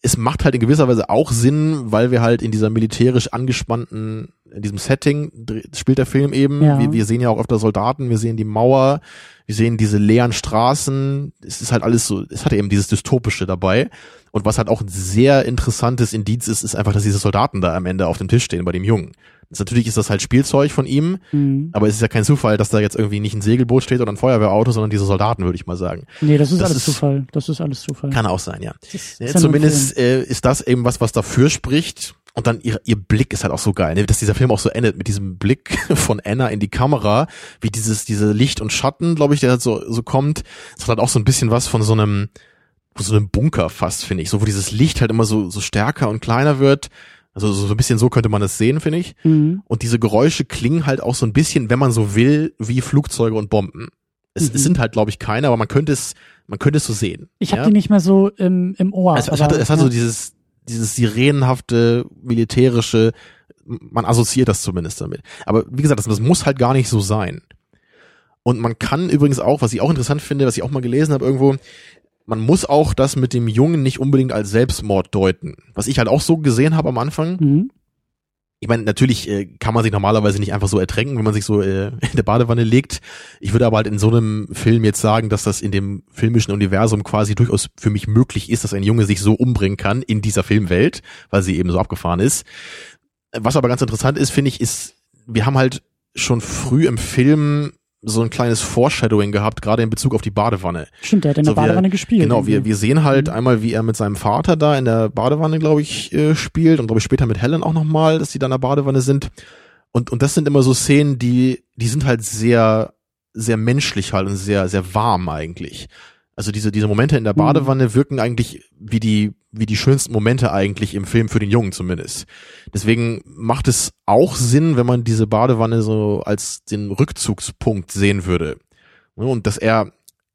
Es macht halt in gewisser Weise auch Sinn, weil wir halt in dieser militärisch angespannten, in diesem Setting spielt der Film eben. Ja. Wir, wir sehen ja auch öfter Soldaten, wir sehen die Mauer, wir sehen diese leeren Straßen. Es ist halt alles so, es hat eben dieses Dystopische dabei. Und was halt auch ein sehr interessantes Indiz ist, ist einfach, dass diese Soldaten da am Ende auf dem Tisch stehen bei dem Jungen. Natürlich ist das halt Spielzeug von ihm, Mhm. aber es ist ja kein Zufall, dass da jetzt irgendwie nicht ein Segelboot steht oder ein Feuerwehrauto, sondern diese Soldaten, würde ich mal sagen. Nee, das ist Das alles ist- Zufall. Das ist alles Zufall. Kann auch sein, ja. Ja, zumindest äh, ist das eben was, was dafür spricht. Und dann ihr, ihr Blick ist halt auch so geil, ne? dass dieser Film auch so endet mit diesem Blick von Anna in die Kamera, wie dieses, diese Licht und Schatten, glaube ich, der halt so, so kommt. Das hat halt auch so ein bisschen was von so einem, so einem Bunker fast, finde ich. So, wo dieses Licht halt immer so, so stärker und kleiner wird. Also so so ein bisschen so könnte man das sehen, finde ich. Mhm. Und diese Geräusche klingen halt auch so ein bisschen, wenn man so will, wie Flugzeuge und Bomben. Es, Mhm. es sind halt, glaube ich, keine, aber man könnte es, man könnte es so sehen. Ich habe ja? die nicht mehr so im, im Ohr. es, es, hat, es hat ja. so dieses, dieses sirenenhafte, militärische, man assoziiert das zumindest damit. Aber wie gesagt, das, das muss halt gar nicht so sein. Und man kann übrigens auch, was ich auch interessant finde, was ich auch mal gelesen habe irgendwo, man muss auch das mit dem Jungen nicht unbedingt als Selbstmord deuten. Was ich halt auch so gesehen habe am Anfang, Mhm. ich meine, natürlich äh, kann man sich normalerweise nicht einfach so ertränken, wenn man sich so äh, in der Badewanne legt. Ich würde aber halt in so einem Film jetzt sagen, dass das in dem filmischen Universum quasi durchaus für mich möglich ist, dass ein Junge sich so umbringen kann in dieser Filmwelt, weil sie eben so abgefahren ist. Was aber ganz interessant ist, finde ich, ist, wir haben halt schon früh im Film so ein kleines Foreshadowing gehabt, gerade in Bezug auf die Badewanne. Stimmt, der hat in der So, wir- Badewanne gespielt. Genau, wir, irgendwie. wir sehen halt Mhm. einmal, wie er mit seinem Vater da in der Badewanne, glaube ich, äh, spielt und glaube ich später mit Helen auch nochmal, dass die da in der Badewanne sind. Und, und das sind immer so Szenen, die, die sind halt sehr, sehr menschlich halt und sehr, sehr warm eigentlich. Also diese, diese Momente in der Mhm. Badewanne wirken eigentlich wie die, wie die schönsten Momente eigentlich im Film für den Jungen zumindest. Deswegen macht es auch Sinn, wenn man diese Badewanne so als den Rückzugspunkt sehen würde. Ne, Und dass er,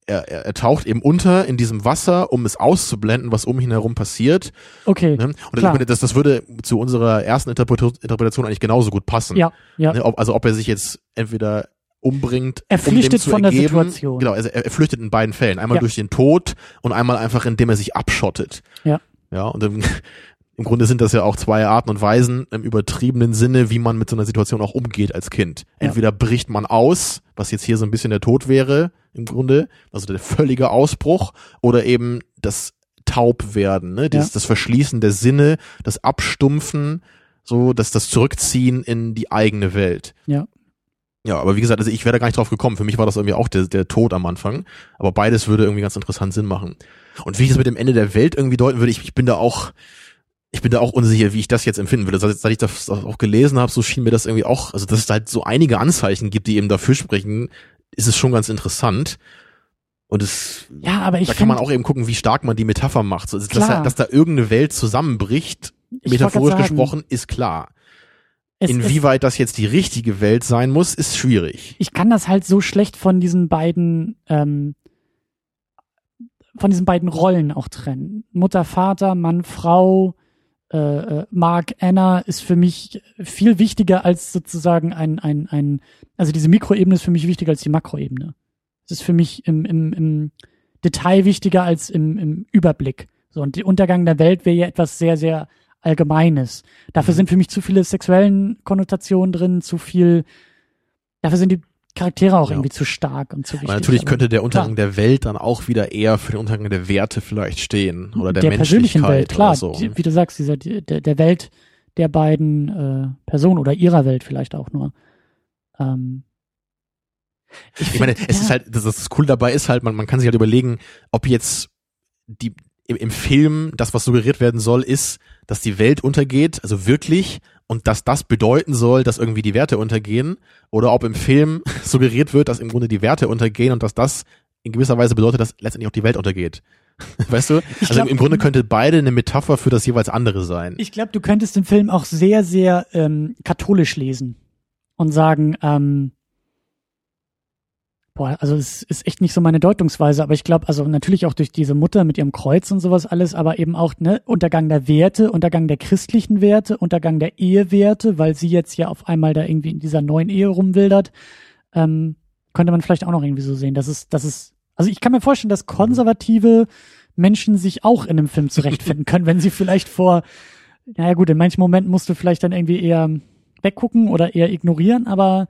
er, er, taucht eben unter in diesem Wasser, um es auszublenden, was um ihn herum passiert. Okay, Ne? Und ich Klar. das, das würde zu unserer ersten Interpretation, eigentlich genauso gut passen. ja, ja. Ne? Also ob er sich jetzt entweder umbringt, Er um dem flüchtet zu von der entgehen. Situation. Genau, also er, er flüchtet in beiden Fällen. Einmal Ja. durch den Tod und einmal einfach, indem er sich abschottet. Ja. Ja, und im, im Grunde sind das ja auch zwei Arten und Weisen im übertriebenen Sinne, wie man mit so einer Situation auch umgeht als Kind. Ja. Entweder bricht man aus, was jetzt hier so ein bisschen der Tod wäre, im Grunde, also der völlige Ausbruch, oder eben das Taubwerden, ne? das, Ja. das Verschließen der Sinne, das Abstumpfen, so, dass das Zurückziehen in die eigene Welt. Ja. Ja, aber wie gesagt, also ich wäre da gar nicht drauf gekommen. Für mich war das irgendwie auch der, der Tod am Anfang. Aber beides würde irgendwie ganz interessant Sinn machen. Und wie ich das mit dem Ende der Welt irgendwie deuten würde, ich, ich bin da auch, ich bin da auch unsicher, wie ich das jetzt empfinden würde. Seit, seit ich das auch gelesen habe, so schien mir das irgendwie auch, also dass es halt so einige Anzeichen gibt, die eben dafür sprechen, ist es schon ganz interessant. Und es, Ja, aber ich da kann man auch eben gucken, wie stark man die Metapher macht. So, dass, dass da irgendeine Welt zusammenbricht, Ich metaphorisch gesprochen, ist klar. Es- Inwieweit das jetzt die richtige Welt sein muss, ist schwierig. ich kann das halt so schlecht von diesen beiden ähm, von diesen beiden Rollen auch trennen. Mutter, Vater, Mann, Frau, äh, äh, Mark Anna ist für mich viel wichtiger als sozusagen ein, ein, ein, also diese Mikroebene ist für mich wichtiger als die Makroebene. Es ist für mich im, im, im Detail wichtiger als im, im Überblick. So, und der Untergang der Welt wäre ja etwas sehr, sehr Allgemeines. Dafür mhm. sind für mich zu viele sexuellen Konnotationen drin, zu viel, dafür sind die Charaktere auch ja. irgendwie zu stark und zu wichtig. Aber natürlich könnte der Untergang klar. der Welt dann auch wieder eher für den Untergang der Werte vielleicht stehen oder der, der persönlichen Welt, klar. So. Die, wie du sagst, dieser, der, der Welt der beiden äh, Personen oder ihrer Welt vielleicht auch nur. Ähm, ich, ich meine, es ja. ist halt, das, das Coole dabei ist halt, man, man kann sich halt überlegen, ob jetzt die im, im Film das, was suggeriert werden soll, ist, dass die Welt untergeht, also wirklich, und dass das bedeuten soll, dass irgendwie die Werte untergehen, oder ob im Film suggeriert wird, dass im Grunde die Werte untergehen und dass das in gewisser Weise bedeutet, dass letztendlich auch die Welt untergeht. Weißt du? Ich also glaub, im Grunde könnte beide eine Metapher für das jeweils andere sein. Ich glaube, du könntest den Film auch sehr, sehr ähm, katholisch lesen und sagen, ähm, Boah, also es ist echt nicht so meine Deutungsweise, aber ich glaube, also natürlich auch durch diese Mutter mit ihrem Kreuz und sowas alles, aber eben auch ne Untergang der Werte, Untergang der christlichen Werte, Untergang der Ehewerte, weil sie jetzt ja auf einmal da irgendwie in dieser neuen Ehe rumwildert, ähm, könnte man vielleicht auch noch irgendwie so sehen. Das ist, das ist, also ich kann mir vorstellen, dass konservative Menschen sich auch in einem Film zurechtfinden können, wenn sie vielleicht vor, naja gut, in manchen Momenten musst du vielleicht dann irgendwie eher weggucken oder eher ignorieren, aber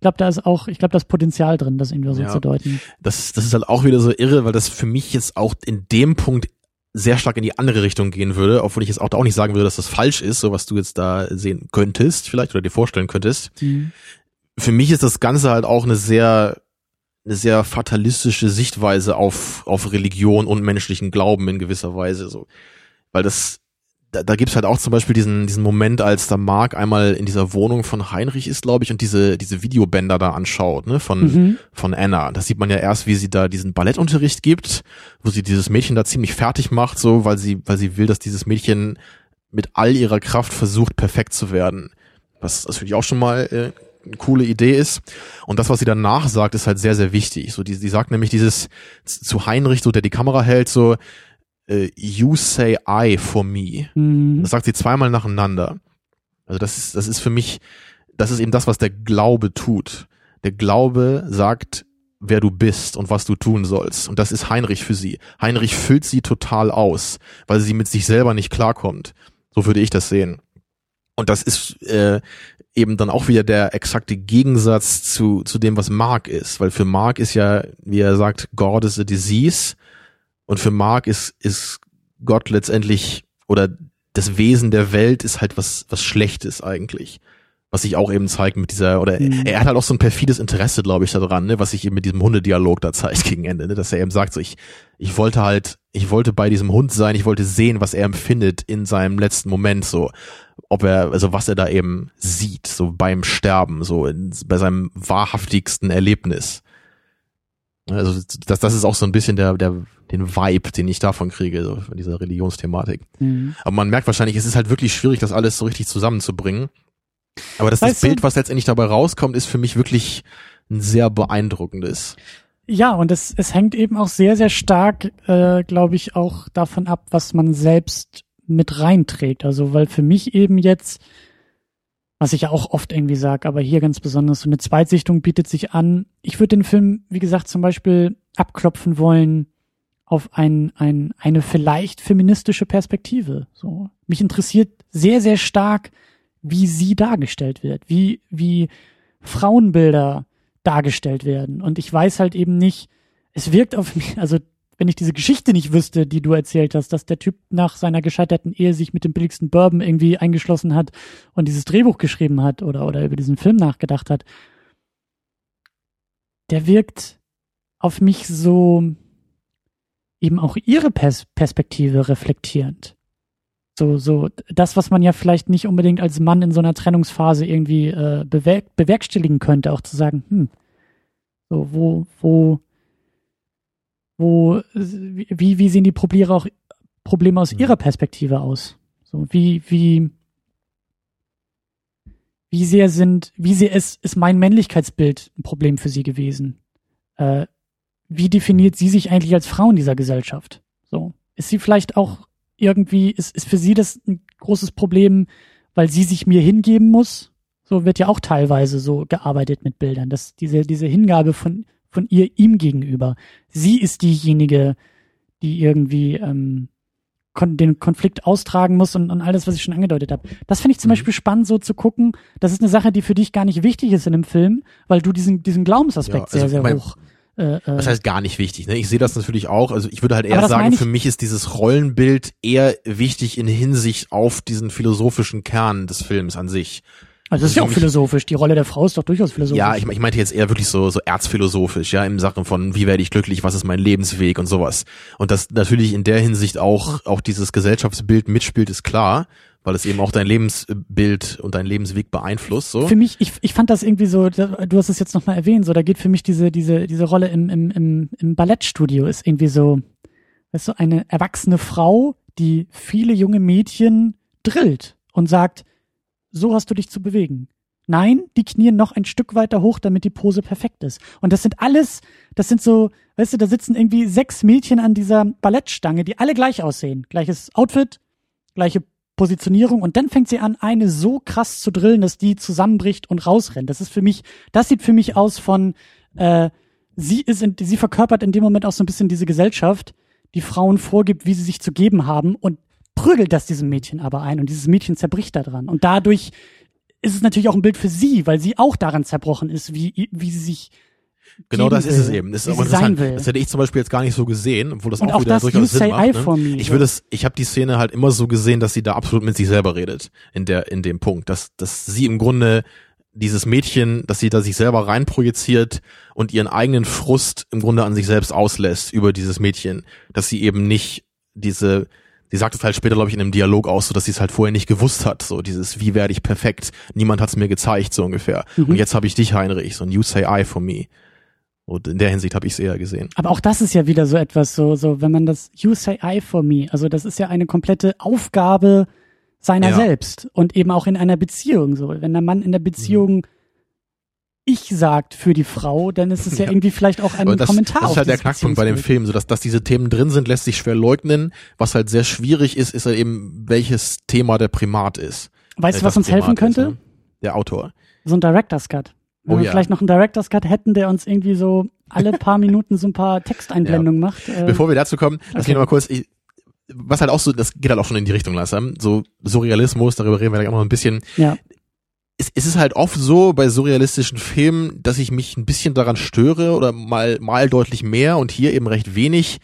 glaube, da ist auch, ich glaube, das Potenzial drin, das irgendwie so ja, zu deuten. Das, das ist halt auch wieder so irre, weil das für mich jetzt auch in dem Punkt sehr stark in die andere Richtung gehen würde, obwohl ich jetzt auch da auch nicht sagen würde, dass das falsch ist, so was du jetzt da sehen könntest, vielleicht oder dir vorstellen könntest. Mhm. Für mich ist das Ganze halt auch eine sehr eine sehr fatalistische Sichtweise auf auf Religion und menschlichen Glauben in gewisser Weise so, weil das da, da gibt's halt auch zum Beispiel diesen, diesen Moment, als da Mark einmal in dieser Wohnung von Heinrich ist, glaube ich, und diese, diese Videobänder da anschaut, ne, von, mhm. von Anna. Das sieht man ja erst, wie sie da diesen Ballettunterricht gibt, wo sie dieses Mädchen da ziemlich fertig macht, so, weil sie, weil sie will, dass dieses Mädchen mit all ihrer Kraft versucht, perfekt zu werden. Was natürlich auch schon mal äh, eine coole Idee ist. Und das, was sie danach sagt, ist halt sehr, sehr wichtig. So, die, die sagt nämlich dieses zu Heinrich, so der die Kamera hält, so, äh, You say I for me. Mhm. Das sagt sie zweimal nacheinander. Also das ist, das ist für mich, das ist eben das, was der Glaube tut. Der Glaube sagt, wer du bist und was du tun sollst. Und das ist Heinrich für sie. Heinrich füllt sie total aus, weil sie mit sich selber nicht klarkommt. So würde ich das sehen. Und das ist äh, eben dann auch wieder der exakte Gegensatz zu, zu dem, was Mark ist. Weil für Mark ist ja, wie er sagt, God is a disease. Und für Mark ist, ist Gott letztendlich oder das Wesen der Welt ist halt was, was Schlechtes eigentlich. Was sich auch eben zeigt mit dieser, oder mhm. er hat halt auch so ein perfides Interesse, glaube ich, daran, ne, was sich eben mit diesem Hundedialog da zeigt gegen Ende, ne, dass er eben sagt, so ich, ich wollte halt, ich wollte bei diesem Hund sein, ich wollte sehen, was er empfindet in seinem letzten Moment, so, ob er, also was er da eben sieht, so beim Sterben, so in, bei seinem wahrhaftigsten Erlebnis. Also das, das ist auch so ein bisschen der, der, den Vibe, den ich davon kriege, so von dieser Religionsthematik. Mhm. Aber man merkt wahrscheinlich, es ist halt wirklich schwierig, das alles so richtig zusammenzubringen. Aber das, das Bild, was letztendlich dabei rauskommt, ist für mich wirklich ein sehr beeindruckendes. Ja, und es, es hängt eben auch sehr, sehr stark, äh, glaube ich, auch davon ab, was man selbst mit reinträgt. Also, weil für mich eben jetzt was ich ja auch oft irgendwie sage, aber hier ganz besonders so eine Zweitsichtung bietet sich an. Ich würde den Film, wie gesagt, zum Beispiel abklopfen wollen auf ein, ein, eine vielleicht feministische Perspektive. So. Mich interessiert sehr, sehr stark, wie sie dargestellt wird, wie, wie Frauenbilder dargestellt werden. Und ich weiß halt eben nicht, es wirkt auf mich, also wenn ich diese Geschichte nicht wüsste, die du erzählt hast, dass der Typ nach seiner gescheiterten Ehe sich mit dem billigsten Bourbon irgendwie eingeschlossen hat und dieses Drehbuch geschrieben hat oder, oder über diesen Film nachgedacht hat, der wirkt auf mich so eben auch ihre Pers Perspektive reflektierend. So, so, das, was man ja vielleicht nicht unbedingt als Mann in so einer Trennungsphase irgendwie äh, bewerk bewerkstelligen könnte, auch zu sagen, hm, so, wo, wo, wo, wie, wie sehen die Probleme auch, Probleme aus mhm. ihrer Perspektive aus? So, wie, wie, wie sehr sind, wie sehr ist, ist mein Männlichkeitsbild ein Problem für sie gewesen? Äh, wie definiert sie sich eigentlich als Frau in dieser Gesellschaft? So, ist sie vielleicht auch irgendwie ist, ist für sie das ein großes Problem, weil sie sich mir hingeben muss. So wird ja auch teilweise so gearbeitet mit Bildern, dass diese, diese Hingabe von, von ihr ihm gegenüber. Sie ist diejenige, die irgendwie ähm, kon den Konflikt austragen muss und, und all das, was ich schon angedeutet habe. Das finde ich zum mhm. Beispiel spannend, so zu gucken. Das ist eine Sache, die für dich gar nicht wichtig ist in dem Film, weil du diesen, diesen Glaubensaspekt ja, also sehr, sehr mein, hoch. Äh, äh, das heißt gar nicht wichtig. Ne? Ich sehe das natürlich auch. Also ich würde halt eher sagen, für mich ist dieses Rollenbild eher wichtig in Hinsicht auf diesen philosophischen Kern des Films an sich. Also das ist ja auch philosophisch. Die Rolle der Frau ist doch durchaus philosophisch. Ja, ich, ich meinte jetzt eher wirklich so, so erzphilosophisch, ja, im Sachen von, wie werde ich glücklich, was ist mein Lebensweg und sowas. Und das natürlich in der Hinsicht auch, auch dieses Gesellschaftsbild mitspielt, ist klar, weil es eben auch dein Lebensbild und dein Lebensweg beeinflusst, so. Für mich, ich, ich fand das irgendwie so, du hast es jetzt nochmal erwähnt, so, da geht für mich diese, diese, diese Rolle im, im, im, im Ballettstudio ist irgendwie so, weißt du, eine erwachsene Frau, die viele junge Mädchen drillt und sagt, so hast du dich zu bewegen. Nein, die knien noch ein Stück weiter hoch, damit die Pose perfekt ist. Und das sind alles, das sind so, weißt du, da sitzen irgendwie sechs Mädchen an dieser Ballettstange, die alle gleich aussehen. Gleiches Outfit, gleiche Positionierung und dann fängt sie an, eine so krass zu drillen, dass die zusammenbricht und rausrennt. Das ist für mich, das sieht für mich aus von, äh, sie ist, in, sie verkörpert in dem Moment auch so ein bisschen diese Gesellschaft, die Frauen vorgibt, wie sie sich zu geben haben und prügelt das diesem Mädchen aber ein und dieses Mädchen zerbricht daran. Und dadurch ist es natürlich auch ein Bild für sie, weil sie auch daran zerbrochen ist, wie, wie sie sich Genau das ist es eben. Das, ist aber interessant. das hätte ich zum Beispiel jetzt gar nicht so gesehen, obwohl das und auch, auch wieder das durchaus Sinn macht. Ne? Ich würde es, ich habe die Szene halt immer so gesehen, dass sie da absolut mit sich selber redet in der in dem Punkt, dass dass sie im Grunde dieses Mädchen, dass sie da sich selber reinprojiziert und ihren eigenen Frust im Grunde an sich selbst auslässt über dieses Mädchen, dass sie eben nicht diese sie sagt es halt später, glaube ich, in einem Dialog aus, so dass sie es halt vorher nicht gewusst hat. So dieses, wie werde ich perfekt? Niemand hat es mir gezeigt, so ungefähr. Mhm. Und jetzt habe ich dich, Heinrich, so ein You say I for me. Und in der Hinsicht habe ich es eher gesehen. Aber auch das ist ja wieder so etwas, so, so, wenn man das You say I for me, also das ist ja eine komplette Aufgabe seiner ja. selbst und eben auch in einer Beziehung. So, wenn der Mann in der Beziehung mhm ich sagt für die Frau, dann ist es ja, ja. irgendwie vielleicht auch ein das, Kommentar. Das ist halt der Knackpunkt bei dem Film, so dass, dass diese Themen drin sind, lässt sich schwer leugnen. Was halt sehr schwierig ist, ist halt eben, welches Thema der Primat ist. Weißt du, was uns Primat helfen könnte? Ist, ne? Der Autor. So ein Director's Cut. Wenn oh, wir ja. vielleicht noch einen Director's Cut hätten, der uns irgendwie so alle paar Minuten so ein paar Texteinblendungen ja. macht. Äh, Bevor wir dazu kommen, lass okay. mich noch mal kurz, ich, was halt auch so, das geht halt auch schon in die Richtung, langsam. So Surrealismus, darüber reden wir gleich auch noch ein bisschen. Ja es, es ist halt oft so bei surrealistischen Filmen, dass ich mich ein bisschen daran störe oder mal, mal deutlich mehr und hier eben recht wenig,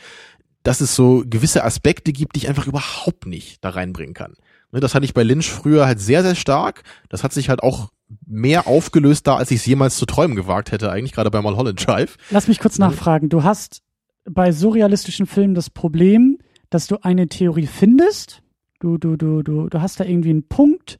dass es so gewisse Aspekte gibt, die ich einfach überhaupt nicht da reinbringen kann. Ne, das hatte ich bei Lynch früher halt sehr, sehr stark. Das hat sich halt auch mehr aufgelöst da, als ich es jemals zu träumen gewagt hätte, eigentlich gerade bei Mulholland Drive. Lass mich kurz nachfragen. Du hast bei surrealistischen Filmen das Problem, dass du eine Theorie findest. Du, du, du, du, du hast da irgendwie einen Punkt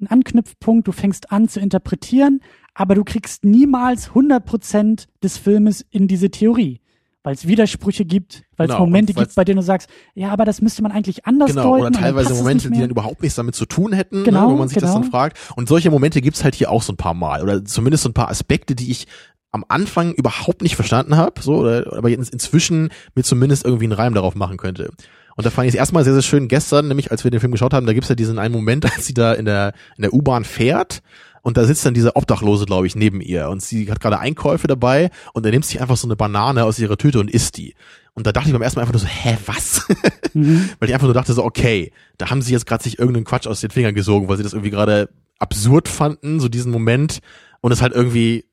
ein Anknüpfpunkt, du fängst an zu interpretieren, aber du kriegst niemals 100% des Filmes in diese Theorie. Weil es Widersprüche gibt, weil es genau, Momente gibt, bei denen du sagst, ja, aber das müsste man eigentlich anders genau, deuten. Oder teilweise Momente, die dann überhaupt nichts damit zu tun hätten, genau, ne, wo man sich genau. das dann genau. fragt. Und solche Momente gibt's halt hier auch so ein paar Mal. Oder zumindest so ein paar Aspekte, die ich am Anfang überhaupt nicht verstanden habe, so, oder, aber jetzt inzwischen mir zumindest irgendwie einen Reim darauf machen könnte. Und da fand ich es erstmal sehr, sehr schön gestern, nämlich als wir den Film geschaut haben, da gibt's ja diesen einen Moment, als sie da in der, in der U-Bahn fährt und da sitzt dann dieser Obdachlose, glaube ich, neben ihr und sie hat gerade Einkäufe dabei und er nimmt sich einfach so eine Banane aus ihrer Tüte und isst die. Und da dachte ich beim ersten Mal einfach nur so, hä, was? Mhm. Weil ich einfach nur dachte so, okay, da haben sie jetzt gerade sich irgendeinen Quatsch aus den Fingern gesogen, weil sie das irgendwie gerade absurd fanden, so diesen Moment und es halt irgendwie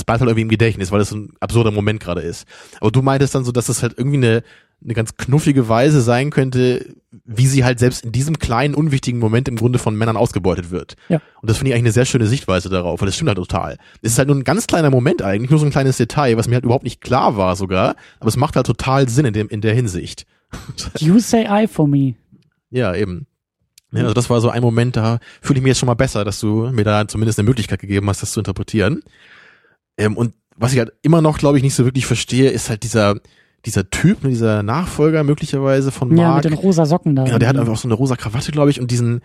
es bleibt halt irgendwie im Gedächtnis, weil es ein absurder Moment gerade ist. Aber du meintest dann so, dass es halt irgendwie eine eine ganz knuffige Weise sein könnte, wie sie halt selbst in diesem kleinen, unwichtigen Moment im Grunde von Männern ausgebeutet wird. Ja. Und das finde ich eigentlich eine sehr schöne Sichtweise darauf, weil das stimmt halt total. Es ist halt nur ein ganz kleiner Moment eigentlich, nur so ein kleines Detail, was mir halt überhaupt nicht klar war sogar, aber es macht halt total Sinn in, dem, in der Hinsicht. You say I for me. Ja, eben. Ja, also das war so ein Moment, da fühle ich mich jetzt schon mal besser, dass du mir da zumindest eine Möglichkeit gegeben hast, das zu interpretieren. Ähm, und was ich halt immer noch, glaube ich, nicht so wirklich verstehe, ist halt dieser, dieser Typ, ne, dieser Nachfolger möglicherweise von Mark. Ja, mit den rosa Socken da. Genau, der hat einfach auch so eine rosa Krawatte, glaube ich, und diesen,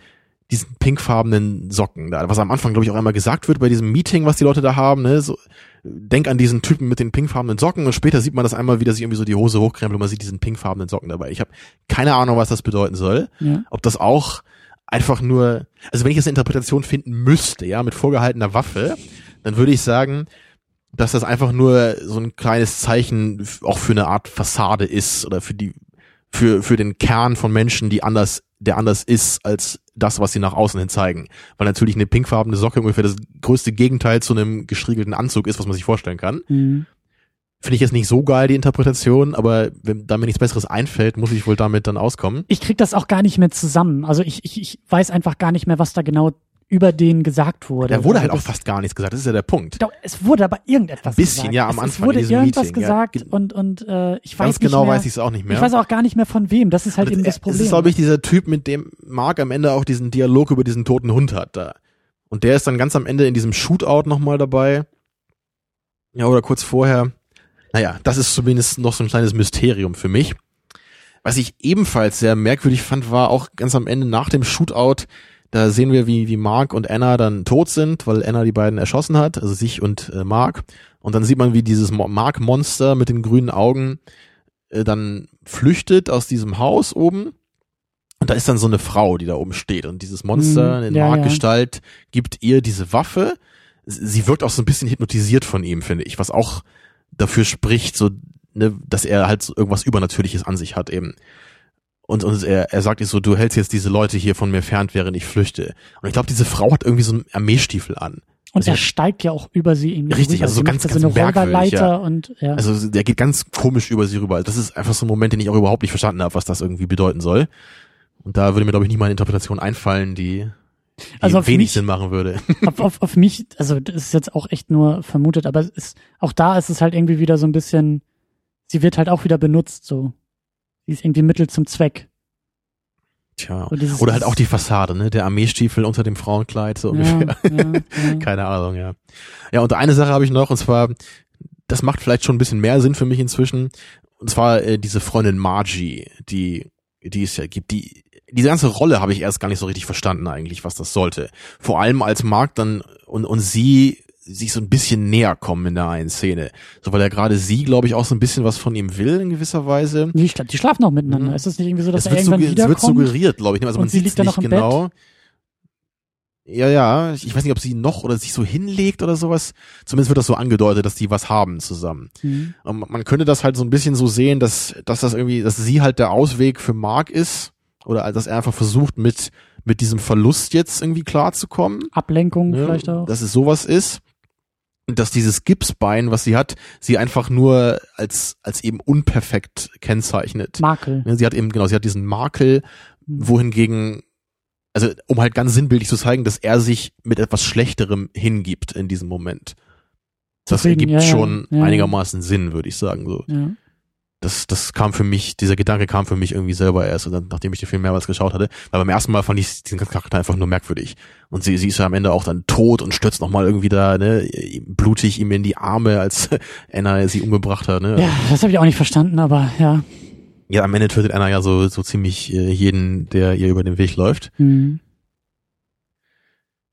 diesen pinkfarbenen Socken da, was am Anfang, glaube ich, auch einmal gesagt wird bei diesem Meeting, was die Leute da haben, ne, so, denk an diesen Typen mit den pinkfarbenen Socken und später sieht man das einmal wieder sich irgendwie so die Hose hochkrempelt und man sieht diesen pinkfarbenen Socken dabei. Ich habe keine Ahnung, was das bedeuten soll. Ja. Ob das auch einfach nur, also wenn ich jetzt eine Interpretation finden müsste, ja, mit vorgehaltener Waffe, dann würde ich sagen, dass das einfach nur so ein kleines Zeichen auch für eine Art Fassade ist oder für die für für den Kern von Menschen, die anders der anders ist als das, was sie nach außen hin zeigen. Weil natürlich eine pinkfarbene Socke ungefähr das größte Gegenteil zu einem gestriegelten Anzug ist, was man sich vorstellen kann. Mhm. Finde ich jetzt nicht so geil, die Interpretation, aber wenn da mir nichts Besseres einfällt, muss ich wohl damit dann auskommen. Ich krieg das auch gar nicht mehr zusammen. Also ich, ich, ich weiß einfach gar nicht mehr, was da genau über den gesagt wurde. Da wurde Also halt auch das- fast gar nichts gesagt, das ist ja der Punkt. Doch, es wurde aber irgendetwas Ein bisschen, gesagt. ja, am es, Anfang Es wurde irgendwas Meeting, ja. gesagt und, und äh, ich weiß Ganz nicht genau mehr, weiß ich es auch nicht mehr. Ich weiß auch gar nicht mehr von wem. Das ist halt Und eben das es Problem. ist, glaube ich, dieser Typ, mit dem Mark am Ende auch diesen Dialog über diesen toten Hund hat da. Und der ist dann ganz am Ende in diesem Shootout nochmal dabei. Ja, oder kurz vorher. Naja, das ist zumindest noch so ein kleines Mysterium für mich. Was ich ebenfalls sehr merkwürdig fand, war auch ganz am Ende nach dem Shootout, da sehen wir, wie, wie Mark und Anna dann tot sind, weil Anna die beiden erschossen hat, also sich und äh, Mark. Und dann sieht man, wie dieses Mo- Mark-Monster mit den grünen Augen äh, dann flüchtet aus diesem Haus oben. Und da ist dann so eine Frau, die da oben steht. Und dieses Monster Mhm, in ja, Markgestalt gibt ihr diese Waffe. Sie wirkt auch so ein bisschen hypnotisiert von ihm, finde ich, was auch dafür spricht, so, ne, dass er halt so irgendwas Übernatürliches an sich hat eben. Und, und er, er sagt ihr so, du hältst jetzt diese Leute hier von mir fern, während ich flüchte. Und ich glaube, diese Frau hat irgendwie so einen Armeestiefel an. und also- er steigt ja auch über sie irgendwie Richtig, rüber. also so ganz- so ganz eine merkwürdig, ja. und ja. Also der geht ganz komisch über sie rüber. Das ist einfach so ein Moment, den ich auch überhaupt nicht verstanden habe, was das irgendwie bedeuten soll. Und da würde mir, glaube ich, nicht mal eine Interpretation einfallen, die, die Also auf wenig mich- Sinn machen würde. auf, auf, auf mich, also das ist jetzt auch echt nur vermutet, aber es ist, auch da ist es halt irgendwie wieder so ein bisschen, sie wird halt auch wieder benutzt, so. Sie ist irgendwie Mittel zum Zweck. Tja. So dieses- Oder halt auch die Fassade, ne? Der Armeestiefel unter dem Frauenkleid, so ungefähr. Ja, ja, ja. Keine Ahnung, ja. Ja, und eine Sache habe ich noch, und zwar, das macht vielleicht schon ein bisschen mehr Sinn für mich inzwischen. Und zwar äh, diese Freundin Margie, die, die es ja gibt, die, diese ganze Rolle habe ich erst gar nicht so richtig verstanden eigentlich, was das sollte. Vor allem als Mark dann und, und sie sich so ein bisschen näher kommen in der einen Szene. So, weil er gerade sie, glaube ich, auch so ein bisschen was von ihm will in gewisser Weise. Die, schla- die schlafen auch miteinander. Mhm. Ist es nicht irgendwie so, dass Es er wird, irgendwann sugge- es wird wiederkommt? suggeriert, glaube ich. ne? Also man sie sieht liegt dann nicht noch im genau. Ja, ja. Ich weiß nicht, ob sie noch oder sich so hinlegt oder sowas. Zumindest wird das so angedeutet, dass die was haben zusammen. Mhm. Und man könnte das halt so ein bisschen so sehen, dass, dass das irgendwie, dass sie halt der Ausweg für Mark ist. Oder dass er einfach versucht, mit, mit diesem Verlust jetzt irgendwie klarzukommen. Ablenkung Ne? vielleicht auch. Dass es sowas ist. Dass dieses Gipsbein, was sie hat, sie einfach nur als, als eben unperfekt kennzeichnet. Makel. Sie hat eben, genau, sie hat diesen Makel, Mhm. wohingegen, also um halt ganz sinnbildlich zu zeigen, dass er sich mit etwas Schlechterem hingibt in diesem Moment. Das Zufrieden, ergibt ja, schon ja. einigermaßen Sinn, würde ich sagen. So. Ja. Das, das kam für mich, dieser Gedanke kam für mich irgendwie selber erst, und dann, nachdem ich den Film mehrmals geschaut hatte. Weil beim ersten Mal fand ich diesen Charakter einfach nur merkwürdig. Und sie, sie ist ja am Ende auch dann tot und stürzt nochmal irgendwie da, ne, blutig ihm in die Arme, als Anna sie umgebracht hat. Ne? ja, das habe ich auch nicht verstanden, aber ja. ja, am Ende tötet Anna ja so, so ziemlich äh, jeden, der ihr über den Weg läuft. Mhm.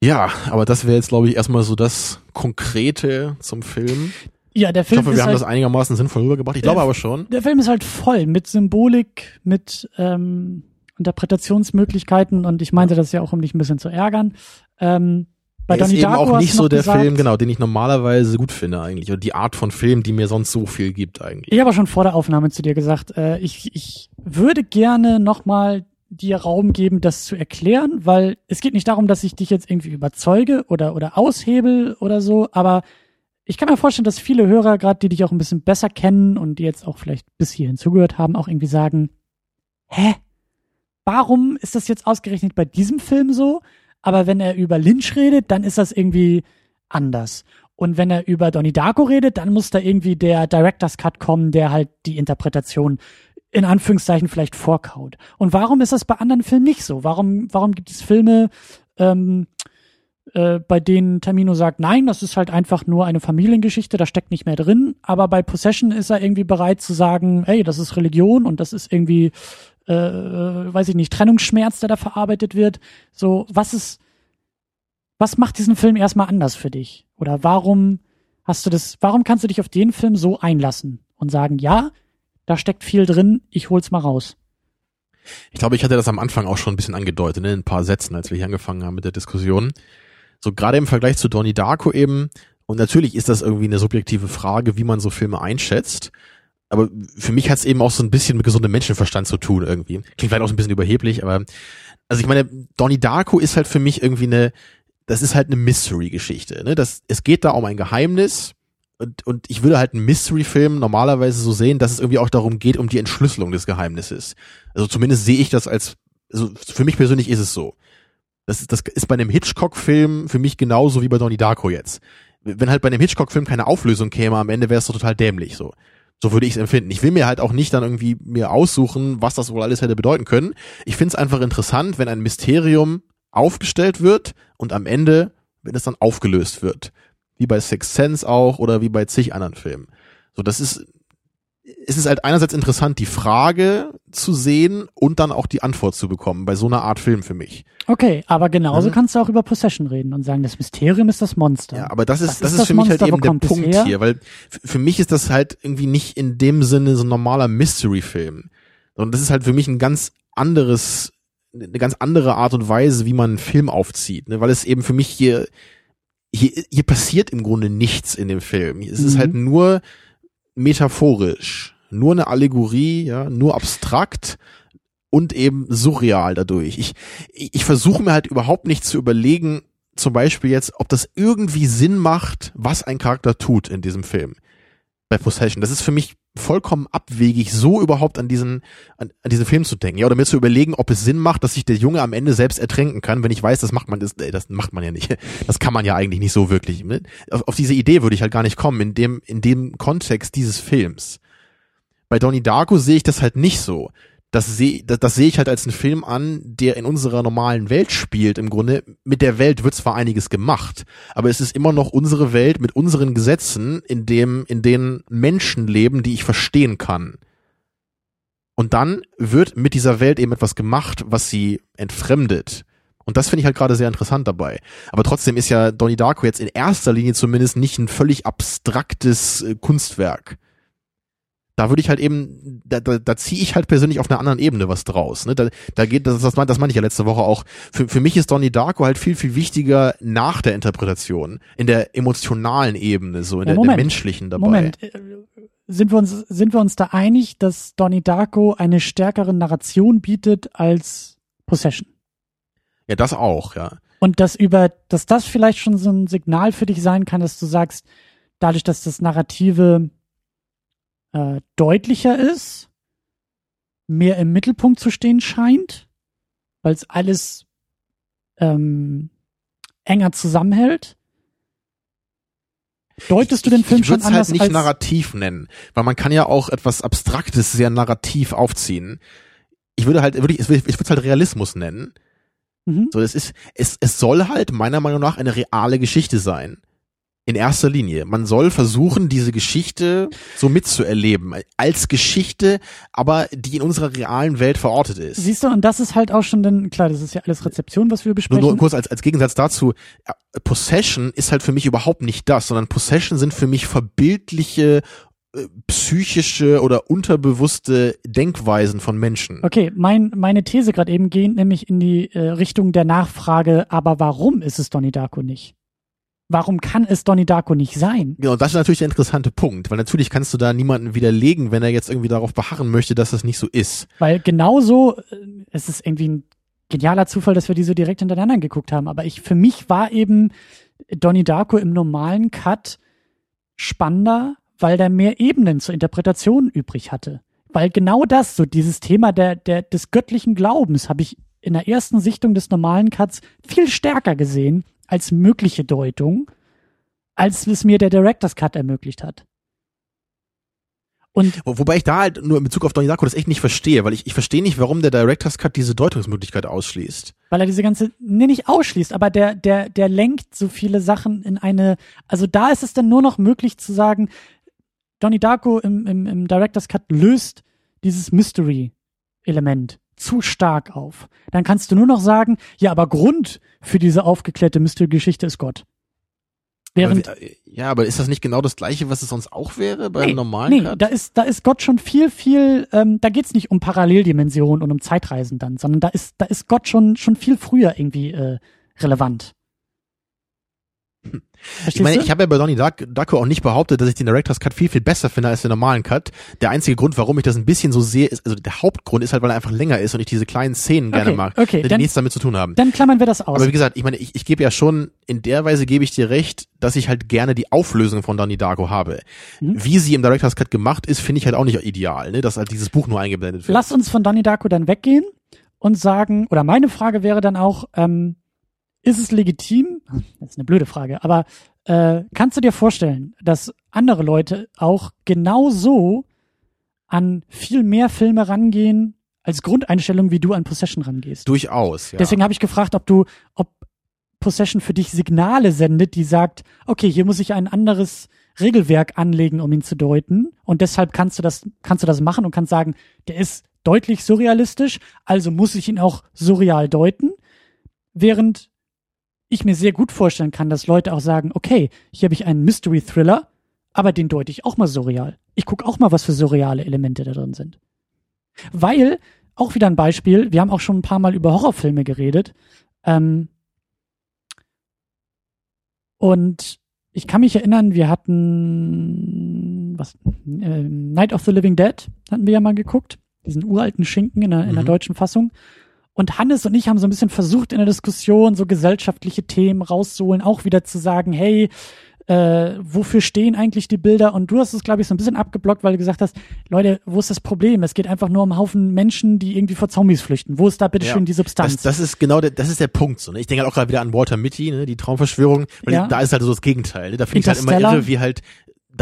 Ja, aber das wäre jetzt, glaube ich, erstmal so das Konkrete zum Film. Ja, der Ich Film hoffe, ist wir haben halt, das einigermaßen sinnvoll rübergebracht. Ich glaube aber schon. der Film ist halt voll mit Symbolik, mit ähm, Interpretationsmöglichkeiten und ich meinte das ja auch, um dich ein bisschen zu ärgern. Ähm, bei Er ist Donnie eben Darko auch hast nicht so der gesagt, Film, genau, den ich normalerweise gut finde eigentlich. Oder die Art von Film, die mir sonst so viel gibt eigentlich. Ich habe schon vor der Aufnahme zu dir gesagt, äh, ich, ich würde gerne nochmal dir Raum geben, das zu erklären, weil es geht nicht darum, dass ich dich jetzt irgendwie überzeuge oder, oder aushebel oder so, aber ich kann mir vorstellen, dass viele Hörer, gerade die dich auch ein bisschen besser kennen und die jetzt auch vielleicht bis hierhin zugehört haben, auch irgendwie sagen, hä? Warum ist das jetzt ausgerechnet bei diesem Film so? Aber wenn er über Lynch redet, dann ist das irgendwie anders. Und wenn er über Donnie Darko redet, dann muss da irgendwie der Director's Cut kommen, der halt die Interpretation in Anführungszeichen vielleicht vorkaut. Und warum ist das bei anderen Filmen nicht so? Warum, warum gibt es Filme, ähm, äh, bei denen Tamino sagt, nein, das ist halt einfach nur eine Familiengeschichte, da steckt nicht mehr drin. Aber bei Possession ist er irgendwie bereit zu sagen, hey, das ist Religion und das ist irgendwie, äh, weiß ich nicht, Trennungsschmerz, der da verarbeitet wird. So, was ist, was macht diesen Film erstmal anders für dich? Oder warum hast du das, warum kannst du dich auf den Film so einlassen und sagen, ja, da steckt viel drin, ich hol's mal raus? Ich glaube, ich hatte das am Anfang auch schon ein bisschen angedeutet, ne, in ein paar Sätzen, als wir hier angefangen haben mit der Diskussion. So gerade im Vergleich zu Donnie Darko eben, und natürlich ist das irgendwie eine subjektive Frage, wie man so Filme einschätzt. Aber für mich hat es eben auch so ein bisschen mit gesundem Menschenverstand zu tun irgendwie. Klingt vielleicht auch so ein bisschen überheblich, aber also ich meine, Donnie Darko ist halt für mich irgendwie eine, das ist halt eine Mystery-Geschichte. Ne? Das, es geht da um ein Geheimnis und, und ich würde halt einen Mystery-Film normalerweise so sehen, dass es irgendwie auch darum geht, um die Entschlüsselung des Geheimnisses. Also zumindest sehe ich das als, also für mich persönlich ist es so. Das ist, das ist bei einem Hitchcock-Film für mich genauso wie bei Donnie Darko jetzt. Wenn halt bei einem Hitchcock-Film keine Auflösung käme, am Ende wäre es doch total dämlich so. So würde ich es empfinden. Ich will mir halt auch nicht dann irgendwie mir aussuchen, was das wohl alles hätte bedeuten können. Ich finde es einfach interessant, wenn ein Mysterium aufgestellt wird und am Ende, wenn es dann aufgelöst wird. Wie bei Six Sense auch oder wie bei zig anderen Filmen. So, das ist, es ist halt einerseits interessant, die Frage zu sehen und dann auch die Antwort zu bekommen bei so einer Art Film für mich. Okay, aber genauso mhm. kannst du auch über Possession reden und sagen, das Mysterium ist das Monster. Ja, aber das ist, das, das ist, das für Monster, mich halt eben der Punkt her? hier, weil für mich ist das halt irgendwie nicht in dem Sinne so ein normaler Mystery-Film, sondern das ist halt für mich ein ganz anderes, eine ganz andere Art und Weise, wie man einen Film aufzieht, ne? weil es eben für mich hier, hier, hier passiert im Grunde nichts in dem Film. Es mhm. ist halt nur metaphorisch, nur eine Allegorie, ja, nur abstrakt und eben surreal dadurch. Ich, ich, versuche mir halt überhaupt nicht zu überlegen, zum Beispiel jetzt, ob das irgendwie Sinn macht, was ein Charakter tut in diesem Film. Bei Possession. Das ist für mich vollkommen abwegig, so überhaupt an diesen, an, an diesen Film zu denken. Ja, oder mir zu überlegen, ob es Sinn macht, dass sich der Junge am Ende selbst ertränken kann, wenn ich weiß, das macht man, das, das macht man ja nicht. Das kann man ja eigentlich nicht so wirklich. Ne? Auf, auf diese Idee würde ich halt gar nicht kommen, in dem, in dem Kontext dieses Films. Bei Donnie Darko sehe ich das halt nicht so das sehe das, sehe ich halt als einen Film an, der in unserer normalen Welt spielt. Im Grunde mit der Welt wird zwar einiges gemacht, aber es ist immer noch unsere Welt mit unseren Gesetzen, in dem in denen Menschen leben, die ich verstehen kann. Und dann wird mit dieser Welt eben etwas gemacht, was sie entfremdet. Und das finde ich halt gerade sehr interessant dabei. Aber trotzdem ist ja Donnie Darko jetzt in erster Linie zumindest nicht ein völlig abstraktes äh, Kunstwerk da würde ich halt eben, da, da, da ziehe ich halt persönlich auf einer anderen Ebene was draus. Ne? Da, da geht, das, das, das meine ich ja letzte Woche auch. Für, für mich ist Donnie Darko halt viel, viel wichtiger nach der Interpretation, in der emotionalen Ebene, so in ja, der, der, menschlichen dabei. Moment, äh, sind wir uns, sind wir uns da einig, dass Donnie Darko eine stärkere Narration bietet als Possession? Ja, das auch, ja. Und dass über, dass das vielleicht schon so ein Signal für dich sein kann, dass du sagst, dadurch, dass das Narrative äh, deutlicher ist, mehr im Mittelpunkt zu stehen scheint, weil es alles ähm, enger zusammenhält. Deutest du den Film ich, ich schon anders halt nicht als narrativ nennen, weil man kann ja auch etwas Abstraktes sehr narrativ aufziehen. Ich würde halt, würde ich, ich würde es halt Realismus nennen. Mhm. So, es ist, es, es soll halt meiner Meinung nach eine reale Geschichte sein in erster Linie. Man soll versuchen, diese Geschichte so mitzuerleben. Als Geschichte, aber die in unserer realen Welt verortet ist. Siehst du, und das ist halt auch schon dann, klar, das ist ja alles Rezeption, was wir besprechen. Nur, nur kurz als, als Gegensatz dazu, Possession ist halt für mich überhaupt nicht das, sondern Possession sind für mich verbildliche äh, psychische oder unterbewusste Denkweisen von Menschen. Okay, mein, meine These gerade eben geht nämlich in die äh, Richtung der Nachfrage, aber warum ist es Donnie Darko nicht? Warum kann es Donnie Darko nicht sein? Genau, das ist natürlich der interessante Punkt, weil natürlich kannst du da niemanden widerlegen, wenn er jetzt irgendwie darauf beharren möchte, dass das nicht so ist. Weil genauso, äh, es ist irgendwie ein genialer Zufall, dass wir die so direkt hintereinander geguckt haben, aber ich, für mich war eben Donnie Darko im normalen Cut spannender, weil der mehr Ebenen zur Interpretation übrig hatte. Weil genau das, so dieses Thema der, der, des göttlichen Glaubens, habe ich in der ersten Sichtung des normalen Cuts viel stärker gesehen als mögliche Deutung, als es mir der Director's Cut ermöglicht hat. Und Wobei ich da halt nur in Bezug auf Donnie Darko das echt nicht verstehe, weil ich, ich verstehe nicht, warum der Director's Cut diese Deutungsmöglichkeit ausschließt. weil er diese ganze, nee, nicht ausschließt, aber der, der, der lenkt so viele Sachen in eine, also da ist es dann nur noch möglich zu sagen, Donnie Darko im, im, im Director's Cut löst dieses Mystery-Element zu stark auf. Dann kannst du nur noch sagen, ja, aber Grund für diese aufgeklärte Mystery-Geschichte ist Gott. Während, aber, ja, aber ist das nicht genau das gleiche, was es sonst auch wäre beim nee, normalen nee, da ist, da ist Gott schon viel, viel, ähm, da geht's nicht um Paralleldimensionen und um Zeitreisen dann, sondern da ist, da ist Gott schon, schon viel früher irgendwie äh, relevant. Verstehst ich meine, du? ich habe ja bei Donnie Darko auch nicht behauptet, dass ich den Director's Cut viel, viel besser finde als den normalen Cut. Der einzige Grund, warum ich das ein bisschen so sehe, ist, also der Hauptgrund ist halt, weil er einfach länger ist und ich diese kleinen Szenen okay, gerne mag, okay, die dann, nichts damit zu tun haben. Dann klammern wir das aus. Aber wie gesagt, ich meine, ich, ich gebe ja schon, in der Weise gebe ich dir recht, dass ich halt gerne die Auflösung von Donnie Darko habe. Mhm. Wie sie im Director's Cut gemacht ist, finde ich halt auch nicht ideal, ne? dass halt dieses Buch nur eingeblendet wird. Lass uns von Donnie Darko dann weggehen und sagen, oder meine Frage wäre dann auch, ähm, ist es legitim? Das ist eine blöde Frage, aber äh, kannst du dir vorstellen, dass andere Leute auch genau so an viel mehr Filme rangehen als Grundeinstellung, wie du an Possession rangehst? Durchaus, ja. Deswegen habe ich gefragt, ob du, ob Possession für dich Signale sendet, die sagt, okay, hier muss ich ein anderes Regelwerk anlegen, um ihn zu deuten. Und deshalb kannst du das, kannst du das machen und kannst sagen, der ist deutlich surrealistisch, also muss ich ihn auch surreal deuten. Während ich mir sehr gut vorstellen kann, dass Leute auch sagen, okay, hier habe ich einen Mystery Thriller, aber den deute ich auch mal surreal. Ich gucke auch mal, was für surreale Elemente da drin sind. Weil, auch wieder ein Beispiel, wir haben auch schon ein paar Mal über Horrorfilme geredet. Ähm, und ich kann mich erinnern, wir hatten was äh, Night of the Living Dead hatten wir ja mal geguckt, diesen uralten Schinken in der, in der mhm. deutschen Fassung. Und Hannes und ich haben so ein bisschen versucht in der Diskussion so gesellschaftliche Themen rauszuholen, auch wieder zu sagen, hey, äh, wofür stehen eigentlich die Bilder? Und du hast es, glaube ich, so ein bisschen abgeblockt, weil du gesagt hast, Leute, wo ist das Problem? Es geht einfach nur um einen Haufen Menschen, die irgendwie vor Zombies flüchten. Wo ist da bitte ja. schön die Substanz? Das, das ist genau der, das ist der Punkt. So, ne? Ich denke halt auch gerade wieder an Walter Mitty, ne? die Traumverschwörung, ja. da ist halt so das Gegenteil. Ne? Da finde ich halt immer irre, wie halt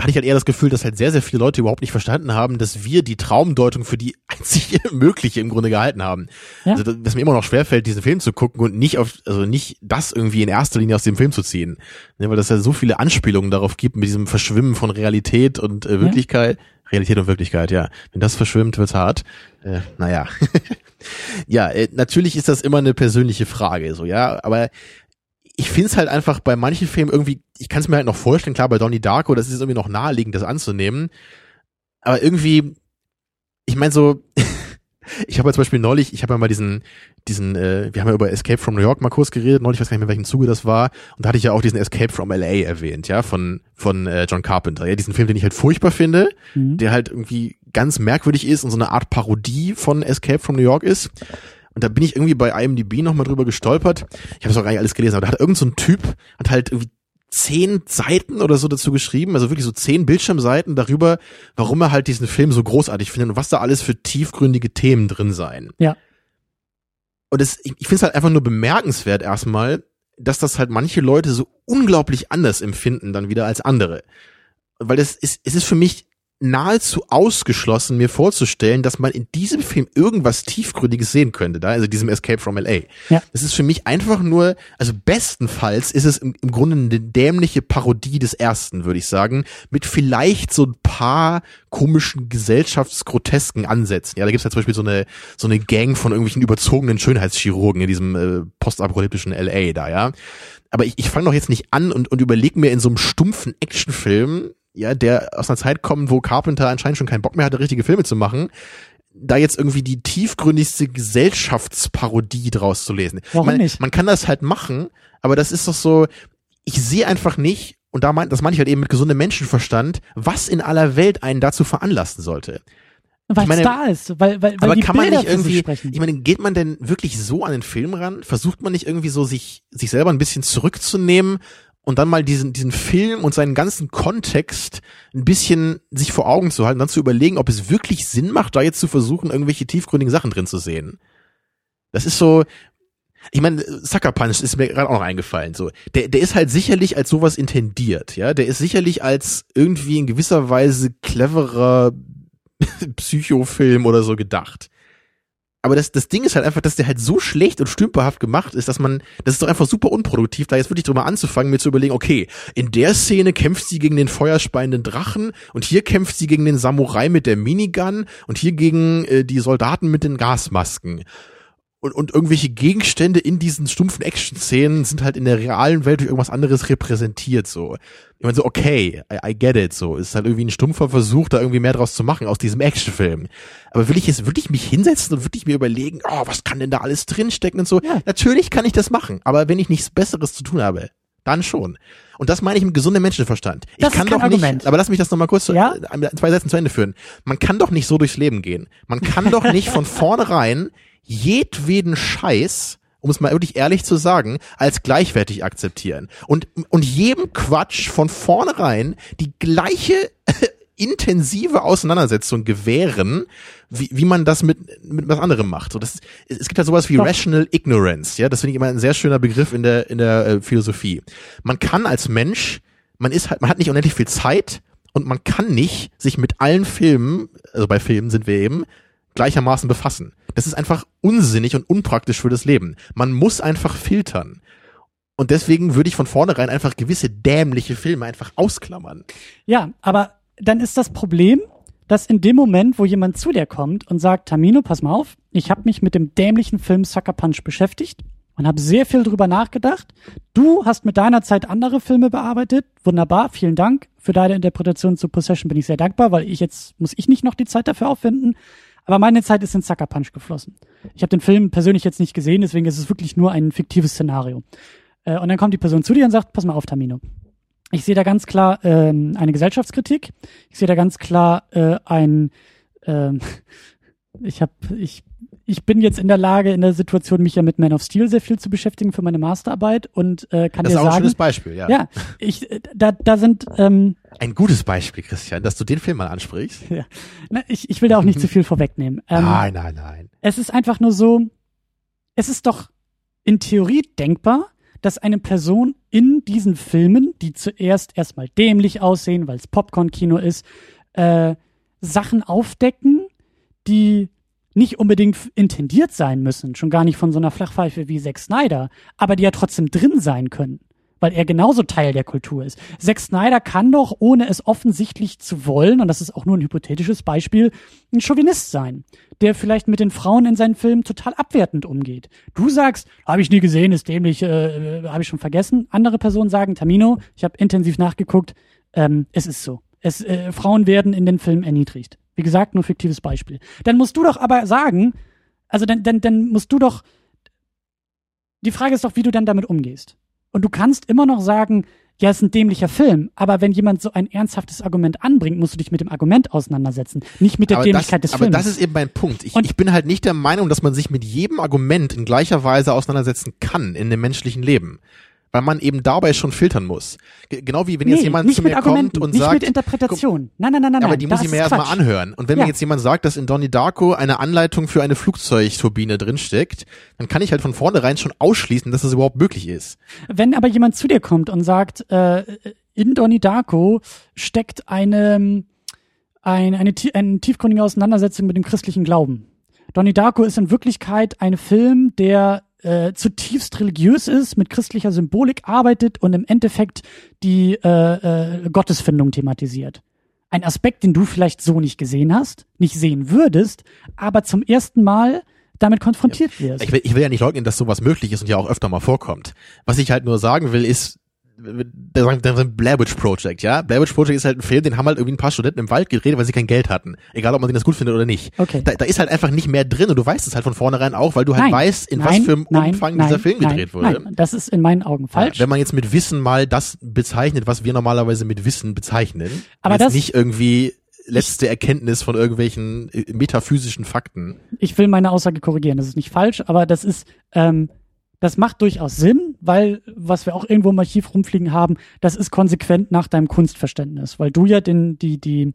da hatte ich halt eher das Gefühl, dass halt sehr, sehr viele Leute überhaupt nicht verstanden haben, dass wir die Traumdeutung für die einzige mögliche im Grunde gehalten haben. Ja. Also, dass mir immer noch schwerfällt, diesen Film zu gucken und nicht auf, also nicht das irgendwie in erster Linie aus dem Film zu ziehen. Ne, weil das ja so viele Anspielungen darauf gibt mit diesem Verschwimmen von Realität und äh, Wirklichkeit. Ja. Realität und Wirklichkeit, ja. Wenn das verschwimmt, wird's hart. Äh, naja. ja, äh, natürlich ist das immer eine persönliche Frage, so, ja. Aber ich finde es halt einfach bei manchen Filmen irgendwie, ich kann es mir halt noch vorstellen, klar, bei Donnie Darko, das ist irgendwie noch naheliegend, das anzunehmen. Aber irgendwie, ich meine so, ich habe ja zum Beispiel neulich, ich habe ja mal diesen, diesen, äh, wir haben ja über Escape from New York mal kurz geredet, neulich, ich weiß gar nicht mehr, welchem Zuge das war. Und da hatte ich ja auch diesen Escape from LA erwähnt, ja, von, von äh, John Carpenter. Ja, diesen Film, den ich halt furchtbar finde, mhm. der halt irgendwie ganz merkwürdig ist und so eine Art Parodie von Escape from New York ist. Und da bin ich irgendwie bei IMDb nochmal drüber gestolpert. Ich habe es auch gar nicht alles gelesen, aber da hat irgend so ein Typ, hat halt irgendwie zehn Seiten oder so dazu geschrieben, also wirklich so zehn Bildschirmseiten darüber, warum er halt diesen Film so großartig findet und was da alles für tiefgründige Themen drin seien. Ja. Und es, ich, ich finde es halt einfach nur bemerkenswert erstmal, dass das halt manche Leute so unglaublich anders empfinden dann wieder als andere. Weil das ist, es ist für mich nahezu ausgeschlossen, mir vorzustellen, dass man in diesem Film irgendwas Tiefgründiges sehen könnte, da, also diesem Escape from LA. Ja. Das ist für mich einfach nur, also bestenfalls ist es im, im Grunde eine dämliche Parodie des ersten, würde ich sagen, mit vielleicht so ein paar komischen gesellschaftsgrotesken Ansätzen. Ja, da gibt's ja zum Beispiel so eine, so eine Gang von irgendwelchen überzogenen Schönheitschirurgen in diesem äh, postapokalyptischen LA da, ja. Aber ich, ich fange doch jetzt nicht an und, und überlege mir in so einem stumpfen Actionfilm, ja, der aus einer Zeit kommt, wo Carpenter anscheinend schon keinen Bock mehr hatte, richtige Filme zu machen, da jetzt irgendwie die tiefgründigste Gesellschaftsparodie draus zu lesen. Warum meine, nicht? Man kann das halt machen, aber das ist doch so, ich sehe einfach nicht, und da meint, das meine ich halt eben mit gesundem Menschenverstand, was in aller Welt einen dazu veranlassen sollte. Weil es da ist, weil, weil, weil aber die kann Bilder man nicht irgendwie, sprechen. ich meine, geht man denn wirklich so an den Film ran? Versucht man nicht irgendwie so sich, sich selber ein bisschen zurückzunehmen und dann mal diesen, diesen Film und seinen ganzen Kontext ein bisschen sich vor Augen zu halten, dann zu überlegen, ob es wirklich Sinn macht, da jetzt zu versuchen, irgendwelche tiefgründigen Sachen drin zu sehen. Das ist so, ich meine, Sucker Punch ist mir gerade auch noch eingefallen. So, der, der ist halt sicherlich als sowas intendiert, ja. Der ist sicherlich als irgendwie in gewisser Weise cleverer Psychofilm oder so gedacht. Aber das, das Ding ist halt einfach, dass der halt so schlecht und stümperhaft gemacht ist, dass man, das ist doch einfach super unproduktiv, da jetzt wirklich drüber anzufangen, mir zu überlegen, okay, in der Szene kämpft sie gegen den feuerspeienden Drachen und hier kämpft sie gegen den Samurai mit der Minigun und hier gegen äh, die Soldaten mit den Gasmasken und, und irgendwelche Gegenstände in diesen stumpfen Action-Szenen sind halt in der realen Welt durch irgendwas anderes repräsentiert, so. Ich meine so, okay, I, I get it, so. Es ist halt irgendwie ein stumpfer Versuch, da irgendwie mehr draus zu machen aus diesem Actionfilm. Aber will ich jetzt wirklich mich hinsetzen und wirklich mir überlegen, oh, was kann denn da alles drinstecken und so? Ja. Natürlich kann ich das machen, aber wenn ich nichts Besseres zu tun habe, dann schon. Und das meine ich mit gesundem Menschenverstand. Ich das kann doch nicht, Argument. aber lass mich das nochmal kurz Ja? zu, äh, zwei Sätzen zu Ende führen. Man kann doch nicht so durchs Leben gehen. Man kann doch nicht von vornherein jedweden Scheiß, um es mal wirklich ehrlich zu sagen, als gleichwertig akzeptieren. Und, und jedem Quatsch von vornherein die gleiche intensive Auseinandersetzung gewähren, wie, wie man das mit, mit was anderem macht. So, das, es gibt ja sowas wie Doch. Rational Ignorance, ja, das finde ich immer ein sehr schöner Begriff in der, in der äh, Philosophie. Man kann als Mensch, man ist halt, man hat nicht unendlich viel Zeit und man kann nicht sich mit allen Filmen, also bei Filmen sind wir eben, gleichermaßen befassen. Das ist einfach unsinnig und unpraktisch für das Leben. Man muss einfach filtern. Und deswegen würde ich von vornherein einfach gewisse dämliche Filme einfach ausklammern. Ja, aber dann ist das Problem, dass in dem Moment, wo jemand zu dir kommt und sagt, Tamino, pass mal auf, ich habe mich mit dem dämlichen Film Sucker Punch beschäftigt und habe sehr viel drüber nachgedacht. Du hast mit deiner Zeit andere Filme bearbeitet. Wunderbar, vielen Dank. Für deine Interpretation zu Possession bin ich sehr dankbar, weil ich jetzt muss ich nicht noch die Zeit dafür aufwenden. Aber meine Zeit ist in Sucker Punch geflossen. Ich habe den Film persönlich jetzt nicht gesehen, deswegen ist es wirklich nur ein fiktives Szenario. Äh, und dann kommt die Person zu dir und sagt, pass mal auf, Tamino. Ich sehe da ganz klar ähm, eine Gesellschaftskritik. Ich sehe da ganz klar äh, ein. Ähm, ich habe ich ich bin jetzt in der Lage, in der Situation, mich ja mit Man of Steel sehr viel zu beschäftigen für meine Masterarbeit und äh, kann Das dir ist auch ein sagen, schönes Beispiel, ja. ja, ich äh, da da sind ähm, Ein gutes Beispiel, Christian, dass du den Film mal ansprichst. ja, na, ich ich will da auch nicht zu viel vorwegnehmen. Ähm, nein, nein, nein. es ist einfach nur so, es ist doch in Theorie denkbar, dass eine Person in diesen Filmen, die zuerst erstmal dämlich aussehen, weil es Popcorn-Kino ist, äh, Sachen aufdecken, die nicht unbedingt intendiert sein müssen, schon gar nicht von so einer Flachpfeife wie Zack Snyder, aber die ja trotzdem drin sein können, weil er genauso Teil der Kultur ist. Zack Snyder kann doch, ohne es offensichtlich zu wollen, und das ist auch nur ein hypothetisches Beispiel, ein Chauvinist sein, der vielleicht mit den Frauen in seinen Filmen total abwertend umgeht. Du sagst, habe ich nie gesehen, ist dämlich, äh, äh, habe ich schon vergessen. Andere Personen sagen, Tamino, ich habe intensiv nachgeguckt, ähm, es ist so. Es, äh, Frauen werden in den Filmen erniedrigt. Wie gesagt, nur fiktives Beispiel. Dann musst du doch aber sagen, also dann, dann, dann musst du doch, die Frage ist doch, wie du dann damit umgehst. Und du kannst immer noch sagen, ja, es ist ein dämlicher Film, aber wenn jemand so ein ernsthaftes Argument anbringt, musst du dich mit dem Argument auseinandersetzen, nicht mit der aber Dämlichkeit das, des aber Films. das ist eben mein Punkt. Ich, Und- ich bin halt nicht der Meinung, dass man sich mit jedem Argument in gleicher Weise auseinandersetzen kann in dem menschlichen Leben. Weil man eben dabei schon filtern muss. Ge- Genau wie wenn jetzt nee, jemand nicht zu mir kommt und nicht sagt, mit Interpretation. Nein, nein, nein, nein. aber die muss ich mir erstmal anhören. Und wenn Ja. mir jetzt jemand sagt, dass in Donnie Darko eine Anleitung für eine Flugzeugturbine drinsteckt, dann kann ich halt von vornherein schon ausschließen, dass das überhaupt möglich ist. Wenn aber jemand zu dir kommt und sagt, äh, in Donnie Darko steckt eine, ein, eine, eine tiefgründige Auseinandersetzung mit dem christlichen Glauben. Donnie Darko ist in Wirklichkeit ein Film, der äh, zutiefst religiös ist, mit christlicher Symbolik arbeitet und im Endeffekt die äh, äh, Gottesfindung thematisiert. Ein Aspekt, den du vielleicht so nicht gesehen hast, nicht sehen würdest, aber zum ersten Mal damit konfrontiert wirst. Ich will, ich will ja nicht leugnen, dass sowas möglich ist und ja auch öfter mal vorkommt. Was ich halt nur sagen will, ist, der sagt Blair Witch Project, ja? Blair Witch Project ist halt ein Film, den haben halt irgendwie ein paar Studenten im Wald gedreht, weil sie kein Geld hatten. Egal, ob man den das gut findet oder nicht. Okay. Da, da ist halt einfach nicht mehr drin und du weißt es halt von vornherein auch, weil du halt Nein, weißt, in was nein, für einem nein, Umfang dieser Film gedreht wurde. Nein, das ist in meinen Augen falsch. Ja, wenn man jetzt mit Wissen mal das bezeichnet, was wir normalerweise mit Wissen bezeichnen, Aber das- nicht irgendwie letzte Erkenntnis von irgendwelchen äh, metaphysischen Fakten. ich will meine Aussage korrigieren. Das ist nicht falsch, aber das ist, ähm, das macht durchaus Sinn, weil, was wir auch irgendwo im Archiv rumfliegen haben, das ist konsequent nach deinem Kunstverständnis, weil du ja den, die, die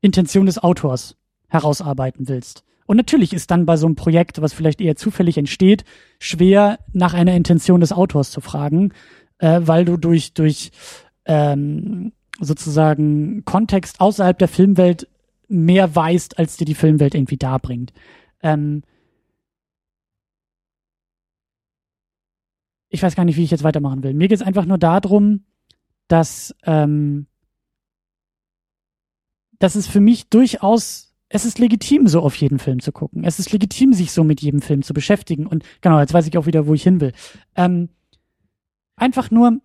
Intention des Autors herausarbeiten willst. Und natürlich ist dann bei so einem Projekt, was vielleicht eher zufällig entsteht, schwer nach einer Intention des Autors zu fragen, äh, weil du durch, durch ähm, sozusagen Kontext außerhalb der Filmwelt mehr weißt, als dir die Filmwelt irgendwie darbringt. Ähm, ich weiß gar nicht, wie ich jetzt weitermachen will. Mir geht es einfach nur darum, dass, ähm, dass es für mich durchaus, es ist legitim, so auf jeden Film zu gucken. Es ist legitim, sich so mit jedem Film zu beschäftigen. Und genau, jetzt weiß ich auch wieder, wo ich hin will. Ähm, einfach nur,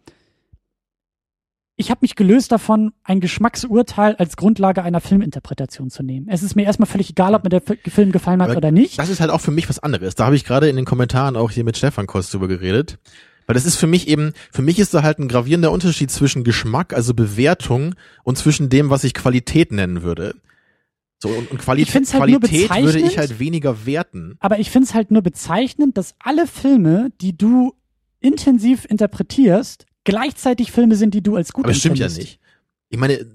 ich habe mich gelöst davon, ein Geschmacksurteil als Grundlage einer Filminterpretation zu nehmen. Es ist mir erstmal völlig egal, ob mir der Film gefallen hat Aber oder nicht. Das ist halt auch für mich was anderes. Da habe ich gerade in den Kommentaren auch hier mit Stefan Kost drüber geredet. Weil das ist für mich eben, für mich ist da halt ein gravierender Unterschied zwischen Geschmack, also Bewertung, und zwischen dem, was ich Qualität nennen würde. So, und, und Quali halt Qualität würde ich halt weniger werten. Aber ich finde es halt nur bezeichnend, dass alle Filme, die du intensiv interpretierst, gleichzeitig Filme sind, die du als gut Aber es stimmt ja nicht. Ich meine,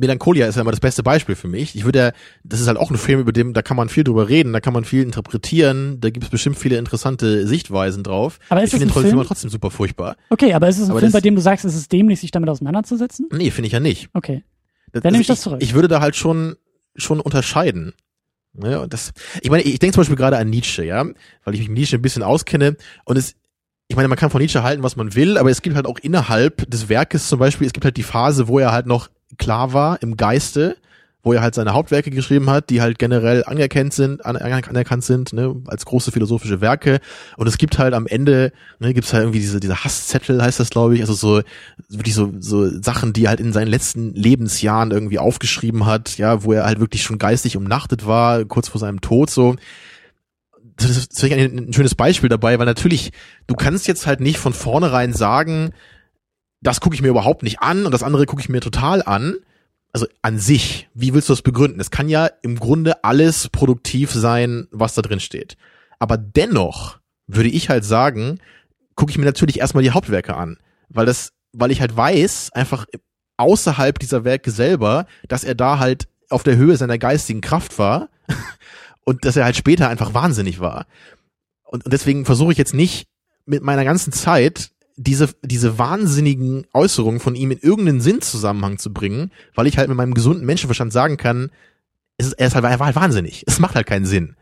Melancholia ist ja immer das beste Beispiel für mich. Ich würde ja, das ist halt auch ein Film, über dem, da kann man viel drüber reden, da kann man viel interpretieren, da gibt es bestimmt viele interessante Sichtweisen drauf. Aber ist ich das finde den Film trotzdem super furchtbar. Okay, aber ist es ein Aber Film, das- bei dem du sagst, es ist dämlich, sich damit auseinanderzusetzen? Nee, finde ich ja nicht. Okay. Das, Dann nehme ich das zurück. Ich würde da halt schon, schon unterscheiden. Ja, das, ich meine, ich denke zum Beispiel gerade an Nietzsche, ja, weil ich mich mit Nietzsche ein bisschen auskenne und es, ich meine, man kann von Nietzsche halten, was man will, aber es gibt halt auch innerhalb des Werkes zum Beispiel, es gibt halt die Phase, wo er halt noch klar war im Geiste, wo er halt seine Hauptwerke geschrieben hat, die halt generell anerkannt sind, an, anerkannt sind, ne, als große philosophische Werke. Und es gibt halt am Ende, ne, gibt's halt irgendwie diese, diese Hasszettel, heißt das, glaube ich, also so, wirklich so, so Sachen, die er halt in seinen letzten Lebensjahren irgendwie aufgeschrieben hat, ja, wo er halt wirklich schon geistig umnachtet war, kurz vor seinem Tod, so. Das ist ein, ein schönes Beispiel dabei, weil natürlich, du kannst jetzt halt nicht von vornherein sagen, das gucke ich mir überhaupt nicht an und das andere gucke ich mir total an. Also an sich, wie willst du das begründen? Es kann ja im Grunde alles produktiv sein, was da drin steht. Aber dennoch würde ich halt sagen, gucke ich mir natürlich erstmal die Hauptwerke an, weil das, weil ich halt weiß, einfach außerhalb dieser Werke selber, dass er da halt auf der Höhe seiner geistigen Kraft war und dass er halt später einfach wahnsinnig war. Und, und deswegen versuche ich jetzt nicht mit meiner ganzen Zeit diese, diese wahnsinnigen Äußerungen von ihm in irgendeinen Sinnzusammenhang zu bringen, weil ich halt mit meinem gesunden Menschenverstand sagen kann, es ist, er, ist halt, er war halt wahnsinnig. Es macht halt keinen Sinn.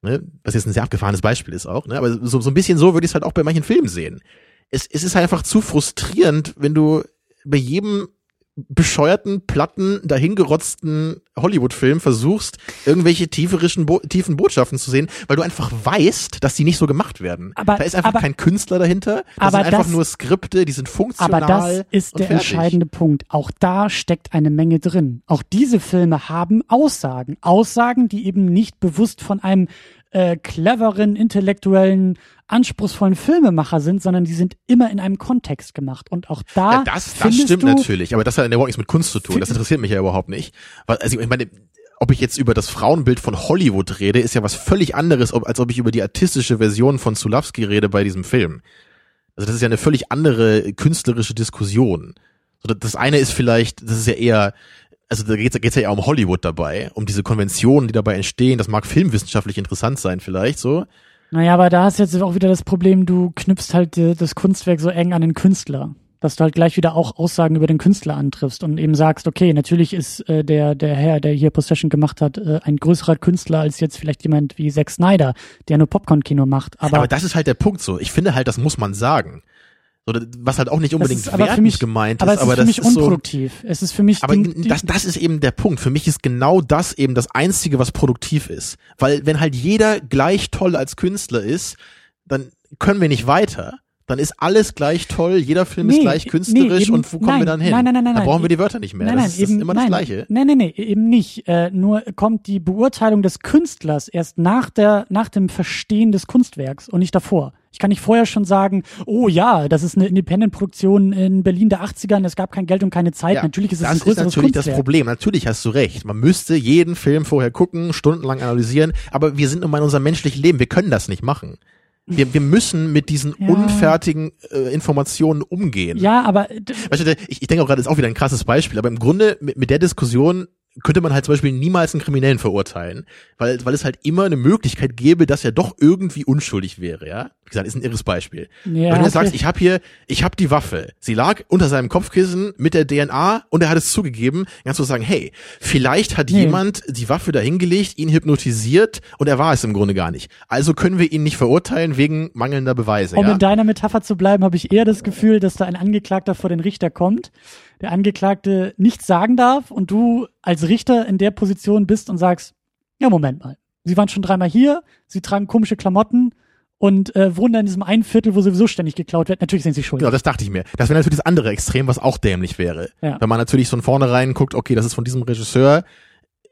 Ne? Was jetzt ein sehr abgefahrenes Beispiel ist auch. Ne? Aber so, so ein bisschen so würde ich es halt auch bei manchen Filmen sehen. Es, es ist halt einfach zu frustrierend, wenn du bei jedem bescheuerten, platten, dahingerotzten Hollywood-Film versuchst, irgendwelche tieferischen, Bo tiefen Botschaften zu sehen, weil du einfach weißt, dass die nicht so gemacht werden. Aber- da ist einfach aber- kein Künstler dahinter. Das aber sind einfach das- nur Skripte, die sind funktional. Aber das ist der fertig. entscheidende Punkt. Auch da steckt eine Menge drin. Auch diese Filme haben Aussagen. Aussagen, die eben nicht bewusst von einem äh, cleveren, intellektuellen, anspruchsvollen Filmemacher sind, sondern die sind immer in einem Kontext gemacht. Und auch da Ja, das, das stimmt natürlich, aber das hat ja überhaupt nichts mit Kunst zu tun. Das interessiert mich ja überhaupt nicht. Weil, also ich meine, ob ich jetzt über das Frauenbild von Hollywood rede, ist ja was völlig anderes, ob, als ob ich über die artistische Version von Zulawski rede bei diesem Film. Also das ist ja eine völlig andere künstlerische Diskussion. Das eine ist vielleicht, das ist ja eher, also da geht es ja eher um Hollywood dabei, um diese Konventionen, die dabei entstehen. Das mag filmwissenschaftlich interessant sein vielleicht so. Naja, aber da hast du jetzt auch wieder das Problem, du knüpfst halt das Kunstwerk so eng an den Künstler. Dass du halt gleich wieder auch Aussagen über den Künstler antriffst und eben sagst, okay, natürlich ist äh, der, der Herr, der hier Possession gemacht hat, äh, ein größerer Künstler als jetzt vielleicht jemand wie Zack Snyder, der nur Popcorn-Kino macht. Aber, Aber, das ist halt der Punkt so. Ich finde halt, das muss man sagen. So, was halt auch nicht das unbedingt ist wertend mich, gemeint ist, aber es ist aber für das mich ist so. unproduktiv. Es ist für mich Aber das, das ist eben der Punkt. Für mich ist genau das eben das Einzige, was produktiv ist. Weil wenn halt jeder gleich toll als Künstler ist, dann können wir nicht weiter. Dann ist alles gleich toll, jeder Film ist Nee, gleich nee, künstlerisch eben- und wo kommen nein, wir dann hin? nein, nein, nein, da nein, brauchen wir die Wörter nicht mehr. Nein, das nein, ist, das eben, ist immer nein, das Gleiche. Nein, nein, nein, eben nicht. Äh, nur kommt die Beurteilung des Künstlers erst nach der, nach dem Verstehen des Kunstwerks und nicht davor. Ich kann nicht vorher schon sagen, oh ja, das ist eine Independent-Produktion in Berlin der 80ern, es gab kein Geld und keine Zeit. Ja, natürlich ist es das ein größeres ist natürlich das Kunstwerk. Problem. Natürlich hast du recht. Man müsste jeden Film vorher gucken, stundenlang analysieren, aber wir sind nun mal in unserem menschlichen Leben. Wir können das nicht machen. Wir, wir müssen mit diesen Ja. unfertigen äh, Informationen umgehen. Ja, aber d- Weißt du, ich, ich denke auch gerade, das ist auch wieder ein krasses Beispiel, aber im Grunde mit, mit der Diskussion könnte man halt zum Beispiel niemals einen Kriminellen verurteilen, weil, weil es halt immer eine Möglichkeit gäbe, dass er doch irgendwie unschuldig wäre, ja. Wie gesagt, ist ein irres Beispiel. Ja, Wenn du sagst, ich habe hier, ich habe die Waffe, sie lag unter seinem Kopfkissen mit der DNA und er hat es zugegeben, kannst du sagen, hey, vielleicht hat Nee. jemand die Waffe dahingelegt, ihn hypnotisiert und er war es im Grunde gar nicht. Also können wir ihn nicht verurteilen wegen mangelnder Beweise, Um ja. in deiner Metapher zu bleiben, habe ich eher das Gefühl, dass da ein Angeklagter vor den Richter kommt, der Angeklagte nichts sagen darf und du als Richter in der Position bist und sagst, ja, Moment mal. Sie waren schon dreimal hier, sie tragen komische Klamotten und äh, wohnen da in diesem einen Viertel, wo sowieso ständig geklaut wird. Natürlich sind sie schuldig. Genau, das dachte ich mir. Das wäre natürlich das andere Extrem, was auch dämlich wäre. Ja. Wenn man natürlich von vornherein guckt, okay, das ist von diesem Regisseur,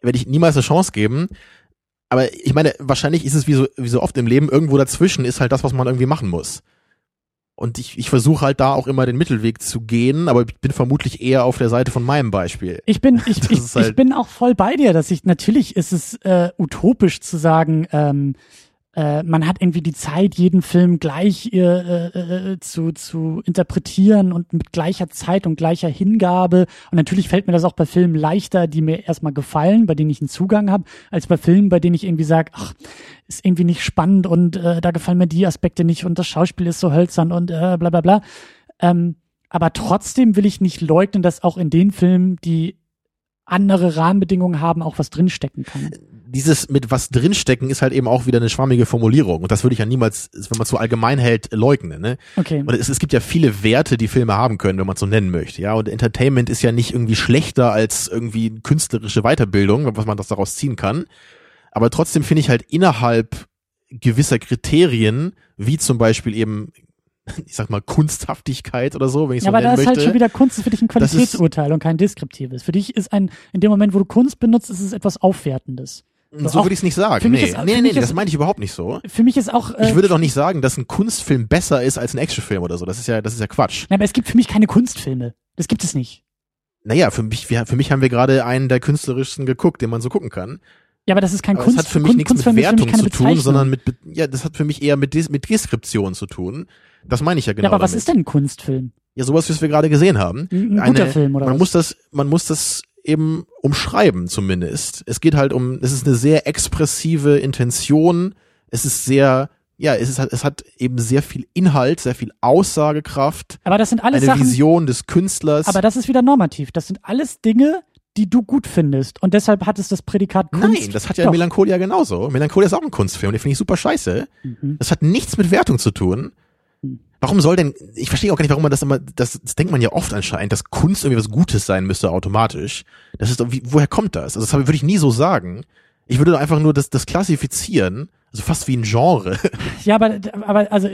werde ich niemals eine Chance geben. Aber ich meine, wahrscheinlich ist es wie so, wie so oft im Leben, irgendwo dazwischen ist halt das, was man irgendwie machen muss. Und ich, ich versuche halt da auch immer den Mittelweg zu gehen, aber ich bin vermutlich eher auf der Seite von meinem Beispiel. Ich bin, ich, ich, halt- ich bin auch voll bei dir, dass ich, natürlich ist es äh, utopisch zu sagen, ähm, äh, man hat irgendwie die Zeit, jeden Film gleich äh, äh, äh, zu, zu interpretieren und mit gleicher Zeit und gleicher Hingabe. Und natürlich fällt mir das auch bei Filmen leichter, die mir erstmal gefallen, bei denen ich einen Zugang habe, als bei Filmen, bei denen ich irgendwie sage, ach, ist irgendwie nicht spannend und äh, da gefallen mir die Aspekte nicht und das Schauspiel ist so hölzern und äh, bla bla bla. Ähm, aber trotzdem will ich nicht leugnen, dass auch in den Filmen, die andere Rahmenbedingungen haben, auch was drinstecken kann. Dieses mit was drinstecken ist halt eben auch wieder eine schwammige Formulierung. Und das würde ich ja niemals, wenn man es so allgemein hält, leugnen. Ne? Okay. Und es, es gibt ja viele Werte, die Filme haben können, wenn man es so nennen möchte. Ja, und Entertainment ist ja nicht irgendwie schlechter als irgendwie künstlerische Weiterbildung, was man das daraus ziehen kann. Aber trotzdem finde ich halt innerhalb gewisser Kriterien, wie zum Beispiel eben, ich sag mal, Kunsthaftigkeit oder so, wenn ich Ja, so aber da nennen ist halt möchte. schon wieder Kunst ist für dich ein ist- Qualitätsurteil und kein deskriptives. Für dich ist ein, in dem Moment, wo du Kunst benutzt, ist es etwas Aufwertendes. So auch- würde ich es nicht sagen. nee, ist- nee, nee, nee, das meine ich überhaupt nicht so. Für mich ist auch, äh, Ich würde doch nicht sagen, dass ein Kunstfilm besser ist als ein Actionfilm oder so. Das ist ja, das ist ja Quatsch. na, aber es gibt für mich keine Kunstfilme. Das gibt es nicht. Naja, für mich, wir, für mich haben wir gerade einen der künstlerischsten geguckt, den man so gucken kann. Ja, aber das ist kein Aber Kunst. das hat für mich Kun- nichts mit Kunstfilm mich Wertung zu tun, sondern mit, ja, das hat für mich eher mit, Des mit Deskription zu tun. Das meine ich ja genau. ja, aber was damit. ist denn ein Kunstfilm? Ja, sowas, was wir gerade gesehen haben. Ein, guter Film oder man was? muss das, man muss das eben umschreiben zumindest. Es geht halt um, es ist eine sehr expressive Intention. Es ist sehr, ja, es ist, es hat eben sehr viel Inhalt, sehr viel Aussagekraft, aber das sind alles eine Sachen, Vision des Künstlers. aber das ist wieder normativ. Das sind alles Dinge, die du gut findest. Und deshalb hat es das Prädikat Kunst. Nein, das hat ja Doch. Melancholia genauso. Melancholia ist auch ein Kunstfilm, den finde ich super scheiße. Mhm. Das hat nichts mit Wertung zu tun. Warum soll denn, ich verstehe auch gar nicht, warum man das immer, das, das denkt man ja oft anscheinend, dass Kunst irgendwie was Gutes sein müsste automatisch. Das ist wie, woher kommt das? Also das würde ich nie so sagen. Ich würde einfach nur das, das klassifizieren, also fast wie ein Genre. Ja, aber, aber also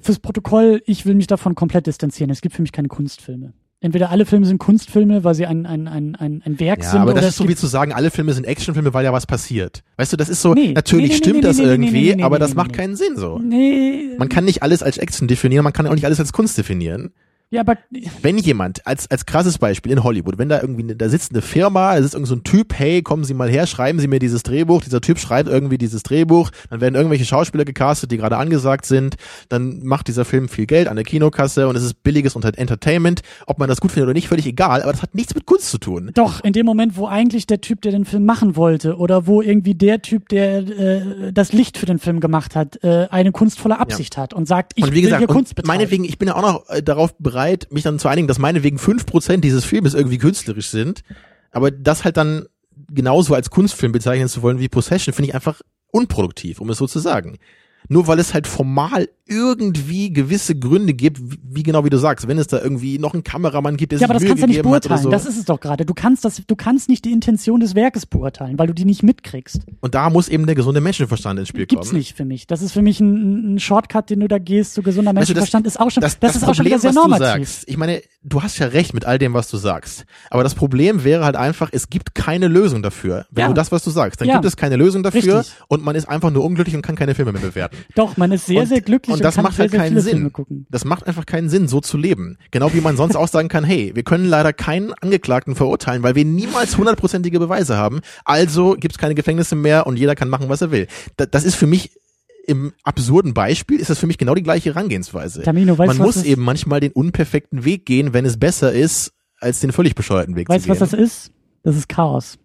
fürs Protokoll, ich will mich davon komplett distanzieren. Es gibt für mich keine Kunstfilme. Entweder alle Filme sind Kunstfilme, weil sie ein, ein, ein, ein, ein Werk Ja, sind. aber oder das ist so wie zu sagen, alle Filme sind Actionfilme, weil ja was passiert. Weißt du, das ist so, Nee, natürlich nee, stimmt nee, das irgendwie, aber das macht keinen Sinn so. Nee. Man kann nicht alles als Action definieren, man kann auch nicht alles als Kunst definieren. Ja, aber wenn jemand, als, als krasses Beispiel in Hollywood, wenn da irgendwie, eine- da sitzt eine Firma, da sitzt irgend so ein Typ, hey, kommen Sie mal her, schreiben Sie mir dieses Drehbuch, dieser Typ schreibt irgendwie dieses Drehbuch, dann werden irgendwelche Schauspieler gecastet, die gerade angesagt sind, dann macht dieser Film viel Geld an der Kinokasse und es ist billiges Entertainment, ob man das gut findet oder nicht, völlig egal, aber das hat nichts mit Kunst zu tun. doch, in dem Moment, wo eigentlich der Typ, der den Film machen wollte, oder wo irgendwie der Typ, der äh, das Licht für den Film gemacht hat, äh, eine kunstvolle Absicht hat und sagt, ich und wie will gesagt, hier Kunst betreiben. meinetwegen, ich bin ja auch noch äh, darauf bereit, mich dann zu einigen, dass meinetwegen fünf Prozent dieses Filmes irgendwie künstlerisch sind, aber das halt dann genauso als Kunstfilm bezeichnen zu wollen wie Possession, finde ich einfach unproduktiv, um es so zu sagen. Nur weil es halt formal irgendwie gewisse Gründe gibt, wie, genau wie du sagst, wenn es da irgendwie noch einen Kameramann gibt, der ja, aber das Mühe kannst du nicht beurteilen. so. Das ist es doch gerade. Du kannst das, du kannst nicht die Intention des Werkes beurteilen, weil du die nicht mitkriegst. und da muss eben der gesunde Menschenverstand ins Spiel Gibt's kommen. nicht für mich. Das ist für mich ein, ein Shortcut, den du da gehst. So gesunder Weißt du, das- Menschenverstand ist auch schon, das, das, ist auch schon Problem, wieder sehr normativ. Du sagst, ich meine, du hast ja recht mit all dem, was du sagst. Aber das Problem wäre halt einfach, es gibt keine Lösung dafür. Wenn Ja. du das, was du sagst, dann Ja. gibt es keine Lösung dafür Richtig. und man ist einfach nur unglücklich und kann keine Filme mehr bewerten. Doch, man ist sehr, Und- sehr glücklich und das kann macht halt sehr keinen Sinn. Das macht einfach keinen Sinn, so zu leben. Genau wie man sonst auch sagen kann, hey, wir können leider keinen Angeklagten verurteilen, weil wir niemals hundertprozentige Beweise haben. Also gibt's keine Gefängnisse mehr und jeder kann machen, was er will. Da, das ist für mich im absurden Beispiel ist das für mich genau die gleiche Herangehensweise. Tamino, weißt man muss eben manchmal den unperfekten Weg gehen, wenn es besser ist, als den völlig bescheuerten Weg Weißt zu du, was gehen. das ist? Das ist Chaos.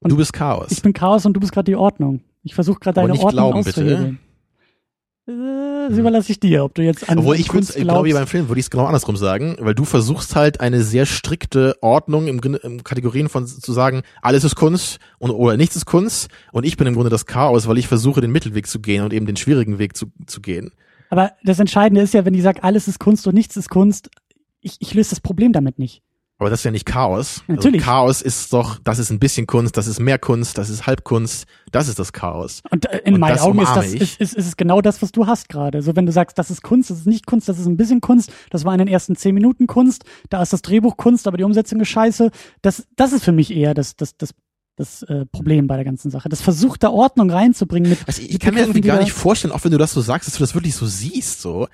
Und du bist Chaos. Ich bin Chaos und du bist gerade die Ordnung. Ich versuche gerade deine Ordnung glauben, bitte. auszuhebeln. Äh, Das überlasse ich dir, ob du jetzt an Obwohl ich Kunst glaube ich, glaubst. beim Film würde ich es genau andersrum sagen, weil du versuchst halt eine sehr strikte Ordnung im, im Kategorien von zu sagen, alles ist Kunst und oder nichts ist Kunst und ich bin im Grunde das Chaos, weil ich versuche den Mittelweg zu gehen und eben den schwierigen Weg zu, zu gehen. Aber das Entscheidende ist ja, wenn ich sage, alles ist Kunst und nichts ist Kunst, ich, ich löse das Problem damit nicht. Aber das ist ja nicht Chaos. Natürlich. Also Chaos ist doch, das ist ein bisschen Kunst, das ist mehr Kunst, das ist Halbkunst, das ist das Chaos. Und äh, in Und meinen Augen ist das ist, ist, ist es genau das, was du hast gerade. So wenn du sagst, das ist Kunst, das ist nicht Kunst, das ist ein bisschen Kunst, das war in den ersten zehn Minuten Kunst, da ist das Drehbuch Kunst, aber die Umsetzung ist scheiße. Das, das ist für mich eher das, das, das, das äh, Problem bei der ganzen Sache. Das versucht da Ordnung reinzubringen mit. Also ich mit kann mir irgendwie gar nicht vorstellen, auch wenn du das so sagst, dass du das wirklich so siehst, so.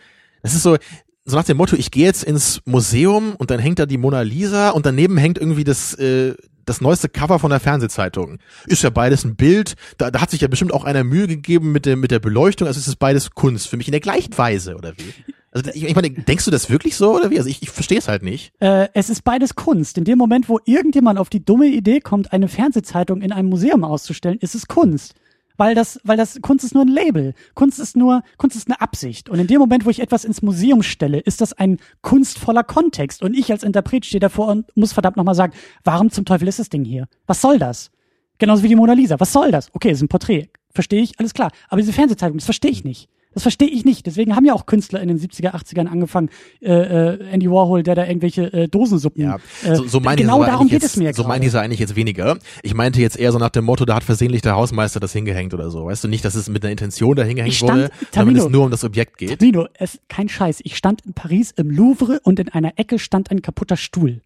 Das ist so, so nach dem Motto, ich gehe jetzt ins Museum und dann hängt da die Mona Lisa und daneben hängt irgendwie das, äh, das neueste Cover von der Fernsehzeitung. Ist ja beides ein Bild, da, da hat sich ja bestimmt auch einer Mühe gegeben mit der, mit der Beleuchtung, also es ist beides Kunst, für mich in der gleichen Weise, oder wie? Also ich, ich meine, denkst du das wirklich so, oder wie? Also ich, ich verstehe es halt nicht. Äh, es ist beides Kunst. In dem Moment, wo irgendjemand auf die dumme Idee kommt, eine Fernsehzeitung in einem Museum auszustellen, ist es Kunst. Weil das, weil das, Kunst ist nur ein Label. Kunst ist nur, Kunst ist eine Absicht. Und in dem Moment, wo ich etwas ins Museum stelle, ist das ein kunstvoller Kontext. Und ich als Interpret stehe davor und muss verdammt nochmal sagen, warum zum Teufel ist das Ding hier? Was soll das? Genauso wie die Mona Lisa. Was soll das? Okay, ist ein Porträt. Verstehe ich, alles klar. Aber diese Fernsehzeitung, das verstehe ich nicht. Das verstehe ich nicht. Deswegen haben ja auch Künstler in den 70er, 80ern angefangen, äh, äh, Andy Warhol, der da irgendwelche äh, Dosensuppen. Ja, äh, so, so meine genau darum geht jetzt, es mir So meinte ich es eigentlich jetzt weniger. Ich meinte jetzt eher so nach dem Motto, da hat versehentlich der Hausmeister das hingehängt oder so. Weißt du nicht, dass es mit einer Intention da hingehängt stand- wurde, Tamino. es nur um das Objekt geht. Nino, es kein Scheiß. Ich stand in Paris im Louvre und in einer Ecke stand ein kaputter Stuhl.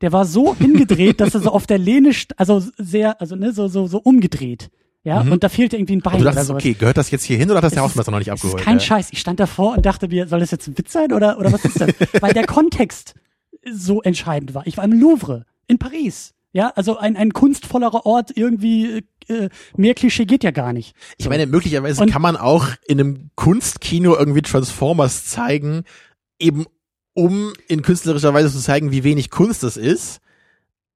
Der war so hingedreht, dass er so auf der Lehne, also sehr, also ne, so so so umgedreht. Ja, und da fehlte irgendwie ein Bein Mhm. du oder dachtest, okay, gehört das jetzt hier hin oder hat das der Es Hausmeister noch nicht abgeholt? ist kein ja? Scheiß. Ich stand davor und dachte mir, soll das jetzt ein Witz sein oder, oder was ist das? Weil der Kontext so entscheidend war. Ich war im Louvre in Paris. Ja, also ein, ein kunstvollerer Ort irgendwie, äh, mehr Klischee geht ja gar nicht. Ich meine, möglicherweise Und- kann man auch in einem Kunstkino irgendwie Transformers zeigen, eben um in künstlerischer Weise zu zeigen, wie wenig Kunst das ist.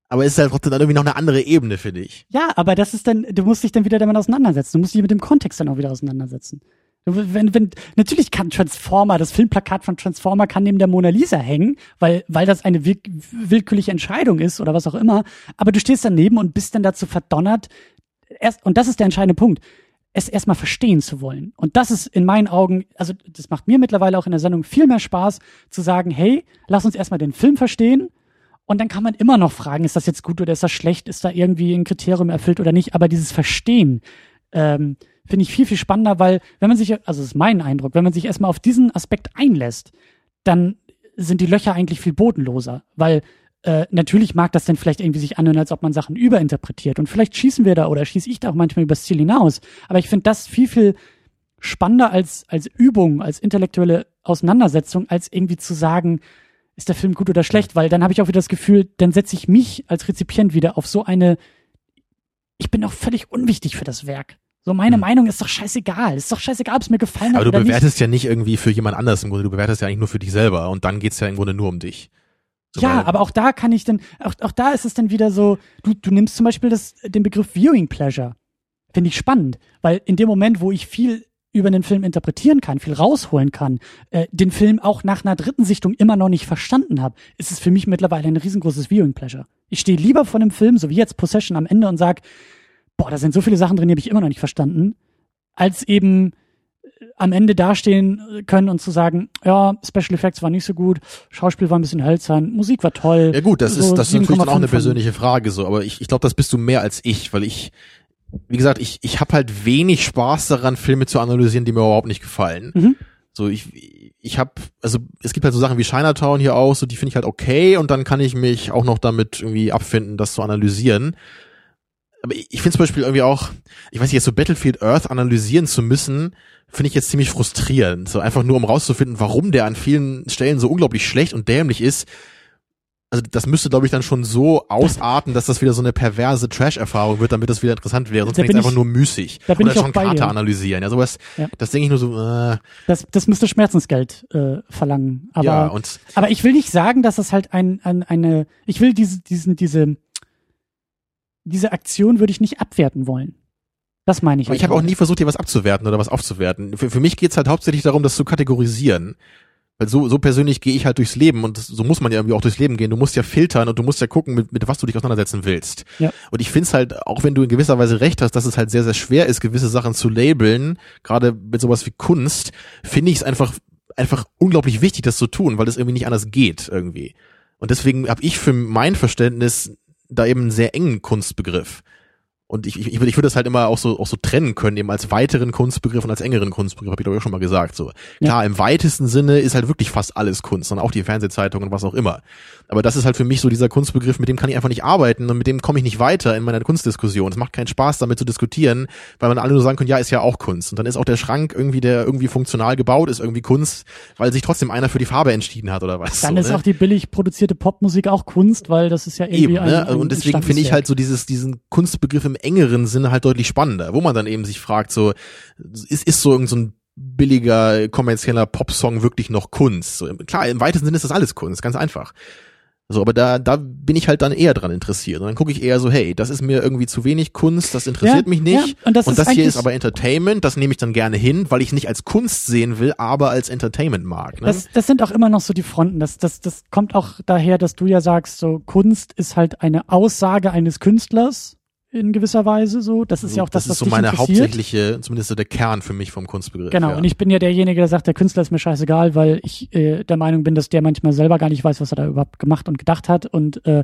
Aber es ist halt trotzdem dann irgendwie noch eine andere Ebene, finde ich. Ja, aber das ist dann, du musst dich dann wieder damit auseinandersetzen. Du musst dich mit dem Kontext dann auch wieder auseinandersetzen. Wenn, wenn, natürlich kann Transformer, das Filmplakat von Transformer kann neben der Mona Lisa hängen, weil, weil das eine will, willkürliche Entscheidung ist oder was auch immer. Aber du stehst daneben und bist dann dazu verdonnert, erst, und das ist der entscheidende Punkt, es erstmal verstehen zu wollen. Und das ist in meinen Augen, also das macht mir mittlerweile auch in der Sendung viel mehr Spaß, zu sagen, hey, lass uns erstmal den Film verstehen. Und dann kann man immer noch fragen, ist das jetzt gut oder ist das schlecht, ist da irgendwie ein Kriterium erfüllt oder nicht. Aber dieses Verstehen ähm, finde ich viel, viel spannender, weil wenn man sich, also das ist mein Eindruck, wenn man sich erstmal auf diesen Aspekt einlässt, dann sind die Löcher eigentlich viel bodenloser. Weil äh, natürlich mag das dann vielleicht irgendwie sich anhören, als ob man Sachen überinterpretiert. Und vielleicht schießen wir da oder schieße ich da auch manchmal übers Ziel hinaus. Aber ich finde das viel, viel spannender als, als Übung, als intellektuelle Auseinandersetzung, als irgendwie zu sagen, ist der Film gut oder schlecht, weil dann habe ich auch wieder das Gefühl, dann setze ich mich als Rezipient wieder auf so eine, ich bin doch völlig unwichtig für das Werk. So, meine Hm. Meinung ist doch scheißegal. Ist doch scheißegal, ob es mir gefallen hat Aber du oder nicht. bewertest ja nicht irgendwie für jemand anders im Grunde, du bewertest ja eigentlich nur für dich selber und dann geht's ja im Grunde nur um dich. So, Ja, aber auch da kann ich dann, auch, auch da ist es dann wieder so, du, du nimmst zum Beispiel das, den Begriff Viewing Pleasure. Finde ich spannend, weil in dem Moment, wo ich viel über den Film interpretieren kann, viel rausholen kann, äh, den Film auch nach einer dritten Sichtung immer noch nicht verstanden habe, ist es für mich mittlerweile ein riesengroßes Viewing Pleasure. Ich stehe lieber vor einem Film, so wie jetzt Possession am Ende und sag, boah, da sind so viele Sachen drin, die habe ich immer noch nicht verstanden, als eben äh, am Ende dastehen äh, können und zu sagen, ja, Special Effects waren nicht so gut, Schauspiel war ein bisschen hölzern, Musik war toll. Ja gut, das so ist, das ist natürlich auch eine 7,5 von- persönliche Frage so, aber ich, ich glaube, das bist du mehr als ich, weil ich, wie gesagt, ich, ich habe halt wenig Spaß daran, Filme zu analysieren, die mir überhaupt nicht gefallen. Mhm. So, ich, ich habe, also es gibt halt so Sachen wie Chinatown hier auch, so die finde ich halt okay und dann kann ich mich auch noch damit irgendwie abfinden, das zu analysieren. Aber ich, ich finde zum Beispiel irgendwie auch, ich weiß nicht, jetzt so Battlefield Earth analysieren zu müssen, finde ich jetzt ziemlich frustrierend. So einfach nur, um rauszufinden, warum der an vielen Stellen so unglaublich schlecht und dämlich ist. Also das müsste, glaube ich, dann schon so ausarten, dass das wieder so eine perverse Trash-Erfahrung wird, damit das wieder interessant wäre. Sonst wäre es einfach nur müßig. da bin Oder ich schon Karte dir. analysieren. Ja, sowas, Ja. das denke ich nur so, äh, Das, das müsste Schmerzensgeld äh, verlangen. Aber, ja, und aber ich will nicht sagen, dass das halt ein, ein, eine, ich will diese, diesen, diese, diese Aktion würde ich nicht abwerten wollen. Das meine ich. Aber halt ich habe auch nie versucht, hier was abzuwerten oder was aufzuwerten. Für, für mich geht's halt hauptsächlich darum, das zu kategorisieren. Weil so, so persönlich gehe ich halt durchs Leben und das, so muss man ja irgendwie auch durchs Leben gehen. Du musst ja filtern und du musst ja gucken, mit, mit was du dich auseinandersetzen willst. Ja. Und ich finde es halt, auch wenn du in gewisser Weise recht hast, dass es halt sehr, sehr schwer ist, gewisse Sachen zu labeln, gerade mit sowas wie Kunst, finde ich es einfach, einfach unglaublich wichtig, das zu tun, weil das irgendwie nicht anders geht irgendwie. Und deswegen habe ich für mein Verständnis da eben einen sehr engen Kunstbegriff. Und ich, ich, ich würde ich würde das halt immer auch so, auch so trennen können, eben als weiteren Kunstbegriff und als engeren Kunstbegriff, habe ich glaube ich auch schon mal gesagt. So. Klar, im weitesten Sinne ist halt wirklich fast alles Kunst und auch die Fernsehzeitung und was auch immer. Aber das ist halt für mich so dieser Kunstbegriff, mit dem kann ich einfach nicht arbeiten und mit dem komme ich nicht weiter in meiner Kunstdiskussion. Es macht keinen Spaß, damit zu diskutieren, weil man alle nur sagen können, ja, ist ja auch Kunst. Und dann ist auch der Schrank irgendwie, der irgendwie funktional gebaut ist, irgendwie Kunst, weil sich trotzdem einer für die Farbe entschieden hat oder was. Dann so, ist ne? auch die billig produziert Popmusik auch Kunst, weil das ist ja irgendwie Eben, ne? ein Und deswegen finde ich halt so dieses, diesen Kunstbegriff im engeren Sinne halt deutlich spannender, wo man dann eben sich fragt, so, ist, ist so irgend so ein billiger, kommerzieller Popsong wirklich noch Kunst? So, klar, im weitesten Sinne ist das alles Kunst, ganz einfach. So, aber da, da bin ich halt dann eher dran interessiert. Und dann gucke ich eher so, hey, das ist mir irgendwie zu wenig Kunst, das interessiert Ja, mich nicht. ja, und das ist hier ist aber Entertainment, das nehme ich dann gerne hin, weil ich es nicht als Kunst sehen will, aber als Entertainment mag. Ne? Das, das sind auch immer noch so die Fronten. Das, das, das kommt auch daher, dass du ja sagst, so Kunst ist halt eine Aussage eines Künstlers in gewisser Weise so. Das ist ja auch das, das was ist so dich meine interessiert. hauptsächliche, zumindest so der Kern für mich vom Kunstbegriff. Genau, ja. und ich bin ja derjenige, der sagt, der Künstler ist mir scheißegal, weil ich äh, der Meinung bin, dass der manchmal selber gar nicht weiß, was er da überhaupt gemacht und gedacht hat. Und äh,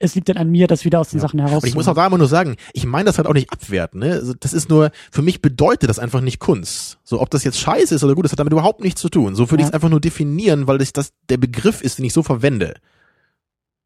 es liegt dann an mir, das wieder aus den Sachen heraus Und ich muss auch da immer nur sagen, ich meine das halt auch nicht abwerten. Ne? Also das ist nur, für mich bedeutet das einfach nicht Kunst. So, ob das jetzt scheiße ist oder gut, das hat damit überhaupt nichts zu tun. So würde Ja. ich es einfach nur definieren, weil das, das der Begriff ist, den ich so verwende.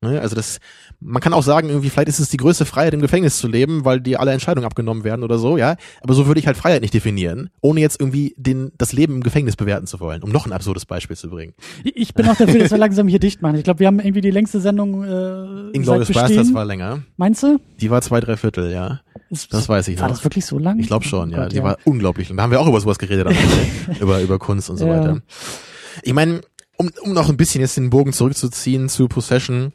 Ne? Also das, man kann auch sagen, irgendwie, vielleicht ist es die größte Freiheit, im Gefängnis zu leben, weil dir alle Entscheidungen abgenommen werden oder so, ja. Aber so würde ich halt Freiheit nicht definieren, ohne jetzt irgendwie den, das Leben im Gefängnis bewerten zu wollen, um noch ein absurdes Beispiel zu bringen. Ich bin auch dafür, dass wir langsam hier dicht machen. Ich glaube, wir haben irgendwie die längste Sendung äh, Inglourious Bastards war länger. Meinst du? Die war zwei, drei Viertel, ja. Ist, Das weiß ich war noch. das wirklich so lang? Ich glaube schon, Oh ja. Gott, Die war unglaublich lang. Da haben wir auch über sowas geredet, über, über Kunst und so Ja. weiter. Ich meine, um, um noch ein bisschen jetzt den Bogen zurückzuziehen zu Possession,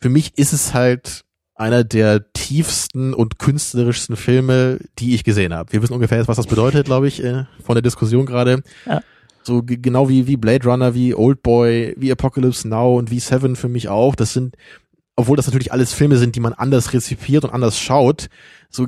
für mich ist es halt einer der tiefsten und künstlerischsten Filme, die ich gesehen habe. Wir wissen ungefähr jetzt, was das bedeutet, glaube ich, äh, von der Diskussion gerade. Ja. So ge- genau wie, wie Blade Runner, wie Old Boy, wie Apocalypse Now und wie Seven für mich auch. Das sind, obwohl das natürlich alles Filme sind, die man anders rezipiert und anders schaut, so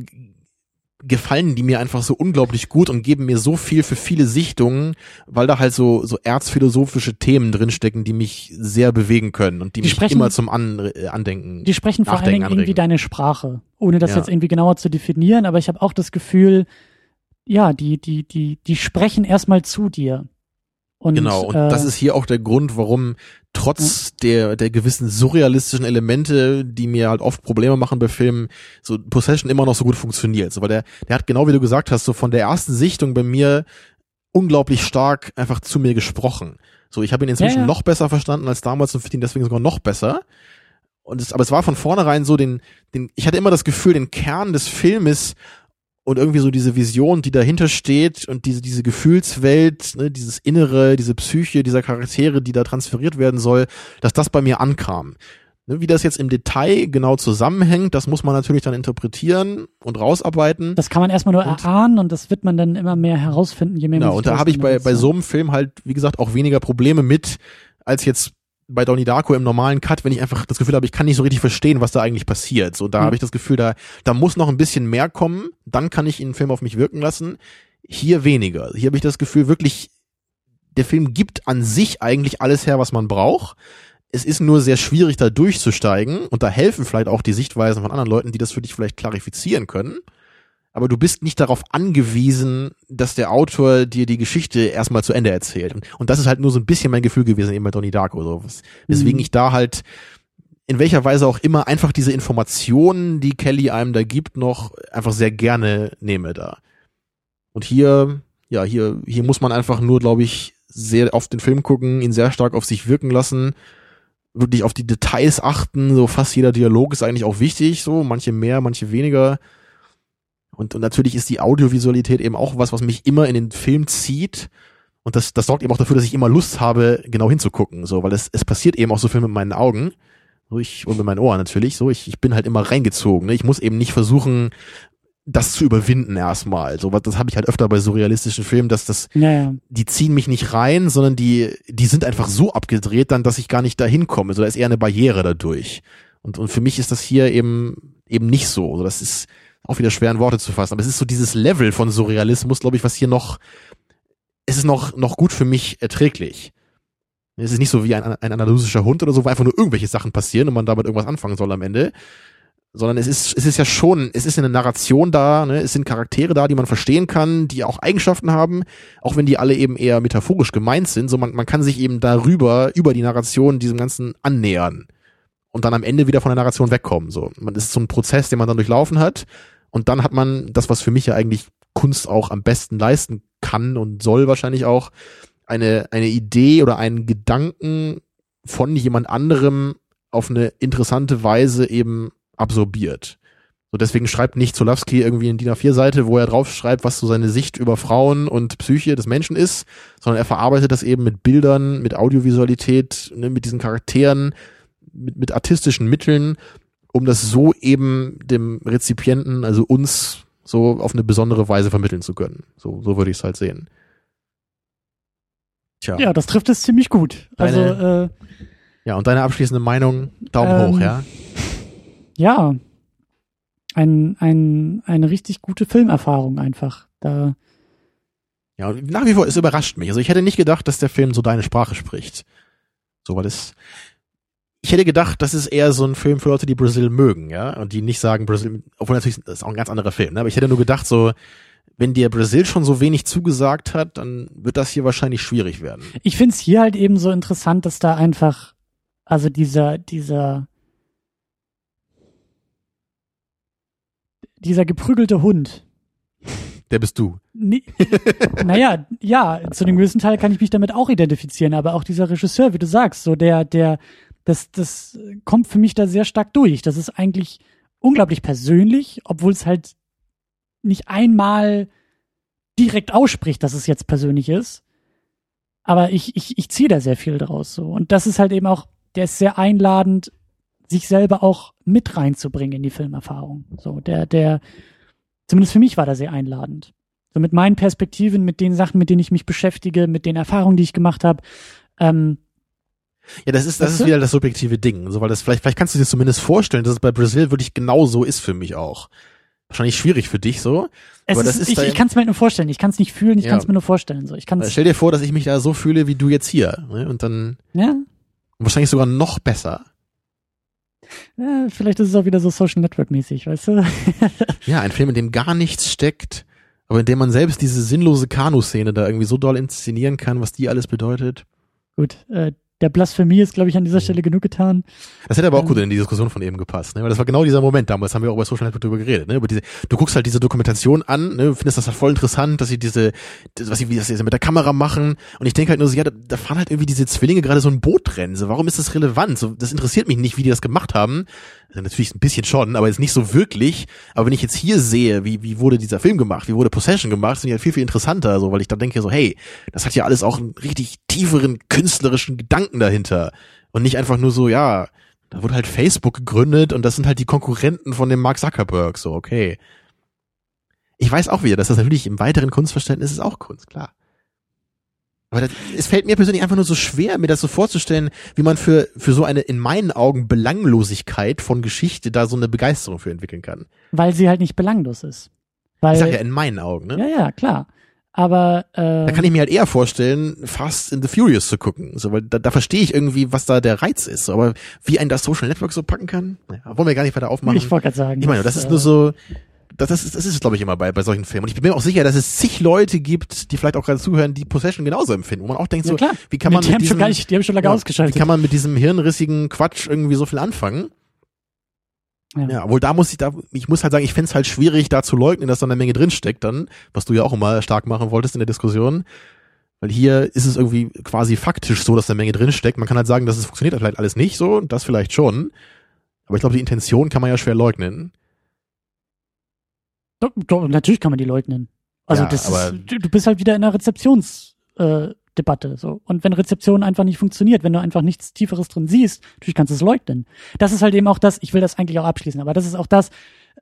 gefallen die mir einfach so unglaublich gut und geben mir so viel für viele Sichtungen, weil da halt so so erzphilosophische Themen drinstecken, die mich sehr bewegen können und die, Die mich sprechen- immer zum An äh, Andenken. Die sprechen vor allen Dingen irgendwie anregen. deine Sprache, ohne das Ja. jetzt irgendwie genauer zu definieren, aber ich habe auch das Gefühl, ja, die, die, die, die sprechen erstmal zu dir. Und, Genau, und äh, das ist hier auch der Grund, warum trotz der, der gewissen surrealistischen Elemente, die mir halt oft Probleme machen bei Filmen, so Possession immer noch so gut funktioniert. So, weil der, der hat genau wie du gesagt hast, so von der ersten Sichtung bei mir unglaublich stark einfach zu mir gesprochen. So, ich habe ihn inzwischen Ja, ja. noch besser verstanden als damals und finde ihn deswegen sogar noch besser. Und es, aber es war von vornherein so den, den, ich hatte immer das Gefühl, den Kern des Filmes und irgendwie so diese Vision, die dahinter steht und diese, diese Gefühlswelt, ne, dieses Innere, diese Psyche dieser Charaktere, die da transferiert werden soll, dass das bei mir ankam. Ne, wie das jetzt im Detail genau zusammenhängt, das muss man natürlich dann interpretieren und rausarbeiten. das kann man erstmal nur Und- erahnen und das wird man dann immer mehr herausfinden, je mehr man Genau, und da habe ich bei, bei so einem Film halt, wie gesagt, auch weniger Probleme mit, als jetzt bei Donnie Darko im normalen Cut, wenn ich einfach das Gefühl habe, ich kann nicht so richtig verstehen, was da eigentlich passiert. So, da Mhm. habe ich das Gefühl, da, da muss noch ein bisschen mehr kommen, dann kann ich den Film auf mich wirken lassen. Hier weniger. Hier habe ich das Gefühl, wirklich, der Film gibt an sich eigentlich alles her, was man braucht. Es ist nur sehr schwierig, da durchzusteigen und da helfen vielleicht auch die Sichtweisen von anderen Leuten, die das für dich vielleicht klarifizieren können aber du bist nicht darauf angewiesen, dass der Autor dir die Geschichte erstmal zu Ende erzählt. Und, das ist halt nur so ein bisschen mein Gefühl gewesen eben bei Donnie Darko, so. Weswegen Mhm. ich da halt in welcher Weise auch immer einfach diese Informationen, die Kelly einem da gibt, noch einfach sehr gerne nehme da. Und hier, ja, hier, hier muss man einfach nur, glaube ich, sehr auf den Film gucken, ihn sehr stark auf sich wirken lassen, wirklich auf die Details achten, so fast jeder Dialog ist eigentlich auch wichtig, so, manche mehr, manche weniger. Und, und natürlich ist die Audiovisualität eben auch was, was mich immer in den Film zieht. Und das, das sorgt eben auch dafür, dass ich immer Lust habe, genau hinzugucken, so, weil es, es passiert eben auch so viel mit meinen Augen. So ich, und mit meinen Ohren natürlich, so ich, ich bin halt immer reingezogen. Ne? Ich muss eben nicht versuchen, das zu überwinden erstmal. So was, das habe ich halt öfter bei surrealistischen Filmen, dass das, Ja, ja. die ziehen mich nicht rein, sondern die, die sind einfach so abgedreht dann, dass ich gar nicht dahin komme. So da ist eher eine Barriere dadurch. Und, und für mich ist das hier eben, eben nicht so. Also das ist auch wieder schwer in Worte zu fassen. Aber es ist so dieses Level von Surrealismus, glaube ich, was hier noch, es ist noch, noch gut für mich erträglich. Es ist nicht so wie ein, ein analysischer Hund oder so, wo einfach nur irgendwelche Sachen passieren und man damit irgendwas anfangen soll am Ende. Sondern es ist, es ist ja schon, es ist eine Narration da, ne? es sind Charaktere da, die man verstehen kann, die auch Eigenschaften haben, auch wenn die alle eben eher metaphorisch gemeint sind. So man, man kann sich eben darüber, über die Narration diesem Ganzen annähern und dann am Ende wieder von der Narration wegkommen. So, man ist so ein Prozess, den man dann durchlaufen hat und dann hat man das, was für mich ja eigentlich Kunst auch am besten leisten kann und soll wahrscheinlich auch eine eine Idee oder einen Gedanken von jemand anderem auf eine interessante Weise eben absorbiert. So deswegen schreibt nicht Zulawski irgendwie in DIN A4 Seite, wo er drauf schreibt, was so seine Sicht über Frauen und Psyche des Menschen ist, sondern er verarbeitet das eben mit Bildern, mit Audiovisualität, ne, mit diesen Charakteren, mit, mit artistischen Mitteln, um das so eben dem Rezipienten, also uns, so auf eine besondere Weise vermitteln zu können. So, so würde ich es halt sehen. Tja. Ja, das trifft es ziemlich gut. Also, Deine- äh, Ja, und deine abschließende Meinung, Daumen Ähm, hoch, ja? ja, ein, ein, eine richtig gute Filmerfahrung einfach. Da, Ja, und nach wie vor, es überrascht mich. Also ich hätte nicht gedacht, dass der Film so deine Sprache spricht. So, weil es, ich hätte gedacht, das ist eher so ein Film für Leute, die Brasil mögen, ja, und die nicht sagen Brasil, obwohl natürlich, das ist auch ein ganz anderer Film, ne? aber ich hätte nur gedacht, so, wenn dir Brasil schon so wenig zugesagt hat, dann wird das hier wahrscheinlich schwierig werden. ich find's hier halt eben so interessant, dass da einfach, also dieser, dieser, dieser geprügelte Hund, Der bist du. Nee, naja, ja, zu einem gewissen Teil kann ich mich damit auch identifizieren, aber auch dieser Regisseur, wie du sagst, so der, der, das, das kommt für mich da sehr stark durch. Das ist eigentlich unglaublich persönlich, obwohl es halt nicht einmal direkt ausspricht, dass es jetzt persönlich ist. Aber ich, ich, ich ziehe da sehr viel draus so. Und das ist halt eben auch, der ist sehr einladend, sich selber auch mit reinzubringen in die Filmerfahrung. So, der, der, zumindest für mich war der sehr einladend. So mit meinen Perspektiven, mit den Sachen, mit denen ich mich beschäftige, mit den Erfahrungen, die ich gemacht habe. Ähm, Ja, das ist, das Weißt ist wieder das subjektive Ding. So, weil das, vielleicht, vielleicht kannst du dir zumindest vorstellen, dass es bei Brasil wirklich genau so ist für mich auch. Wahrscheinlich schwierig für dich so. es Aber ist, das ist ich da- ich kann es mir halt nur vorstellen. Ich kann es nicht fühlen, ich Ja. kann es mir nur vorstellen. So, ich kann Weil es. Stell dir vor, dass ich mich da so fühle, wie du jetzt hier. Ne? Und dann Ja, wahrscheinlich sogar noch besser. ja, vielleicht ist es auch wieder so Social Network mäßig, weißt du? Ja, ein Film, in dem gar nichts steckt, aber in dem man selbst diese sinnlose Kanu-Szene da irgendwie so doll inszenieren kann, was die alles bedeutet. Gut, äh, der Blasphemie ist, glaube ich, an Mhm. dieser Stelle genug getan. Das hätte aber auch Ähm. gut in die Diskussion von eben gepasst, ne? Weil das war genau dieser Moment damals, haben wir auch bei Social Network drüber geredet, ne? Über diese, du guckst halt diese Dokumentation an, ne? Findest das halt voll interessant, dass sie diese, das, was sie, wie das sie mit der Kamera machen. Und ich denke halt nur so, ja, da, da fahren halt irgendwie diese Zwillinge gerade so ein Boot rennen. So, warum ist das relevant? So, das interessiert mich nicht, wie die das gemacht haben. Also natürlich ein bisschen schon, aber jetzt nicht so wirklich. Aber wenn ich jetzt hier sehe, wie, wie wurde dieser Film gemacht, wie wurde Possession gemacht, sind die halt viel, viel interessanter, so, weil ich dann denke so, hey, das hat ja alles auch einen richtig tieferen künstlerischen Gedanken dahinter. Und nicht einfach nur so, ja, da wurde halt Facebook gegründet und das sind halt die Konkurrenten von dem Mark Zuckerberg, so, okay. Ich weiß auch wieder, dass das natürlich im weiteren Kunstverständnis ist auch Kunst, klar. Aber das, es fällt mir persönlich einfach nur so schwer, mir das so vorzustellen, wie man für, für so eine in meinen Augen Belanglosigkeit von Geschichte da so eine Begeisterung für entwickeln kann. Weil sie halt nicht belanglos ist. Weil, Ich sag ja in meinen Augen, ne? ja, ja, klar. Aber äh, Da kann ich mir halt eher vorstellen, Fast in the Furious zu gucken. So, weil da, da verstehe ich irgendwie, was da der Reiz ist. So, aber wie ein das Social Network so packen kann, naja, wollen wir gar nicht weiter aufmachen. ich wollte gerade sagen. Ich meine, das ist nur so, das, das ist, das ist glaube ich immer bei, bei solchen Filmen. Und ich bin mir auch sicher, dass es zig Leute gibt, die vielleicht auch gerade zuhören, die Possession genauso empfinden, wo man auch denkt ja, so, klar. wie kann man die, mit haben schon diesem, gar nicht, die haben schon lange ja, ausgeschaltet. wie kann man mit diesem hirnrissigen Quatsch irgendwie so viel anfangen? Ja. Ja, obwohl da muss ich da, ich muss halt sagen, ich fänd's halt schwierig, da zu leugnen, dass da eine Menge drinsteckt dann, was du ja auch immer stark machen wolltest in der Diskussion. Weil hier ist es irgendwie quasi faktisch so, dass da eine Menge drinsteckt. Man kann halt sagen, dass es funktioniert vielleicht alles nicht so, das vielleicht schon. Aber ich glaube, die Intention kann man ja schwer leugnen. Doch, doch, natürlich kann man die leugnen. Also Ja, das ist, du du bist halt wieder in einer Rezeptions äh. So. Und wenn Rezeption einfach nicht funktioniert, wenn du einfach nichts Tieferes drin siehst, natürlich kannst du es leugnen. Das ist halt eben auch das, ich will das eigentlich auch abschließen, aber das ist auch das,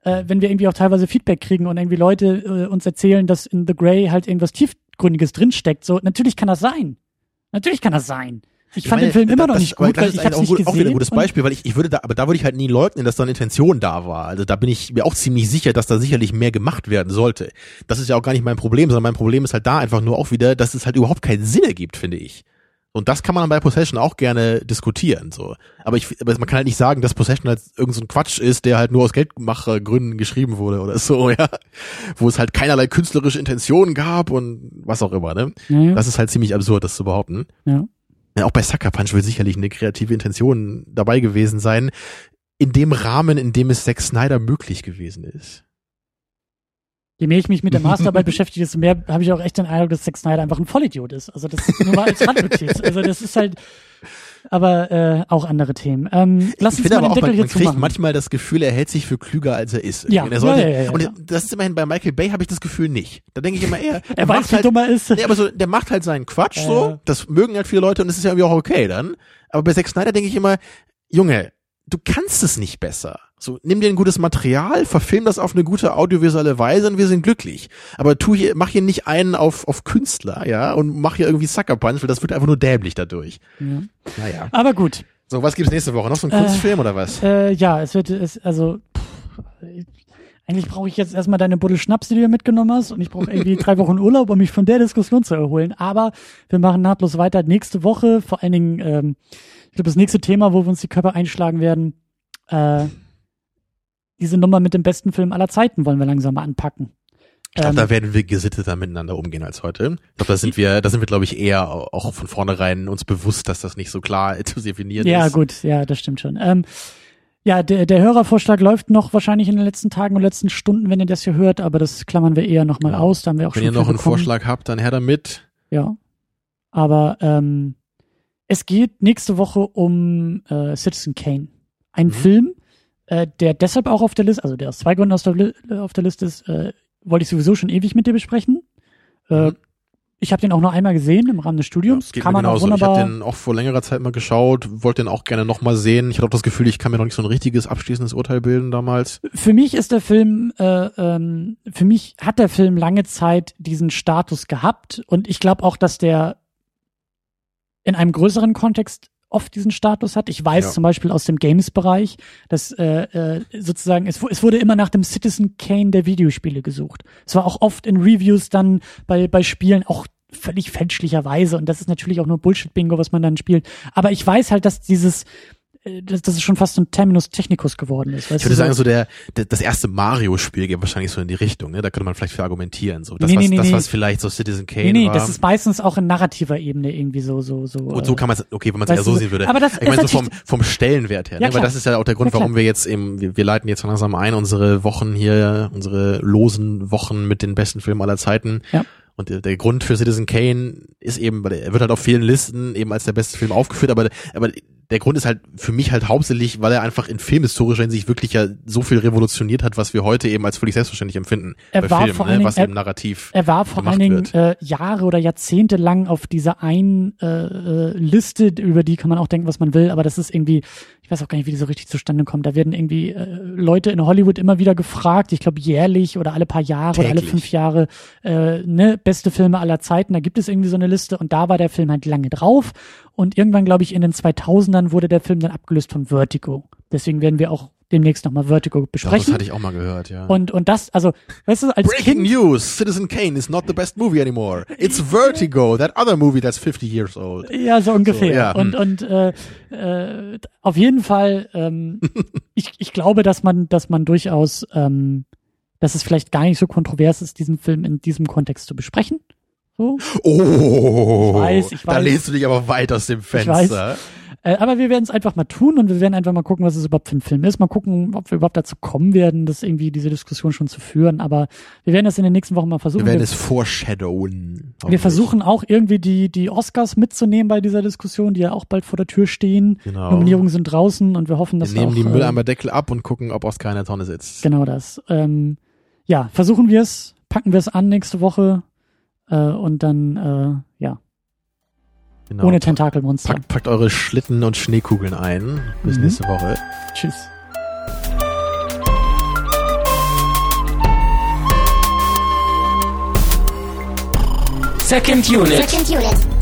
äh, wenn wir irgendwie auch teilweise Feedback kriegen und irgendwie Leute äh, uns erzählen, dass in The Grey halt irgendwas Tiefgründiges drinsteckt. So, natürlich kann das sein. Natürlich kann das sein. Ich, Ich fand meine, den Film immer noch das- nicht aber gut, weil ich auch, nicht gesehen. auch wieder ein gutes Beispiel, weil ich, ich würde da, aber da würde ich halt nie leugnen, dass da eine Intention da war. Also da bin ich mir auch ziemlich sicher, dass da sicherlich mehr gemacht werden sollte. Das ist ja auch gar nicht mein Problem, sondern mein Problem ist halt da einfach nur auch wieder, dass es halt überhaupt keinen Sinn ergibt, finde ich. Und das kann man bei Possession auch gerne diskutieren, so. Aber ich, aber man kann halt nicht sagen, dass Possession halt irgend so ein Quatsch ist, der halt nur aus Geldmachergründen geschrieben wurde oder so, ja. Wo es halt keinerlei künstlerische Intentionen gab und was auch immer, ne? Ja, ja. Das ist halt ziemlich absurd, das zu behaupten. ja. Ja, auch bei Sucker Punch wird sicherlich eine kreative Intention dabei gewesen sein, in dem Rahmen, in dem es Zack Snyder möglich gewesen ist. Je mehr ich mich mit der Masterarbeit beschäftige, desto mehr habe ich auch echt den Eindruck, dass Zack Snyder einfach ein Vollidiot ist. Also das ist nur mal als Randnotiz. Also das ist halt, aber äh, auch andere Themen. Ähm, lass ich uns finde mal aber den auch, Deckel man, man kriegt zumachen. manchmal das Gefühl, er hält sich für klüger, als er ist. Ja, Und er sollte, ja, ja, ja, und das ist immerhin bei Michael Bay habe ich das Gefühl nicht. Da denke ich immer eher, er weiß, wie halt, dumm er ist. Nee, aber so, der macht halt seinen Quatsch Ja, so. Das mögen halt viele Leute und das ist ja irgendwie auch okay dann. Aber bei Zack Snyder denke ich immer, Junge, du kannst es nicht besser. So, nimm dir ein gutes Material, verfilm das auf eine gute audiovisuelle Weise und wir sind glücklich. Aber tu hier, mach hier nicht einen auf, auf Künstler, ja, und mach hier irgendwie Sucker Punch, weil das wird einfach nur dämlich dadurch. Ja. Naja. Aber gut. So, was gibt's nächste Woche? Noch so ein Äh, Kunstfilm oder was? Äh, ja, es wird, es, also, pff, eigentlich brauche ich jetzt erstmal deine Buddel Schnaps, die du hier mitgenommen hast, und ich brauche irgendwie drei Wochen Urlaub, um mich von der Diskussion zu erholen. Aber wir machen nahtlos weiter nächste Woche. Vor allen Dingen, ähm, ich glaube, das nächste Thema, wo wir uns die Köpfe einschlagen werden, äh, diese Nummer mit dem besten Film aller Zeiten wollen wir langsam mal anpacken. Ich glaube, Ähm, da werden wir gesitteter miteinander umgehen als heute. Ich glaube, da sind wir, da sind wir, glaube ich, eher auch von vornherein uns bewusst, dass das nicht so klar zu definieren Ja, ist. gut, ja, das stimmt schon. Ähm, ja, der, der Hörervorschlag läuft noch wahrscheinlich in den letzten Tagen und letzten Stunden, wenn ihr das hier hört, aber das klammern wir eher nochmal Ja. aus. Da haben wir auch Wenn schon ihr noch einen bekommen. Vorschlag habt, dann her damit. Ja. Aber ähm, es geht nächste Woche um äh, Citizen Kane. Ein Mhm. Film, äh, der deshalb auch auf der Liste, also der aus zwei Gründen aus der, auf der Liste ist, äh, wollte ich sowieso schon ewig mit dir besprechen. Äh, Mhm. ich habe den auch noch einmal gesehen im Rahmen des Studiums. geht Kann man auch genauso. Ich habe wunderbar. den auch vor längerer Zeit mal geschaut, wollte den auch gerne nochmal sehen. Ich hatte auch das Gefühl, ich kann mir noch nicht so ein richtiges abschließendes Urteil bilden damals. Für mich ist der Film, äh, ähm, für mich hat der Film lange Zeit diesen Status gehabt und ich glaube auch, dass der in einem größeren Kontext oft diesen Status hat. Ich weiß Ja. zum Beispiel aus dem Games-Bereich, dass äh, äh, sozusagen es, es wurde immer nach dem Citizen Kane der Videospiele gesucht. Es war auch oft in Reviews dann bei bei Spielen auch völlig fälschlicherweise und das ist natürlich auch nur Bullshit-Bingo, was man dann spielt. Aber ich weiß halt, dass dieses dass, dass es schon fast ein Terminus technicus geworden ist. Weißt Ich würde du, sagen, so der, der das erste Mario-Spiel geht wahrscheinlich so in die Richtung. Ne? Da könnte man vielleicht für argumentieren. So das, Nee, was, nee, das nee. was vielleicht so Citizen Kane Nee, nee, war. das ist meistens auch in narrativer Ebene irgendwie so, so, so. und so äh, kann man es, okay, wenn man es eher so sehen würde. aber das ich meine, ist so vom, vom Stellenwert her, Ja, ne? weil das ist ja auch der Grund, Ja, warum wir jetzt eben, wir, wir leiten jetzt langsam ein, unsere Wochen hier, unsere losen Wochen mit den besten Filmen aller Zeiten. Ja. Und der, der Grund für Citizen Kane ist eben, weil er wird halt auf vielen Listen eben als der beste Film aufgeführt, aber, aber der Grund ist halt für mich halt hauptsächlich, weil er einfach in filmhistorischer Hinsicht wirklich ja so viel revolutioniert hat, was wir heute eben als völlig selbstverständlich empfinden Er bei war Filmen, vor ne? allen was Dingen- eben narrativ. Er war vor allen Dingen äh, Jahre oder Jahrzehnte lang auf dieser einen äh, äh, Liste, über die kann man auch denken, was man will, aber das ist irgendwie, ich weiß auch gar nicht, wie die so richtig zustande kommt. Da werden irgendwie äh, Leute in Hollywood immer wieder gefragt, ich glaube jährlich oder alle paar Jahre oder alle Täglich. fünf Jahre, äh, ne, beste Filme aller Zeiten, da gibt es irgendwie so eine Liste und da war der Film halt lange drauf und irgendwann, glaube ich, in den 2000ern wurde der Film dann abgelöst von Vertigo. Deswegen werden wir auch demnächst nochmal Vertigo Doch, das besprechen. hatte ich auch mal gehört, ja. und, und das, also, weißt du, als Breaking Kind, news: Citizen Kane is not the best movie anymore. It's Vertigo, that other movie that's 50 years old. Ja, so ungefähr. So, ja, Und, hm. und äh, äh, auf jeden Fall, ähm, ich, ich glaube, dass man, dass man durchaus, ähm, dass es vielleicht gar nicht so kontrovers ist, diesen Film in diesem Kontext zu besprechen. So. Oh, Ich weiß, ich da weiß. lehnst du dich aber weit aus dem. Fenster. Äh, aber wir werden es einfach mal tun und wir werden einfach mal gucken, was es überhaupt für ein Film ist. Mal gucken, ob wir überhaupt dazu kommen werden, das irgendwie diese Diskussion schon zu führen. Aber wir werden das in den nächsten Wochen mal versuchen. Wir werden Wir- es foreshadowen. wir versuchen auch irgendwie die, die Oscars mitzunehmen bei dieser Diskussion, die ja auch bald vor der Tür stehen. Genau. Nominierungen sind draußen und wir hoffen, Wir dass nehmen auch, die äh, Mülleimerdeckel ab und gucken, ob Oscar in der Tonne sitzt. Genau das. Ähm, ja, versuchen wir es, packen wir es an nächste Woche äh, und dann, äh, ja, Genau. Ohne Tentakelmonster. Packt, packt eure Schlitten und Schneekugeln ein. Bis mhm. nächste Woche. Tschüss. Second Unit. Second Unit.